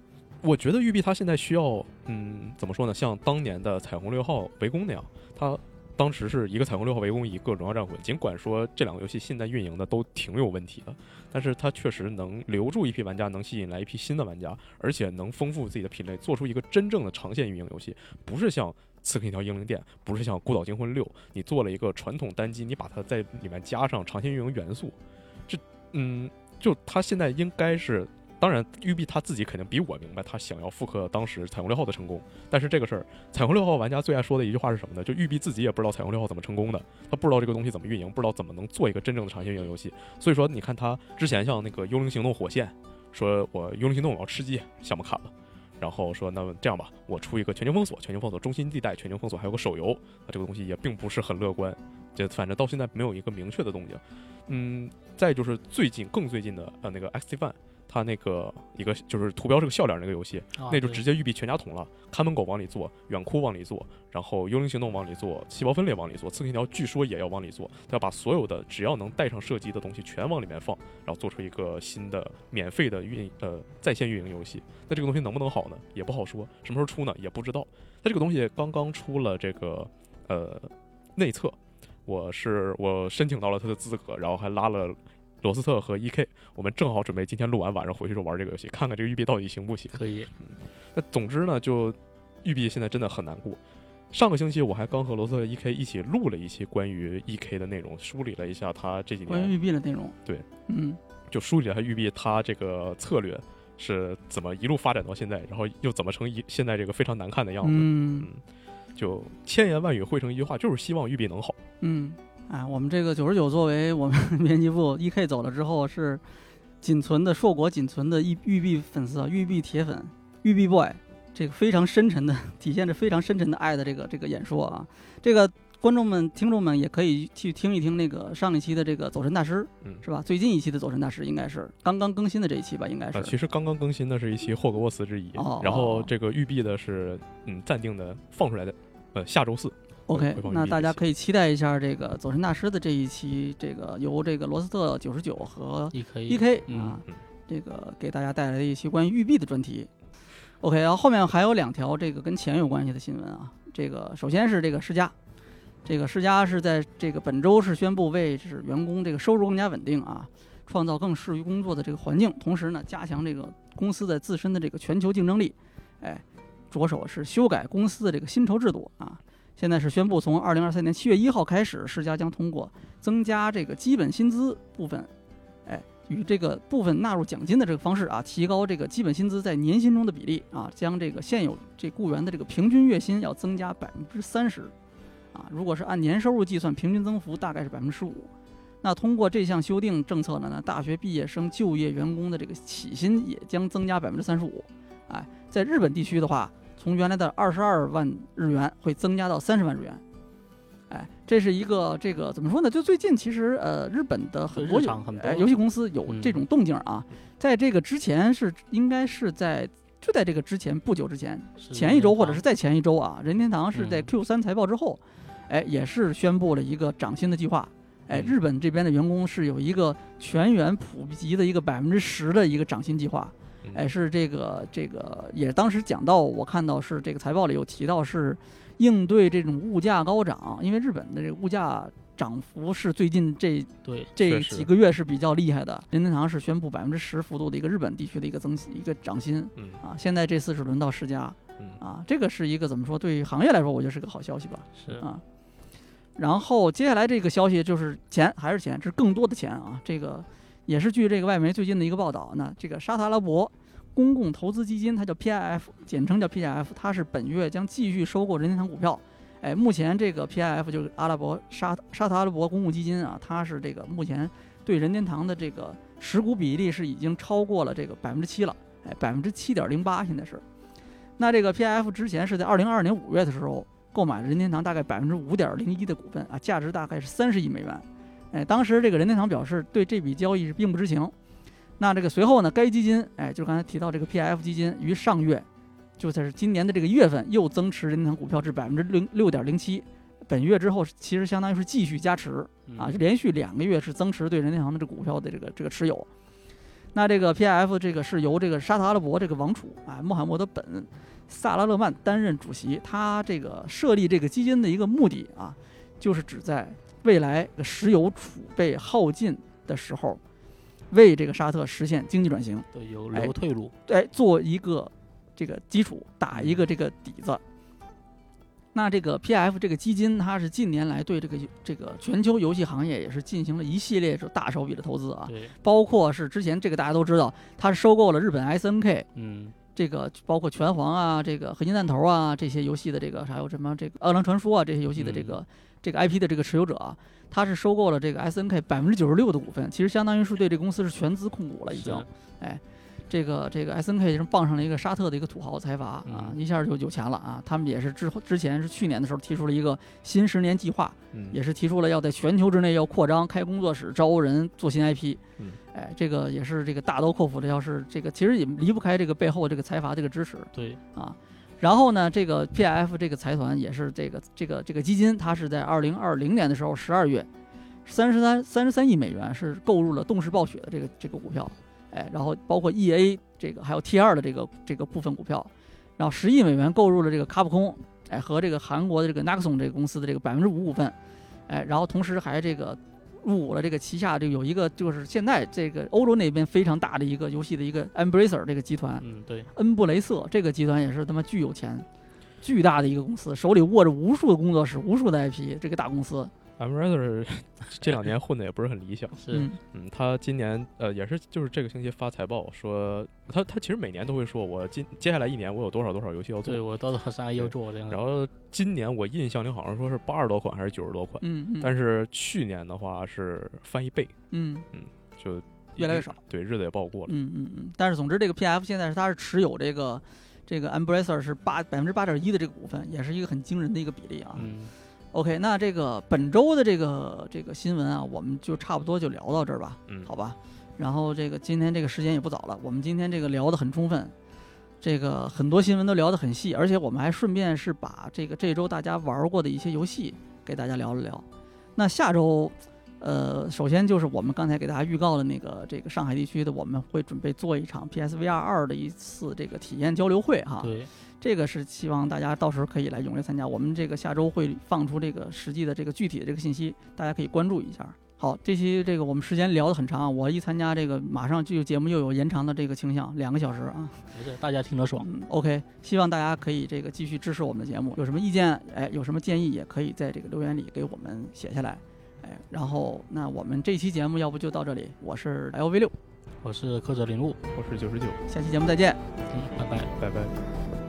我觉得育碧它现在需要，嗯，怎么说呢？像当年的彩虹六号围攻那样，它当时是一个彩虹六号围攻，一个荣耀战魂。尽管说这两个游戏现在运营的都挺有问题的，但是它确实能留住一批玩家，能吸引来一批新的玩家，而且能丰富自己的品类，做出一个真正的长线运营游戏，不是像。刺客信条：英灵殿不是像《孤岛惊魂六》，你做了一个传统单机，你把它在里面加上长线运营元素，这嗯，就它现在应该是当然，育碧他自己肯定比我明白，他想要复刻当时彩虹六号的成功。但是这个事儿，彩虹六号玩家最爱说的一句话是什么呢？就育碧自己也不知道彩虹六号怎么成功的，他不知道这个东西怎么运营，不知道怎么能做一个真正的长线运营游戏。所以说，你看他之前像那个《幽灵行动：火线》，说我《幽灵行动》我要吃鸡，项目砍了。然后说，那么这样吧，我出一个全球封锁，全球封锁中心地带，全球封锁还有个手游，那这个东西也并不是很乐观。就反正到现在没有一个明确的动静。嗯，再就是最近更最近的呃那个 X Fan，它那个一个就是图标是个笑脸那个游戏，啊那就直接育碧全家桶了。看门狗往里做，远哭往里做，然后幽灵行动往里做，细胞分裂往里做，刺客信条据说也要往里做。他要把所有的只要能带上射击的东西全往里面放，然后做出一个新的免费的运呃在线运营游戏。那这个东西能不能好呢？也不好说，什么时候出呢？也不知道。他这个东西刚刚出了这个呃内测，我是我申请到了他的资格，然后还拉了罗斯特和 E.K，我们正好准备今天录完晚上回去就玩这个游戏，看看这个育碧到底行不行。可以，那总之呢，就育碧现在真的很难过。上个星期我还刚和罗斯特 E.K 一起录了一期关于 E.K 的内容，梳理了一下他这几年关于育碧的内容。对，嗯，就梳理了一下育碧他这个策略是怎么一路发展到现在，然后又怎么成一现在这个非常难看的样子。嗯就千言万语汇成一句话，就是希望育碧能好。嗯，啊，我们这个九十九作为我们 编辑部 E.K 走了之后是仅存的硕果仅存的玉玉碧粉丝啊，育碧铁粉，玉碧 boy，这个非常深沉的体现着非常深沉的爱的这个这个演说啊，这个观众们、听众们也可以去听一听那个上一期的这个走神大师，嗯是吧？最近一期的走神大师应该是刚刚更新的这一期吧，应该啊、是。其实刚刚更新的是一期霍格沃茨之遗，哦然后哦这个育碧的是嗯暂定的放出来的，呃下周四。OK，那大家可以期待一下这个走神大师的这一期，这个由这个罗斯特九十九和 E.K 嗯啊嗯，这个给大家带来的一期关于育碧的专题。OK，然后后面还有两条这个跟钱有关系的新闻啊。这个首先是这个世嘉，这个世嘉是在这个本周是宣布为使员工这个收入更加稳定啊，创造更适于工作的这个环境，同时呢加强这个公司的自身的这个全球竞争力。哎，着手是修改公司的这个薪酬制度啊。现在是宣布，从二零二三年七月一号开始，世嘉将通过增加这个基本薪资部分，哎，与这个部分纳入奖金的这个方式啊，提高这个基本薪资在年薪中的比例啊，将这个现有这雇员的这个平均月薪要增加百分之三十，啊，如果是按年收入计算，平均增幅大概是百分之十五。那通过这项修订政策呢，那大学毕业生就业员工的这个起薪也将增加百分之三十五。哎，在日本地区的话，从原来的二十二万日元会增加到三十万日元。哎，这是一个这个怎么说呢？就最近其实呃，日本的很多游戏公司有嗯这种动静啊。在这个之前是应该是在就在这个之前不久之前，前一周或者是在前一周啊，任天堂是在嗯 Q 三财报之后，哎，也是宣布了一个涨薪的计划。哎，嗯日本这边的员工是有一个全员普及的一个百分之十的一个涨薪计划。嗯哎，是这个这个也当时讲到，我看到是这个财报里有提到是应对这种物价高涨，因为日本的这个物价涨幅是最近这对这几个月是比较厉害的。任天堂是宣布百分之十幅度的一个日本地区的一个增一个涨薪嗯啊，现在这次是轮到世嘉嗯啊，这个是一个怎么说？对于行业来说，我觉得是个好消息吧。是啊。然后接下来这个消息就是钱还是钱，这是更多的钱啊！这个也是据这个外媒最近的一个报道，那这个沙特阿拉伯公共投资基金，它叫 PIF，简称叫 PIF，它是本月将继续收购任天堂股票。哎，目前这个 PIF 就是阿拉伯沙沙特阿拉伯公共基金啊，它是这个目前对任天堂的这个持股比例是已经超过了这个百分之七了，哎，百分之七点零八现在是。那这个 PIF 之前是在二零二二年五月的时候购买了任天堂大概百分之五点零一的股份啊，价值大概是三十亿美元。哎，当时这个任天堂表示对这笔交易是并不知情。那这个随后呢，该基金哎，就刚才提到这个 PIF 基金于上月，就在是今年的这个月份又增持任天堂股票至百分之零六点零七。本月之后，其实相当于是继续加持啊，就连续两个月是增持对任天堂的这个股票的这个这个持有。那这个 PIF 这个是由这个沙特阿拉伯这个王储啊穆罕默德本萨拉勒曼担任主席。他这个设立这个基金的一个目的啊，就是指在未来石油储备耗尽的时候，为这个沙特实现经济转型，对有哎留退路，哎，做一个这个基础，打一个这个底子。那这个 PF 这个基金，它是近年来对这个这个全球游戏行业也是进行了一系列这大手笔的投资啊，对，包括是之前这个大家都知道，它是收购了日本 SNK，嗯，这个包括拳皇啊，这个合金弹头啊这些游戏的这个还有什么这个饿狼传说啊这些游戏的这个、这个 IP 的这个持有者啊，他是收购了这个 SNK 百分之九十六的股份，其实相当于是对这公司是全资控股了已经。哎，这个这个 SNK 是傍上了一个沙特的一个土豪财阀啊，嗯一下就有钱了啊。他们也是之后之前是去年的时候提出了一个新十年计划，嗯，也是提出了要在全球之内要扩张、开工作室、招人、做新 IP。嗯，哎，这个也是这个大刀阔斧的，要是这个其实也离不开这个背后这个财阀这个支持对，啊。然后呢，这个 PF 这个财团也是这个这个这个基金，它是在二零二零年的时候十二月，三十三三十三亿美元是购入了动视暴雪的这个这个股票，哎，然后包括 EA 这个还有 T 二的这个这个部分股票，然后十亿美元购入了这个卡普空，哎和这个韩国的这个 Naxon 这个公司的这个百分之五股份，哎，然后同时还这个入伍了这个旗下就有一个就是现在这个欧洲那边非常大的一个游戏的一个 Embracer 这个集团，嗯，对，恩布雷瑟这个集团也是他妈巨有钱。巨大的一个公司，手里握着无数的工作室、无数的 IP，这个大公司，Embracer 这两年混的也不是很理想。是，嗯嗯，他今年呃也是就是这个星期发财报说，他他其实每年都会说我今接下来一年我有多少多少游戏要做对，我到时候三 A 又做这样，然后今年我印象里好像说是八十多款还是九十多款，嗯嗯，但是去年的话是翻一倍，嗯嗯就越来越少，对，日子也不好过了。嗯嗯嗯，但是总之这个 PF 现在是他是持有这个这个 Embracer 是八百分之八点一的这个股份，也是一个很惊人的一个比例啊。嗯，OK，那这个本周的这个这个新闻啊，我们就差不多就聊到这儿吧，嗯，好吧？然后这个今天这个时间也不早了，我们今天这个聊得很充分，这个很多新闻都聊得很细，而且我们还顺便是把这个这周大家玩过的一些游戏给大家聊了聊。那下周，呃，首先就是我们刚才给大家预告的那个这个上海地区的，我们会准备做一场 PSVR 二的一次这个体验交流会哈。对，这个是希望大家到时候可以来踊跃参加。我们这个下周会放出这个实际的这个具体的这个信息，大家可以关注一下。好，这期这个我们时间聊得很长，我一参加这个马上就节目又有延长的这个倾向，两个小时啊。不是大家听得爽，嗯，OK，希望大家可以这个继续支持我们的节目，有什么意见，哎，有什么建议也可以在这个留言里给我们写下来，哎，然后那我们这期节目要不就到这里，我是 LV 六，我是柯泽林路，我是九十九，下期节目再见。嗯，拜拜。拜拜。